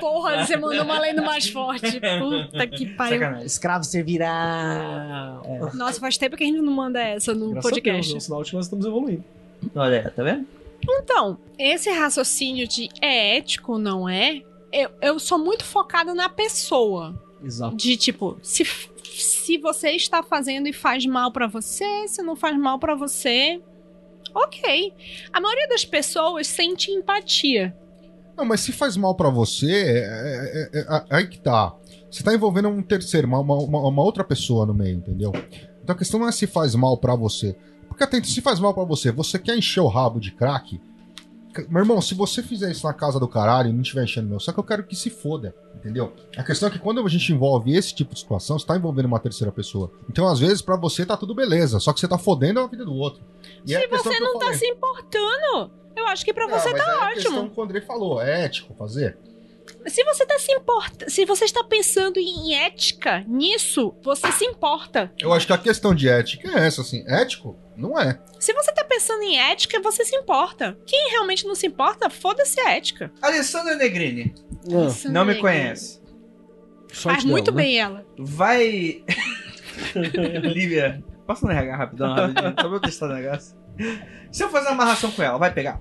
Porra, você mandou uma lei do mais forte. Puta que pariu. Sacanagem. Escravo servirá. Nossa, faz tempo que a gente não manda essa no Graças a Deus, podcast. é um sinal de que nós estamos evoluindo. Olha, tá vendo? Então, esse raciocínio de é ético ou não é, eu, eu sou muito focada na pessoa. Exato. De tipo, se, se você está fazendo e faz mal pra você, se não faz mal pra você, ok. A maioria das pessoas sente empatia. Não, mas se faz mal pra você, é, é- é- é- aí que tá. Você tá envolvendo um terceiro, uma, uma- uma- outra pessoa no meio, entendeu? Então a questão não é se faz mal pra você. Porque atento, se faz mal pra você, você quer encher o rabo de crack? Meu irmão, se você fizer isso na casa do caralho e não estiver enchendo meu, só que eu quero que se foda, entendeu? A questão é que quando a gente envolve esse tipo de situação, você tá envolvendo uma terceira pessoa. Então, às vezes, pra você tá tudo beleza, só que você tá fodendo a vida do outro. E é se a questão você não tá se importando, eu acho que pra Não, você tá é a ótimo. questão que o André falou, é ético fazer? Se você tá se importa, se você está pensando em ética nisso, você se importa. Eu acho que a questão de ética é essa, assim. Ético? Não é. Se você tá pensando em ética, você se importa. Quem realmente não se importa, foda-se a ética. Alessandra Negrini, Ah, não me conhece. sorte Faz muito dela, né? bem ela. Vai. *laughs* Lívia, passa no RH rapidão, *laughs* rapidinho. Só pra eu testar o negócio. Se eu fazer uma amarração com ela, vai pegar?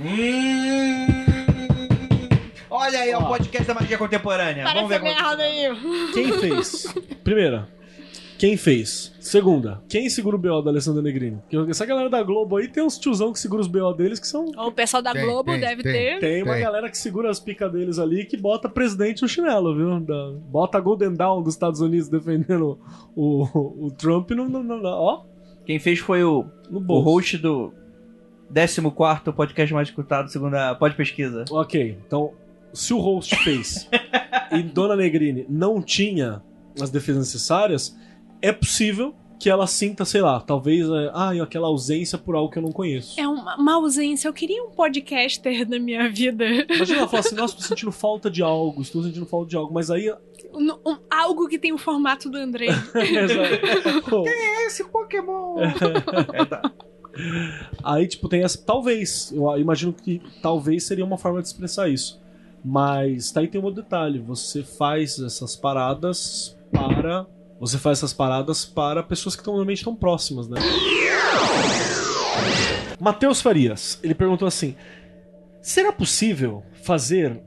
Hum... Olha aí, é o Ó. podcast da magia contemporânea. Vamos ver como... aí. Quem *laughs* fez? Primeira, quem fez? Segunda, quem segura o BO da Alessandra Negrini? Porque essa galera da Globo aí tem uns tiozão que segura os BO deles que são. O pessoal da Tem, Globo tem, deve tem. ter. Tem uma Tem. galera que segura as picas deles ali que bota presidente no chinelo, viu? Da- bota a Golden Dawn dos Estados Unidos defendendo o, o, o Trump no, no, no- ó, Quem fez foi o, no o bolso. host do 14 podcast mais escutado, segundo a Pod Pesquisa. Ok, então, se o host fez *laughs* e Dona Negrini não tinha as defesas necessárias, é possível que ela sinta, sei lá, talvez, é, ah, aquela ausência por algo que eu não conheço. É uma, uma ausência. Eu queria um podcaster na minha vida. Imagina ela falar assim, *laughs* nossa, tô sentindo falta de algo, estou sentindo falta de algo, mas aí... Um- um- algo que tem o formato do André. *laughs* Exato. Esse Pokémon! é, tá. Aí, tipo, tem essa. Talvez. Eu imagino que talvez seria uma forma de expressar isso. Mas tá aí tem um outro detalhe. Você faz essas paradas para. Você faz essas paradas para pessoas que tão, normalmente estão próximas, né? Matheus Farias, ele perguntou assim: Será possível fazer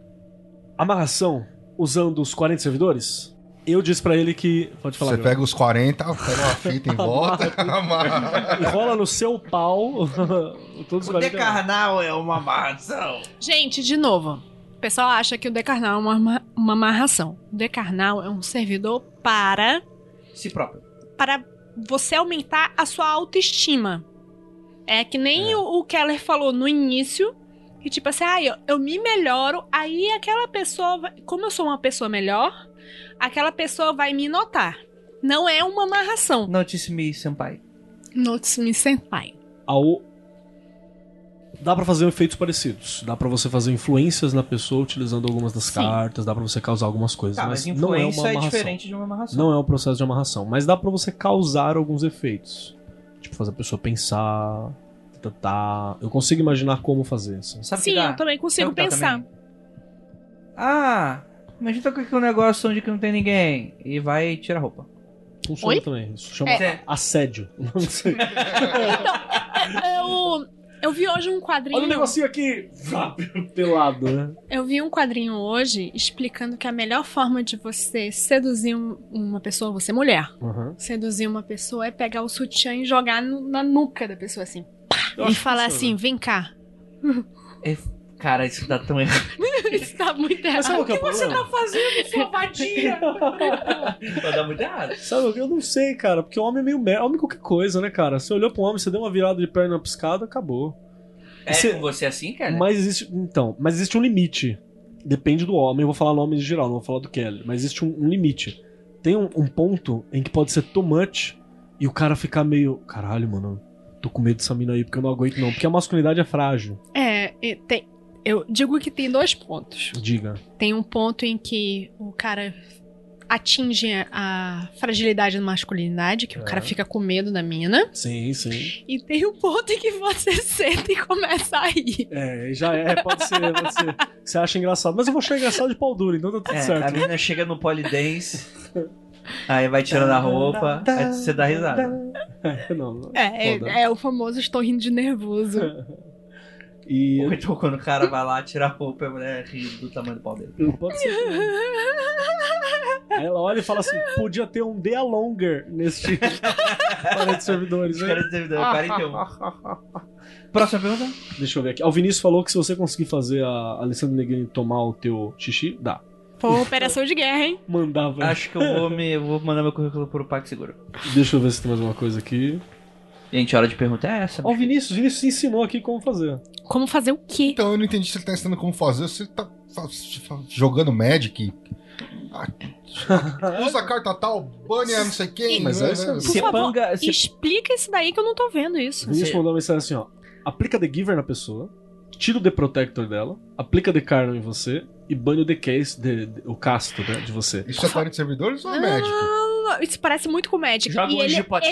amarração usando os 40 servidores? Eu disse pra ele que. Pode falar. Você pega os 40, pega uma fita *laughs* em volta, amarra. E rola no seu pau. *laughs* todos os O 40 decarnal é uma amarração. Gente, de novo. O pessoal acha que o decarnal é uma, uma amarração. O decarnal é um servidor para, Si próprio. para você aumentar a sua autoestima. É que nem O, o Keller falou no início. Que tipo assim, ah, eu, eu me melhoro, aí aquela pessoa, vai- como eu sou uma pessoa melhor, aquela pessoa vai me notar. Não é uma amarração. Notice me, senpai. Notice me senpai. ao dá pra fazer efeitos parecidos. Dá pra você fazer influências na pessoa utilizando algumas das Sim. cartas, dá pra você causar algumas coisas, Tá, mas, mas não é influência uma é, amarração. diferente de uma amarração. Não é um processo de amarração, mas dá pra você causar alguns efeitos. Tipo fazer a pessoa pensar, tá, eu consigo imaginar como fazer assim. Sabe Sim, que eu também consigo Sabe que pensar. também? Ah, imagina com aquele negócio onde que não tem ninguém e vai tirar a roupa. Funciona Oi? também. Isso chama É. assédio. Não sei. Eu, eu vi hoje um quadrinho. Olha o negocinho aqui, pelado, né? Eu vi um quadrinho hoje explicando que a melhor forma de você seduzir um- uma pessoa, você mulher, Uhum. seduzir uma pessoa é pegar o sutiã e jogar no- na nuca da pessoa assim. Eu e falar assim: vem cá. É, Cara, isso dá tão errado. *laughs* Isso tá muito Mas sabe errado. o que é o problema? fazendo, sua vadia? Vai dar muito errado. Sabe, eu não sei, cara, porque o homem é meio merda. Homem é qualquer coisa, né, cara? Você olhou pro homem, você deu uma virada de perna piscada, acabou. É Você- com você assim, cara? Mas existe. Então, mas existe um limite. Depende do homem, eu vou falar nome em geral, não vou falar do Kelly. Mas existe um, um limite. Tem um, um ponto em que pode ser too much e o cara ficar meio. Caralho, mano, tô com medo dessa mina aí, porque eu não aguento, não. Porque a masculinidade é frágil. É, e tem. Eu digo que tem dois pontos. Diga. Tem um ponto em que o cara atinge a fragilidade da masculinidade, que o cara fica com medo da mina. Sim, sim. E tem um ponto em que você *laughs* senta e começa a rir. É, já é, pode ser, pode ser. Você acha engraçado. Mas eu vou achar engraçado de pau duro, então tá tudo É, a certo. menina chega no polidense, aí vai tirando a roupa, aí você dá risada. É, *laughs* não, não. É, é, é o famoso estou rindo de nervoso. *laughs* E *laughs* Ou então quando o cara vai lá tirar a roupa, a mulher ri do tamanho do pau dele. Pode ser. também. Aí ela olha e fala assim: podia ter um day longer neste 40 *laughs* servidores. Os né? caras devem dar 41. Próxima pergunta? Deixa eu ver aqui. Ah, O Vinícius falou que se você conseguir fazer a Alessandra Negrini tomar o teu xixi, dá. Pô, operação de guerra, hein? Mandava. Acho que eu vou, me, vou mandar meu currículo pro PagSeguro. Deixa eu ver se tem mais uma coisa aqui. Gente, a hora de pergunta é essa. Ó, o Vinícius, o Vinícius ensinou aqui como fazer. Como fazer o quê? Então eu não entendi se ele tá ensinando como fazer. Você tá fa- fa- jogando Magic. Ah, Usa a carta tal, bane não sei quem. Mas né, é isso né? aí. Você favor. Explica isso daí que eu não tô vendo isso. O Vinícius mandou uma mensagem assim: ó. Aplica The Giver na pessoa, tira o The Protector dela, aplica The Carno em você e bane o The Case, de- de- o casto né, de você. Isso é 40 servidores ou é Magic? Isso parece muito com Magic. Joga E um ele, de depois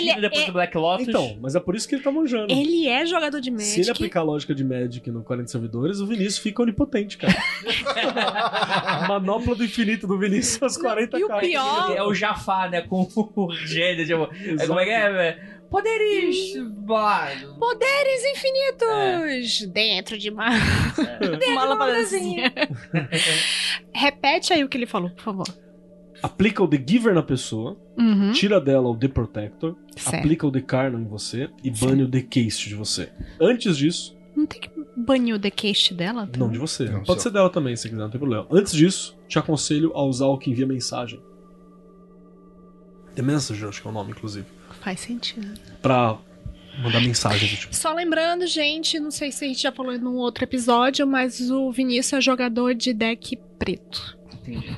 é, do Black Lotus. Então, mas é por isso que ele tá manjando. ele é jogador de Magic. Se ele aplicar a lógica de Magic no 40 servidores, o Vinícius fica onipotente, cara. *laughs* Manopla do infinito do Vinícius às 40 E o pior- É o Jafar, né? Com *laughs* o gênio. Tipo, é, como é que é, velho? Poderes. Poderes infinitos dentro de uma, *laughs* uma lâmpadazinha. Repete aí o que ele falou, por favor. Aplica o The Giver na pessoa, Uhum. tira dela o The Protector, Certo. aplica o The Carno em você e bane o The Case de você. Antes disso, Não tem que banir o The Cast dela? tá? não de você. Não, Pode seu. ser dela também, se quiser, não tem problema. Antes disso, te aconselho a usar o que envia mensagem. The Messenger, acho que é o nome, inclusive. Faz sentido. Pra mandar mensagem do tipo. Só lembrando, gente, não sei se a gente já falou num outro episódio, mas o Vinícius é jogador de deck preto. Entendi.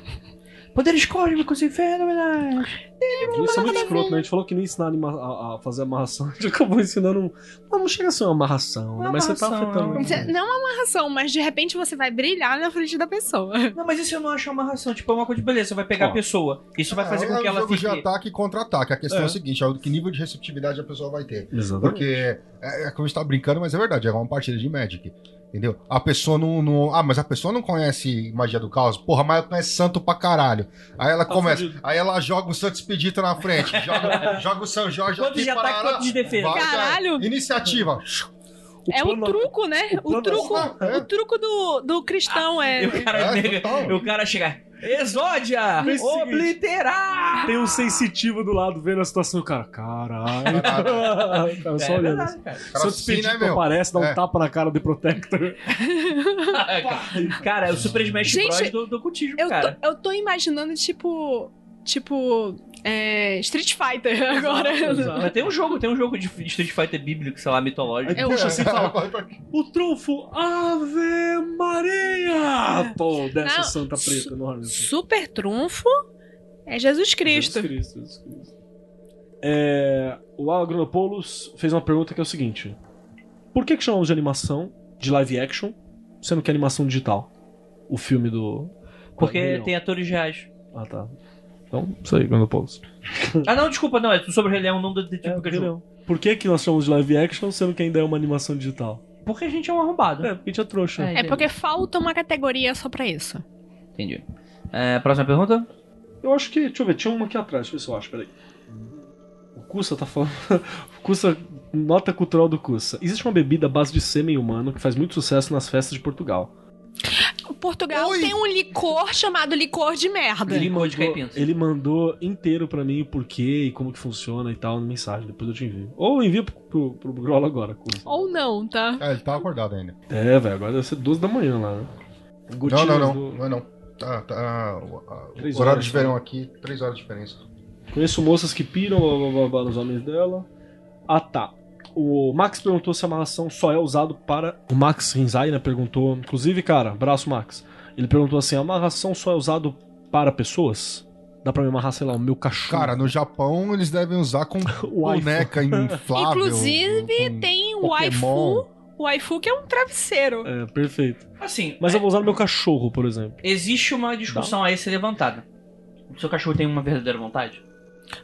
Poderes cósmicos e fenomenais. Isso é muito escroto, né? A gente falou que nem ensinar a, a fazer amarração. *laughs* A gente acabou ensinando um. Não, não chega a ser uma amarração, né? Uma Mas você tá amarração, afetando. é Não é uma amarração, mas de repente você vai brilhar na frente da pessoa. Não, mas isso eu não acho uma amarração. Tipo, é uma coisa de beleza. Você vai pegar Ó. a pessoa. Isso vai fazer É, com que é um ela jogo fique. de ataque e contra-ataque. A questão é. É. o seguinte: é o que nível de receptividade a pessoa vai ter. Exatamente. Porque é, é como a gente tá brincando, mas é verdade, é uma partida de Magic. Entendeu? A pessoa não, não- Ah, mas a pessoa não conhece magia do caos. Porra, mas ela conhece santo pra caralho. Aí ela Tá começa. fudido. Aí ela joga o Santo Expedito na frente. *laughs* Joga, joga o São Jorge Quanto de ataque, quanto de defesa? vai, Caralho! Iniciativa. O É o plano- truco, né? o O truco, É. o truco do, do cristão é. E o cara, É, nega- o cara chega. Exódia! Obliterar! Tem um sensitivo do lado vendo a situação cara, caralho. o cara *laughs* só É olhando. verdade, assim. cara. Cara, Seu despedido né, meu? aparece, dá um É. tapa na cara do Protector. *laughs* Cara, é o Super Smash Gente, Bros. do, do cutismo, Eu cara. tô, eu tô imaginando, tipo. Tipo. É, Street Fighter *laughs* agora. Mas tem um jogo, tem um jogo de Street Fighter bíblico, sei lá, mitológico. Aí puxa assim fala: O trunfo, Ave Maria! Pô, dessa Não, santa preta su- enorme. assim. Super trunfo é Jesus Cristo. Jesus Cristo, Jesus Cristo. É, o Agronopoulos fez uma pergunta que é o seguinte: Por que, que chamamos de animação, de live action, sendo que é animação digital? O filme do. Porque tem atores reais. Ah, tá. Então, isso aí, Agronopoulos. *laughs* Ah, não, desculpa, não, é sobre o Rei Leão, não do tipo É, que eu Rei jogo. Leão. Por que, que nós chamamos de live action, sendo que ainda é uma animação digital? Porque a gente é um arrombado. É, porque a gente é trouxa. É. É porque falta uma categoria só pra isso. Entendi. É, próxima pergunta? Eu acho que. Deixa eu ver, tinha uma aqui atrás, deixa eu ver se eu acho, peraí. O Kussa tá falando. *laughs* o Kussa. Nota cultural do Kussa. Existe uma bebida à base de sêmen humano que faz muito sucesso nas festas de Portugal. Portugal Oi. tem um licor chamado licor de merda. Ele- Licor de caipinhas. ele mandou inteiro pra mim o porquê e como que funciona e tal na mensagem. Depois eu te envio. Ou envia pro, pro, pro Grola agora, Kussa. Ou não, tá? É, ele tá acordado ainda. É, velho, agora deve ser 12 da manhã lá, né? Não, Gotinhas não, não. do- Não é não. Tá, tá. o- horário horas, de verão né? aqui, três horas de diferença. Conheço moças que piram blá, blá, blá, blá, nos homens dela. Ah, tá. O Max perguntou se a amarração só é usado para. O Max Rinzai, né, perguntou. Inclusive, cara, abraço, Max. Ele perguntou assim: a amarração só é usado para pessoas? Dá pra me amarrar, sei lá, o meu cachorro. Cara, no Japão eles devem usar com *laughs* O boneca inflável. Inclusive, com- tem o Pokémon. waifu. O waifu que é um travesseiro. É, perfeito. Assim, Mas é- eu vou usar no meu cachorro, por exemplo. existe uma discussão aí a ser levantada. O seu cachorro tem uma verdadeira vontade?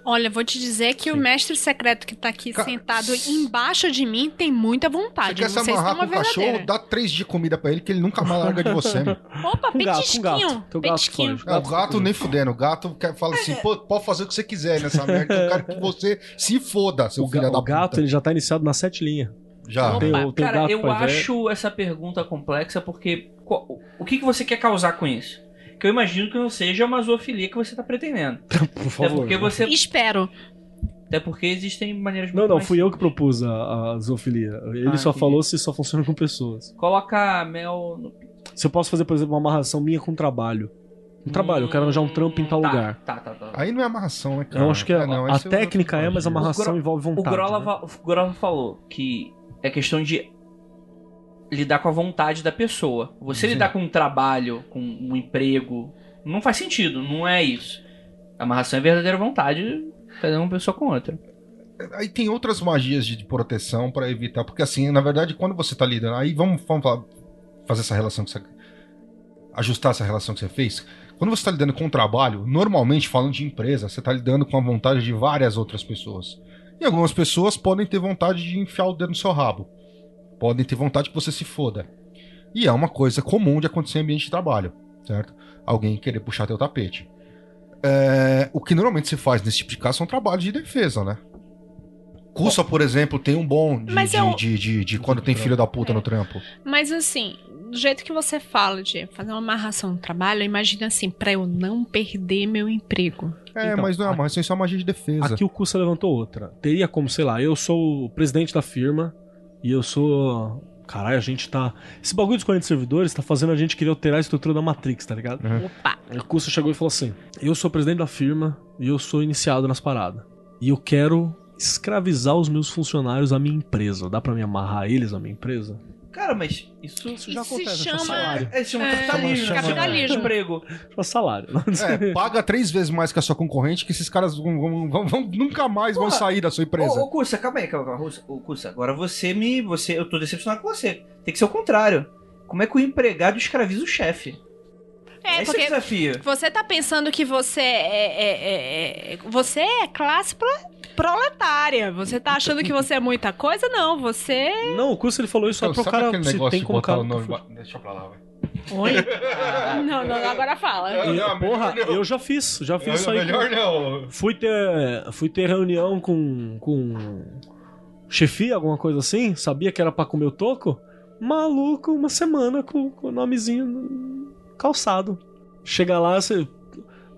Olha, vou te dizer que o mestre secreto que tá aqui Ca- sentado embaixo de mim tem muita Você vontade. quer se amarrar com o cachorro, dá três dias de comida pra ele que ele nunca mais larga de você, meu. *laughs* Opa, petisquinho. gato petisquinho. É, o gato nem fudendo. O gato quer, fala assim, pô, pode fazer o que você quiser nessa merda. Eu quero que você se foda, seu O, filho da o gato, puta. ele já tá iniciado na sete linhas. Já. Tem Opa, o Cara, gato eu acho essa pergunta complexa porque o que, que você quer causar com isso? Que eu imagino que não seja uma zoofilia que você tá pretendendo. Por Até favor. porque né? você. Espero. Até porque existem maneiras Não, muito não, mais fui eu que propus a, a zoofilia. Ele Ah, só entendi. falou se só funciona com pessoas. Coloca mel no. Se eu posso fazer, por exemplo, uma amarração minha com trabalho. Um trabalho, eu quero arranjar um trampo em tal tá, lugar. Tá, tá, tá. Aí não é amarração, né, cara? Eu acho que a, não, a é técnica é, mas a amarração O envolve O vontade. Grola, né? o Grola falou que é questão de lidar com a vontade da pessoa. Você Sim. lidar com um trabalho, com um emprego, não faz sentido, não é isso. A amarração é verdadeira vontade, cada uma pessoa com outra. Aí tem outras magias de proteção pra evitar, porque assim, na verdade, quando você tá lidando, aí vamos, vamos falar- fazer essa relação que você ajustar essa relação que você fez. Quando você tá lidando com o trabalho, normalmente falando de empresa, você tá lidando com a vontade de várias outras pessoas. E algumas pessoas podem ter vontade de enfiar o dedo no seu rabo. Podem ter vontade que você se foda. E é uma coisa comum de acontecer em ambiente de trabalho, certo? Alguém querer puxar teu tapete. É, o que normalmente se faz nesse tipo de caso são trabalhos de defesa, né? Cussa, por exemplo, tem um bom de, de, eu- de, de- de quando tem filho da puta no trampo. Mas assim, do jeito que você fala de fazer uma amarração no trabalho, imagina assim, pra eu não perder meu emprego. É, Então, mas não é uma, isso é uma magia de defesa. Aqui o Cussa levantou outra. Teria como, sei lá, eu sou o presidente da firma e eu sou. Caralho, a gente tá. Esse bagulho dos 40 servidores tá fazendo a gente querer alterar a estrutura da Matrix, tá ligado? Uhum. Opa! O Cussa chegou e falou assim: Eu sou o presidente da firma e eu sou iniciado nas paradas. E eu quero escravizar os meus funcionários à minha empresa. Dá pra me amarrar eles à minha empresa? Cara, mas isso. Isso já Isso acontece, se chama salário. É, isso chama É, capitalismo. chama- capitalismo. Emprego. Chama salário. *laughs* É, paga três vezes mais que a sua concorrente, que esses caras vão, vão- vão- vão- nunca mais vão Porra. sair da sua empresa. Ô, ô Cussa, calma aí, calma, calma. Ô, Cussa, agora você me. Você, eu tô decepcionado com você. Tem que ser o contrário. Como é que o empregado escraviza o chefe? É, Esse é o porque desafio. você tá pensando que você é, é- é- é- você é classe pro- proletária. Você tá achando que você é muita coisa? Não, você. Não, o curso ele falou isso só Então, pro cara se negócio tem de como cara. o nome... ba- Deixa pra lá, vai. Oi? *laughs* não, não, agora fala. Não, E, não, porra, não. eu já fiz, já fiz isso aí. melhor com- não. Fui ter, fui ter reunião com, com chefia, alguma coisa assim, sabia que era pra comer o toco. Maluco, uma semana com, com o nomezinho no- calçado. Chega lá, você.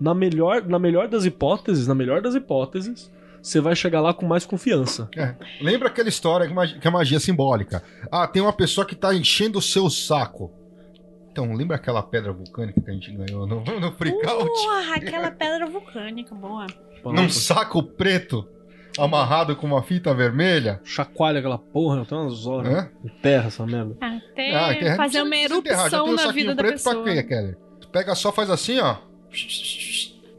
Na melhor, na melhor das hipóteses, na melhor das hipóteses, você vai chegar lá com mais confiança. É, Lembra aquela história que é magia simbólica? Ah, tem uma pessoa que tá enchendo o seu saco. Então, lembra aquela pedra vulcânica que a gente ganhou no, no freakout? Porra, aquela pedra vulcânica, boa. Num saco preto, amarrado com uma fita vermelha? Chacoalha aquela porra, tem umas horas em terra essa merda. Até Ah, que- fazer uma erupção um na vida da pessoa. Pra quê, Keller? Tu pega só, faz assim, ó.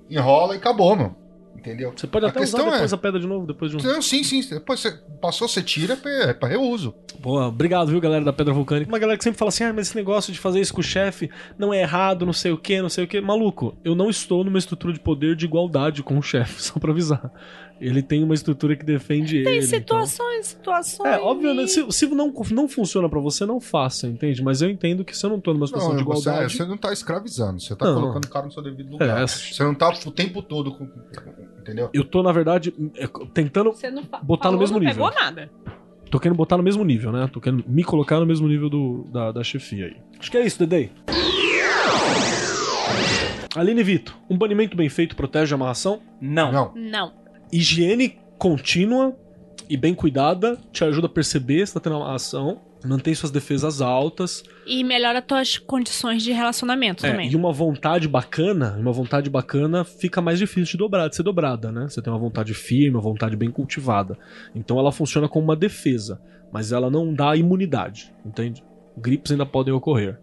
Enrola e acabou, meu. Entendeu? Você pode A até usar depois é- a pedra de novo, depois de um. Não, sim, sim. Depois você passou, você tira é pra reuso. Boa, obrigado, viu, galera da Pedra Vulcânica. Uma galera que sempre fala assim: ah, mas esse negócio de fazer isso com o chefe não é errado, não sei o que, não sei o que. Maluco, eu não estou numa estrutura de poder de igualdade com o chefe, *laughs* só pra avisar. Ele tem uma estrutura que defende Tem ele. então- situações, situações. É, obviamente, se, se não, não funciona pra você, não faça, entende? Mas eu entendo que se eu não tô numa situação Não, de você, igualdade. você não tá escravizando, você tá Não. colocando o cara no seu devido lugar. É, Você não tá o tempo todo com. Entendeu? Eu tô, na verdade, é, tentando. Você não fa- Botar no falou, mesmo não nível. pegou nada. Tô querendo botar no mesmo nível, né? Tô querendo me colocar no mesmo nível do, da, da chefia aí. Acho que é isso, Dedei. Aline Vito, um banimento bem feito protege a amarração? Não. Não. Não. Higiene contínua e bem cuidada te ajuda a perceber se tá tendo amarração, mantém suas defesas altas. E melhora tuas condições de relacionamento É, também. e uma vontade bacana, uma vontade bacana fica mais difícil de dobrar, de ser dobrada, né? Você tem uma vontade firme, uma vontade bem cultivada. Então ela funciona como uma defesa, mas ela não dá imunidade, entende? Gripes ainda podem ocorrer.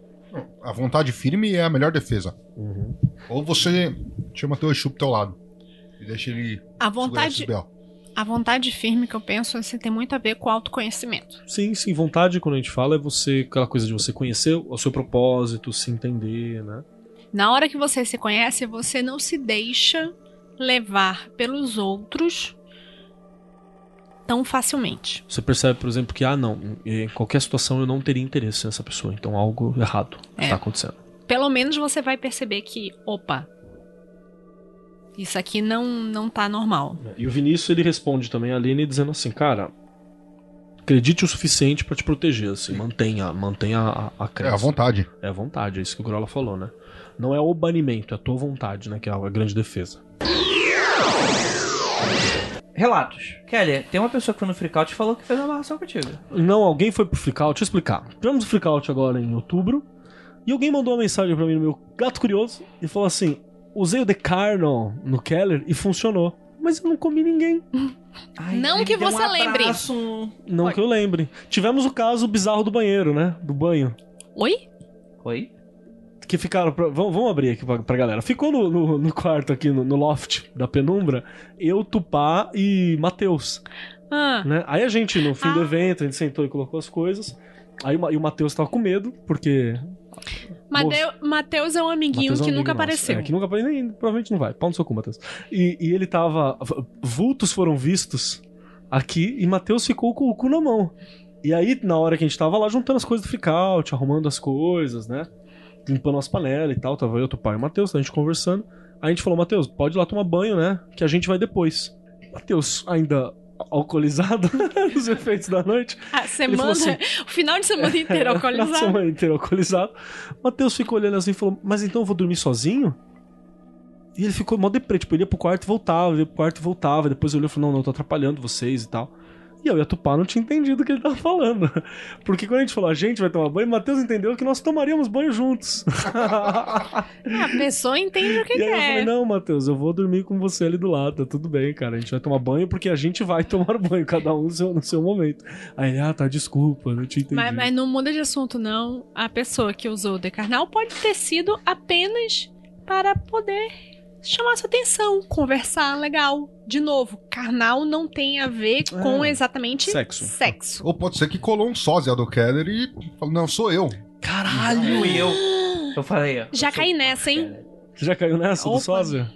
A vontade firme é a melhor defesa. Uhum. Ou você chama teu Exu pro teu lado. E deixa ele. A vontade, a vontade firme que eu penso assim, tem muito a ver com autoconhecimento. Sim, sim, vontade, quando a gente fala, é você, aquela coisa de você conhecer o seu propósito, se entender, né? Na hora que você se conhece, você não se deixa levar pelos outros tão facilmente. Você percebe, por exemplo, que, ah, não, em qualquer situação eu não teria interesse nessa pessoa, então algo errado É. está acontecendo. Pelo menos você vai perceber que, opa, isso aqui não, não tá normal. E o Vinícius, ele responde também a Aline dizendo assim, cara, acredite o suficiente pra te proteger, assim, mantenha, mantenha a, a É crença. a vontade. É a vontade, é isso que o Grola falou, né? Não é o banimento, é a tua vontade, né? Que é a grande defesa. Relatos. Kelly, tem uma pessoa que foi no freakout e falou que fez uma amarração contigo. Não, alguém foi pro Freakout, deixa eu explicar. Tivemos o Freakout agora em outubro, e alguém mandou uma mensagem pra mim no meu gato curioso e falou assim: usei o The Carnal no Keller e funcionou. Mas eu não comi ninguém. *laughs* Ai, Não que você um lembre. Não Oi. que eu lembre. Tivemos o caso bizarro do banheiro, né? Do banho. Oi? Oi? Que ficaram. Pra, vamos, vamos abrir aqui pra, pra galera. Ficou no, no, no quarto aqui, no, no loft da penumbra, eu, Tupá e Matheus. Ah, Né? Aí a gente, no fim do Ah. evento, a gente sentou e colocou as coisas. Aí e o Matheus tava com medo, porque. Mateu- Matheus é um amiguinho é um que amigo nunca nosso. apareceu. É, que nunca apareceu. Nem, provavelmente não vai. Pau no seu cu, Matheus. E, e ele tava. Vultos foram vistos aqui e Matheus ficou com o cu na mão. E aí, na hora que a gente tava lá juntando as coisas do Freakout, arrumando as coisas, né? Limpando as panelas e tal, tava eu, teu pai e o Matheus, a gente conversando. Aí a gente falou, Matheus, pode ir lá tomar banho, né? Que a gente vai depois. Matheus, ainda alcoolizado *laughs* nos efeitos da noite. A semana, assim, o final de semana inteiro *laughs* Na alcoolizado. semana inteira alcoolizado. Matheus ficou olhando assim e falou: Mas então eu vou dormir sozinho? E ele ficou mó deprê, tipo, ele ia pro quarto e voltava, ia pro quarto e voltava. Depois olhou e falou: Não, não, tô atrapalhando vocês e tal. E eu e a Tupá não tinha entendido o que ele tava falando. *laughs* Porque quando a gente falou, a gente vai tomar banho, Matheus entendeu que nós tomaríamos banho juntos. *laughs* A pessoa entende o que e aí eu falei, quer. não, Matheus, eu vou dormir com você ali do lado, tá tudo bem, cara. A gente vai tomar banho porque a gente vai *laughs* tomar banho, cada um no seu, no seu momento. Aí ele, ah, tá, desculpa, não tinha entendido. Mas, mas não muda de assunto, não. A pessoa que usou o decarnal pode ter sido apenas para poder chamar sua atenção, conversar legal. De novo, carnal não tem a ver com É, exatamente sexo. sexo. Ou pode ser que colou um sósia do Keller e falou, não, sou eu. Caralho! Fui eu. Eu falei, ó. Já eu sou caí nessa, hein? Você já caiu nessa do Opa. sósia?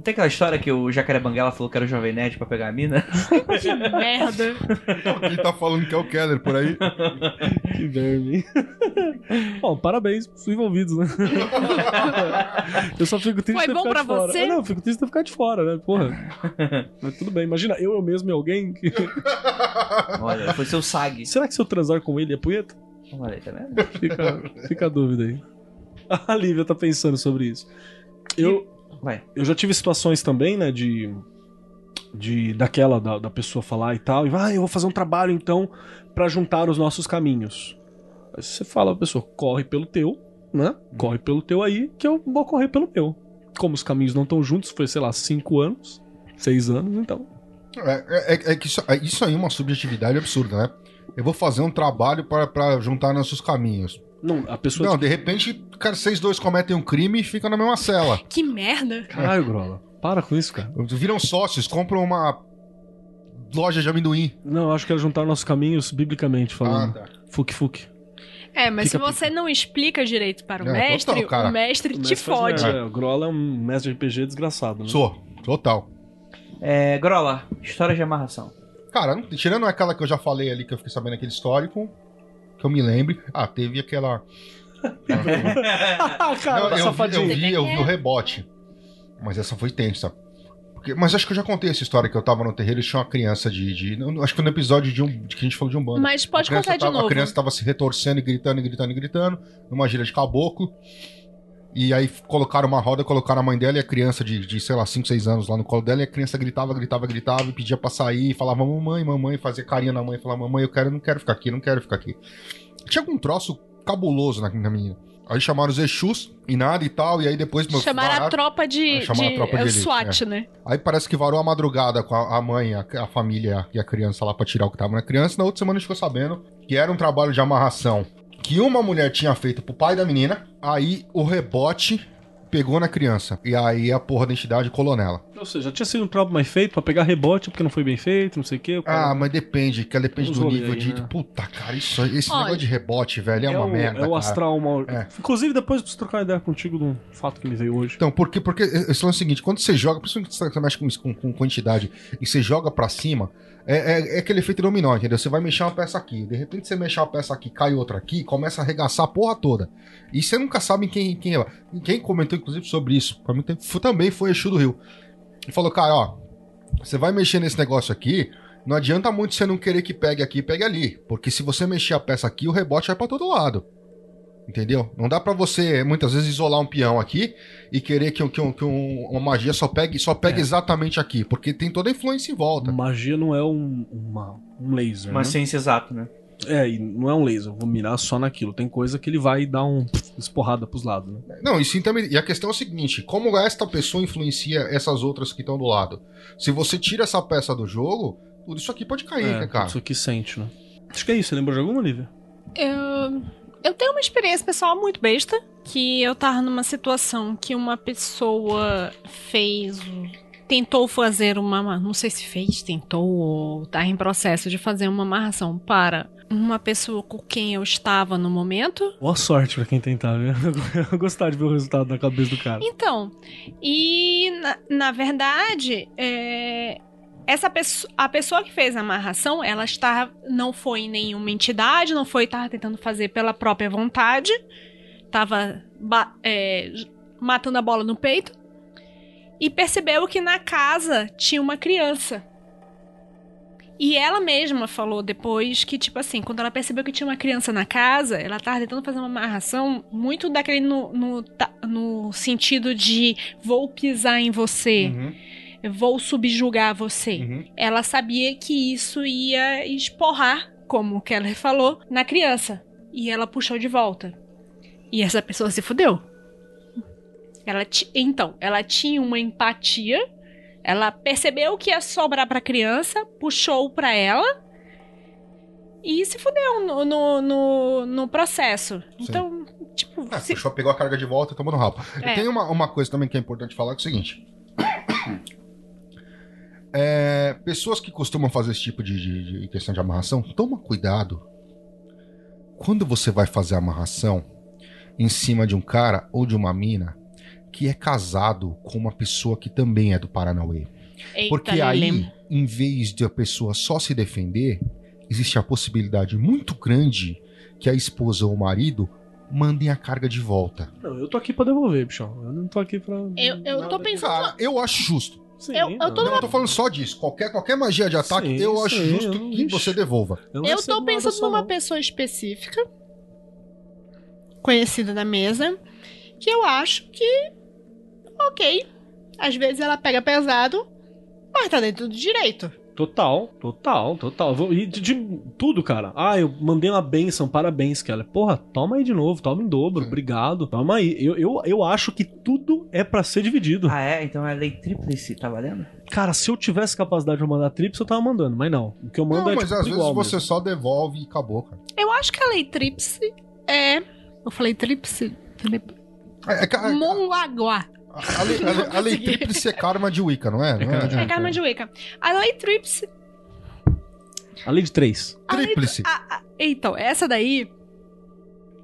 Não tem aquela história que o Jacaré Banguela falou que era o Jovem Nerd pra pegar a mina? *laughs* Que merda. Ele tá falando que é o Keller por aí. *laughs* Que verme. Bom, parabéns pros envolvidos, né? eu só fico triste Foi de bom ficar pra de fora. você? Ah, não, eu fico triste de ficar de fora, né? Porra. Mas tudo bem. Imagina eu, eu mesmo e alguém que... Olha, foi seu SAG. Será que se eu transar com ele é punheta? Olha aí, tá vendo? Fica, fica a dúvida aí. A Lívia tá pensando sobre isso. Eu, Vai. eu já tive situações também, né, de. de daquela, da, da pessoa falar e tal, e vai, ah, eu vou fazer um trabalho então pra juntar os nossos caminhos. Aí você fala pra pessoa, corre pelo teu, né? Corre pelo teu aí, que eu vou correr pelo meu. Como os caminhos não estão juntos, foi, sei lá, cinco anos, seis anos, então. É, é- é que isso, é- isso aí é uma subjetividade absurda, né? Eu vou fazer um trabalho para- pra juntar nossos caminhos. Não, a pessoa. Não, de repente, cara, vocês dois cometem um crime e ficam na mesma cela. *laughs* Que merda. Caralho, Grola. Para com isso, cara. Viram sócios, compram uma loja de amendoim. Não, acho que era juntar nossos caminhos biblicamente Ah, falando. tá. Fuque, fuque. É, mas Fica se você não explica direito para o É, mestre, total, cara. o mestre O te fode. É, o Grola é um mestre de RPG desgraçado, né? Sou, total. É, Grola, história de amarração. Cara, tirando aquela que eu já falei ali, que eu fiquei sabendo aquele histórico, que eu me lembre. Ah, teve aquela. *laughs* Cara, Não, eu, vi, eu, vi, eu vi o rebote. Mas essa foi tensa. Porque- mas acho que eu já contei essa história que eu tava no terreiro e tinha uma criança de. de- não, acho que foi no episódio de, um, de que a gente falou de um bando. Mas pode contar de tava, novo. A criança tava se retorcendo e gritando, e gritando, e gritando, numa gira de caboclo. E aí colocaram uma roda, colocaram a mãe dela e a criança de, de sei lá, 5, 6 anos lá no colo dela, e a criança gritava, gritava, gritava, e pedia pra sair, e falava, mamãe, mamãe, fazia carinha na mãe, falava, mamãe, eu quero, não quero ficar aqui, não quero ficar aqui. Tinha algum troço cabuloso na, na menina. Aí chamaram os Exus e nada e tal, e aí depois... Chamaram a vararam- tropa de. É, chamaram a de- tropa de é o elite, SWAT, né? Aí parece que varou a madrugada com a, a mãe, a, a família e a criança lá pra tirar o que tava na criança. Na outra semana a gente ficou sabendo que era um trabalho de amarração que uma mulher tinha feito pro pai da menina. Aí o rebote pegou na criança. E aí a porra da entidade colou nela. Ou seja, tinha sido um trabalho mais feito pra pegar rebote porque não foi bem feito, não sei o quê. o cara- Ah, mas depende, que depende Uns do nível aí, de. né? Puta, cara, isso, esse Olha, negócio de rebote, velho, é, uma o, merda. É o astral mal. É. Inclusive, depois preciso trocar uma ideia contigo de um fato que me veio hoje. Então, porque, porque esse lance é o seguinte, quando você joga, principalmente quando você mexe com, com, com quantidade e você joga pra cima, é, é, é aquele efeito dominó, entendeu? Você vai mexer uma peça aqui, de repente você mexe uma peça aqui, cai outra aqui, começa a arregaçar a porra toda. E você nunca sabe quem, quem é. Quem comentou, inclusive, sobre isso, pra mim também foi Exu do Rio. Ele falou, cara, ó, você vai mexer nesse negócio aqui, não adianta muito você não querer que pegue aqui e pegue ali. Porque se você mexer a peça aqui, o rebote vai pra todo lado. Entendeu? Não dá pra você, muitas vezes, isolar um peão aqui e querer que, um- que, um- que um- uma magia só pegue, só pegue É. exatamente aqui. Porque tem toda a influência em volta. Magia não é um, uma- um laser. Uma né? ciência exata, né? É, e não é um laser, eu vou mirar só naquilo. Tem coisa que ele vai dar um esporrada pros lados, né? Não, e sim também. E a questão é o seguinte: como esta pessoa influencia essas outras que estão do lado? Se você tira essa peça do jogo, tudo isso aqui pode cair, é, né, cara? Isso aqui sente, né? Acho que é isso. Você lembra de alguma, Olivia? Eu, eu tenho uma experiência pessoal muito besta. Que eu tava numa situação que uma pessoa fez. Tentou fazer uma. Não sei se fez, tentou, ou tá em processo de fazer uma amarração para uma pessoa com quem eu estava no momento. Boa sorte pra quem tentar, viu? *laughs* Eu gostar de ver o resultado na cabeça do cara. Então, e na, na verdade, é, essa pessoa, a pessoa que fez a amarração, ela estava, não foi em nenhuma entidade, não foi estar tentando fazer pela própria vontade, estava matando a bola no peito e percebeu que na casa tinha uma criança. E ela mesma falou depois que, tipo assim, quando ela percebeu que tinha uma criança na casa, ela tava tentando fazer uma amarração muito daquele no, no, no sentido de vou pisar em você. Uhum. Eu vou subjugar você. Uhum. Ela sabia que isso ia esporrar, como o Keller falou, na criança. E ela puxou de volta. E essa pessoa se fudeu. Ela então, ela tinha uma empatia. Ela percebeu que ia sobrar pra criança, puxou pra ela e se fudeu no, no, no, no processo. Então, tipo, É, se- puxou, pegou a carga de volta e tomou no rabo. É. E tem uma, uma coisa também que é importante falar, que é o seguinte. É, pessoas que costumam fazer esse tipo de, de- de questão de amarração, toma cuidado. Quando você vai fazer amarração em cima de um cara ou de uma mina que é casado com uma pessoa que também é do Paranauê. Eita, Porque aí, em vez de a pessoa só se defender, existe a possibilidade muito grande que a esposa ou o marido mandem a carga de volta. Não, eu tô aqui pra devolver, bichão. Eu não tô aqui pra. Eu, eu tô pensando. Cara, eu acho justo. Sim, eu- eu tô Não, eu tô falando só disso. Qualquer, qualquer magia de ataque, Sim, eu acho sim, justo eu- que você devolva. Eu recebo tô pensando numa não. pessoa específica, conhecida da mesa, que eu acho que, ok, às vezes ela pega pesado, mas tá dentro do direito. Total, total, total. E de, de tudo, cara. Ah, eu mandei uma benção, parabéns, Keller. Porra, toma aí de novo, toma em dobro, obrigado. Toma aí. Eu, eu, eu acho que tudo é pra ser dividido. Ah, é? Então é lei tríplice, tá valendo? Cara, se eu tivesse capacidade de mandar trips, eu tava mandando, mas não. O que eu mando Não, é mas tipo, às vezes você mesmo. só devolve e acabou, cara. Eu acho que a lei tríplice é. Eu falei tríplice. trip- É, é, é, Monlaguá. A, lei, a, lei, a lei tríplice é karma de Wicca, não é? Não karma de É karma de Wicca. A lei tríplice. A lei de três. a lei- Tríplice. a- a- então, essa daí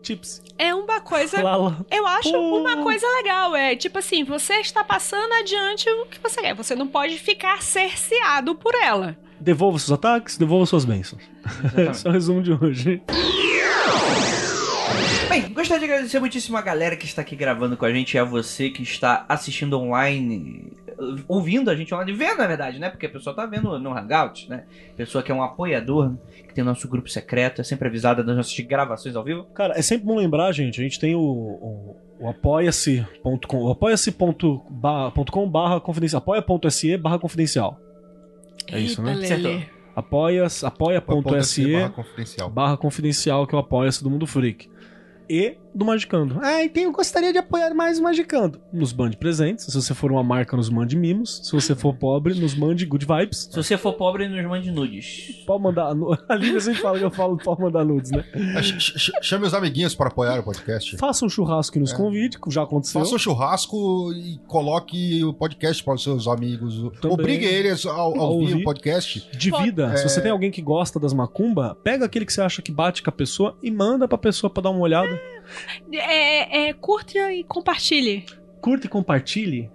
Tips. é uma coisa. Lala. Eu acho Pô. uma coisa legal. É tipo assim, você está passando adiante o que você quer. Você não pode ficar cerceado por ela. Devolva seus ataques, devolva suas bênçãos. *laughs* Esse é o resumo de hoje. Bem, gostaria de agradecer muitíssimo a galera que está aqui gravando com a gente e a você que está assistindo online, ouvindo a gente online, vendo na verdade, né? Porque a pessoa tá vendo no Hangout, né? Pessoa que é um apoiador, que tem nosso grupo secreto, é sempre avisada das nossas gravações ao vivo. Cara, é sempre bom lembrar, gente, a gente tem o, o, o apoia-se.com, o apoia-se.com barra confidencial, apoia.se barra confidencial. É isso, né? Apoia, Ponto apoia.se barra confidencial. barra confidencial, que é o apoia-se do Mundo Freak. E do Magicando. Ah, e tem, eu gostaria de apoiar mais o Magicando. Nos mande presentes. Se você for uma marca, nos mande mimos. Se você for pobre, nos mande good vibes. Se você for pobre, nos mande nudes. Pode mandar. Ali *laughs* a gente fala que eu falo, pode mandar nudes, né? É, ch- ch- Chame os amiguinhos para apoiar o podcast. Faça um churrasco e nos É. convide, que já aconteceu. Faça um churrasco e coloque o podcast para os seus amigos. Também. Obrigue eles ao, ao A ouvir o podcast. Divida. É. Se você tem alguém que gosta das macumba, pega aquele que você acha que bate com a pessoa e manda pra pessoa pra dar uma olhada. É, é, curte e compartilhe. Curta e compartilhe.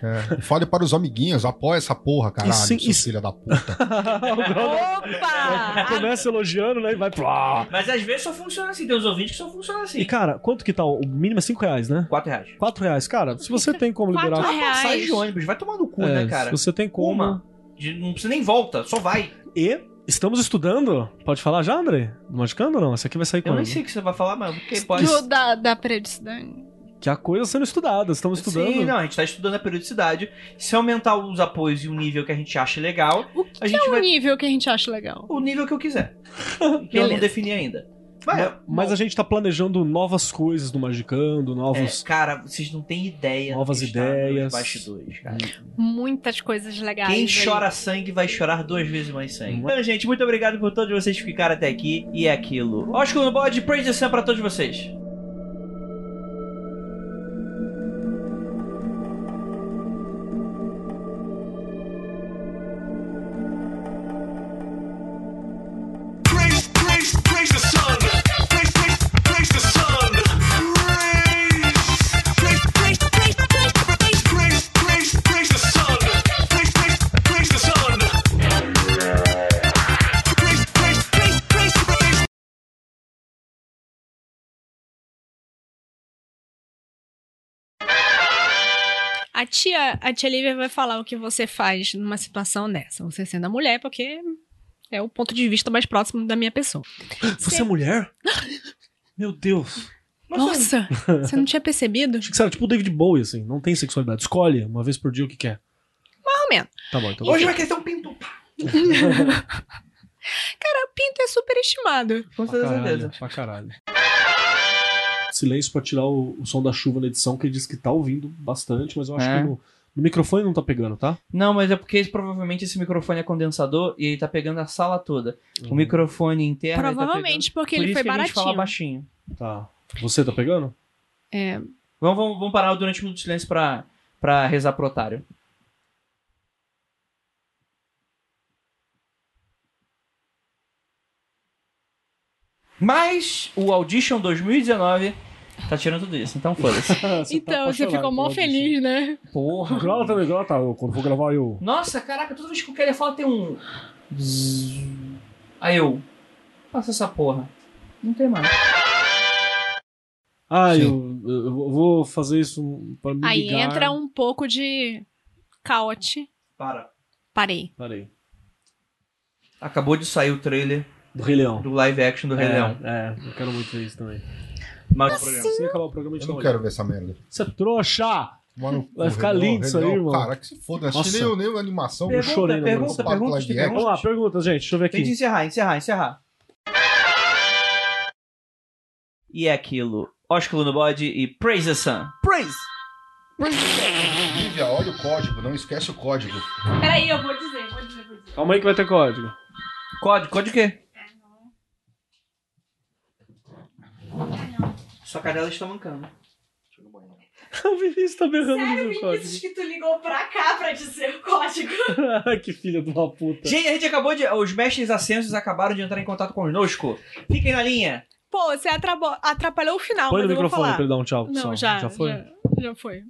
É, Fale para os amiguinhos, apoia essa porra, caralho, sim, seus e- filha da puta. *laughs* Opa! Começa elogiando, né? E vai pra. Mas às vezes só funciona assim, tem uns ouvintes que só funcionam assim. E cara, quanto que tá? O mínimo é 5 reais, né? 4 reais. 4 reais. Cara, se você tem como Quatro liberar. reais. Passagem de ônibus, vai tomar no cu, É, né, cara? Se você tem como. Uma. Não precisa nem volta, só vai. E estamos estudando. Pode falar já, André? Do Magicando ou não? Essa aqui vai sair Eu quando? nem sei o que você vai falar, mas porque pode. Do, da, da periodicidade. Que a coisa sendo estudada. Estamos estudando. Sim, não, a gente tá estudando a periodicidade. Se aumentar os apoios e o nível que a gente acha legal, O que, a que gente é o vai. nível que a gente acha legal? O nível que eu quiser. *laughs* que eu não defini ainda. Mas, Mas a gente tá planejando novas coisas do Magicando, é, novos. cara, vocês não têm ideia Novas ideias. bastidores, cara. Muitas coisas legais. Quem aí. chora sangue vai chorar duas vezes mais sangue. Hum. Então, gente, muito obrigado por todos vocês que ficaram até aqui. E é aquilo. Oscar no bode, praise the sun pra todos vocês. A tia, a tia Lívia vai falar o que você faz numa situação dessa. Você sendo a mulher, porque é o ponto de vista mais próximo da minha pessoa. Você é mulher? *laughs* Meu Deus. Nossa, você não tinha percebido? Achei que você era tipo o David Bowie, assim. Não tem sexualidade. Escolhe uma vez por dia o que quer. Mais ou menos. Tá bom, então. Hoje vai querer ter um pinto. *laughs* Cara, pinto é superestimado. Com Pra toda caralho, certeza. pra caralho. Silêncio pra tirar o, o som da chuva na edição, que ele disse que tá ouvindo bastante, mas eu acho É. que no, no microfone não tá pegando, tá? Não, mas é porque provavelmente esse microfone é condensador e ele tá pegando a sala toda. O Uhum. microfone interno. ele tá Provavelmente, porque pegando... ele Por foi isso que a gente fala baratinho. baixinho. Tá. Você tá pegando? É, Vamos, vamos, vamos parar durante um minuto de silêncio pra, pra rezar pro otário. Mas o Audition 2019 tá tirando tudo isso, então foda-se. *laughs* Você tá então, você apaixonado ficou mó feliz, né? Porra. Grava também, grava, tá? Quando for gravar eu. Nossa, caraca, toda vez que o Kelly fala tem um. Zzz. Aí eu. Passa essa porra. Não tem mais. Ah, eu, eu vou fazer isso pra me Aí ligar. entra um pouco de caote. Para. Parei. Peraí. Acabou de sair o trailer Do Rei Leão. do live action do Rei é, Leão. É, eu quero muito ver isso também. Mas Assim acabar o programa, a Eu gente não dá uma quero ver essa merda. Você é trouxa! Tomar no cu, Vai ficar lindo isso aí, irmão. Cara, que se foda. Não Nossa. nem, nem a animação. Eu chorei pergunta, pergunta, tem action. Vamos lá, perguntas, gente. Deixa eu ver Tem de aqui. encerrar, encerrar, encerrar. E é aquilo. Ósculo no bode e Praise the Sun. Praise! Lívia, olha o código. Não esquece o código. Peraí, eu vou dizer, vou dizer, vou dizer. Calma aí que vai ter código. Código, código o quê? Sua cadela está mancando. O Vinícius tá berrando no meu código. que tu ligou pra cá pra dizer o código. *laughs* que filha de uma puta. Gente, a gente acabou de. Os mestres ascensos acabaram de entrar em contato conosco. Fiquem na linha. Pô, você atrapalhou, atrapalhou o final, Põe mas no eu vou microfone falar. pra ele dar um tchau. Não, só. já, Já foi? Já, já foi.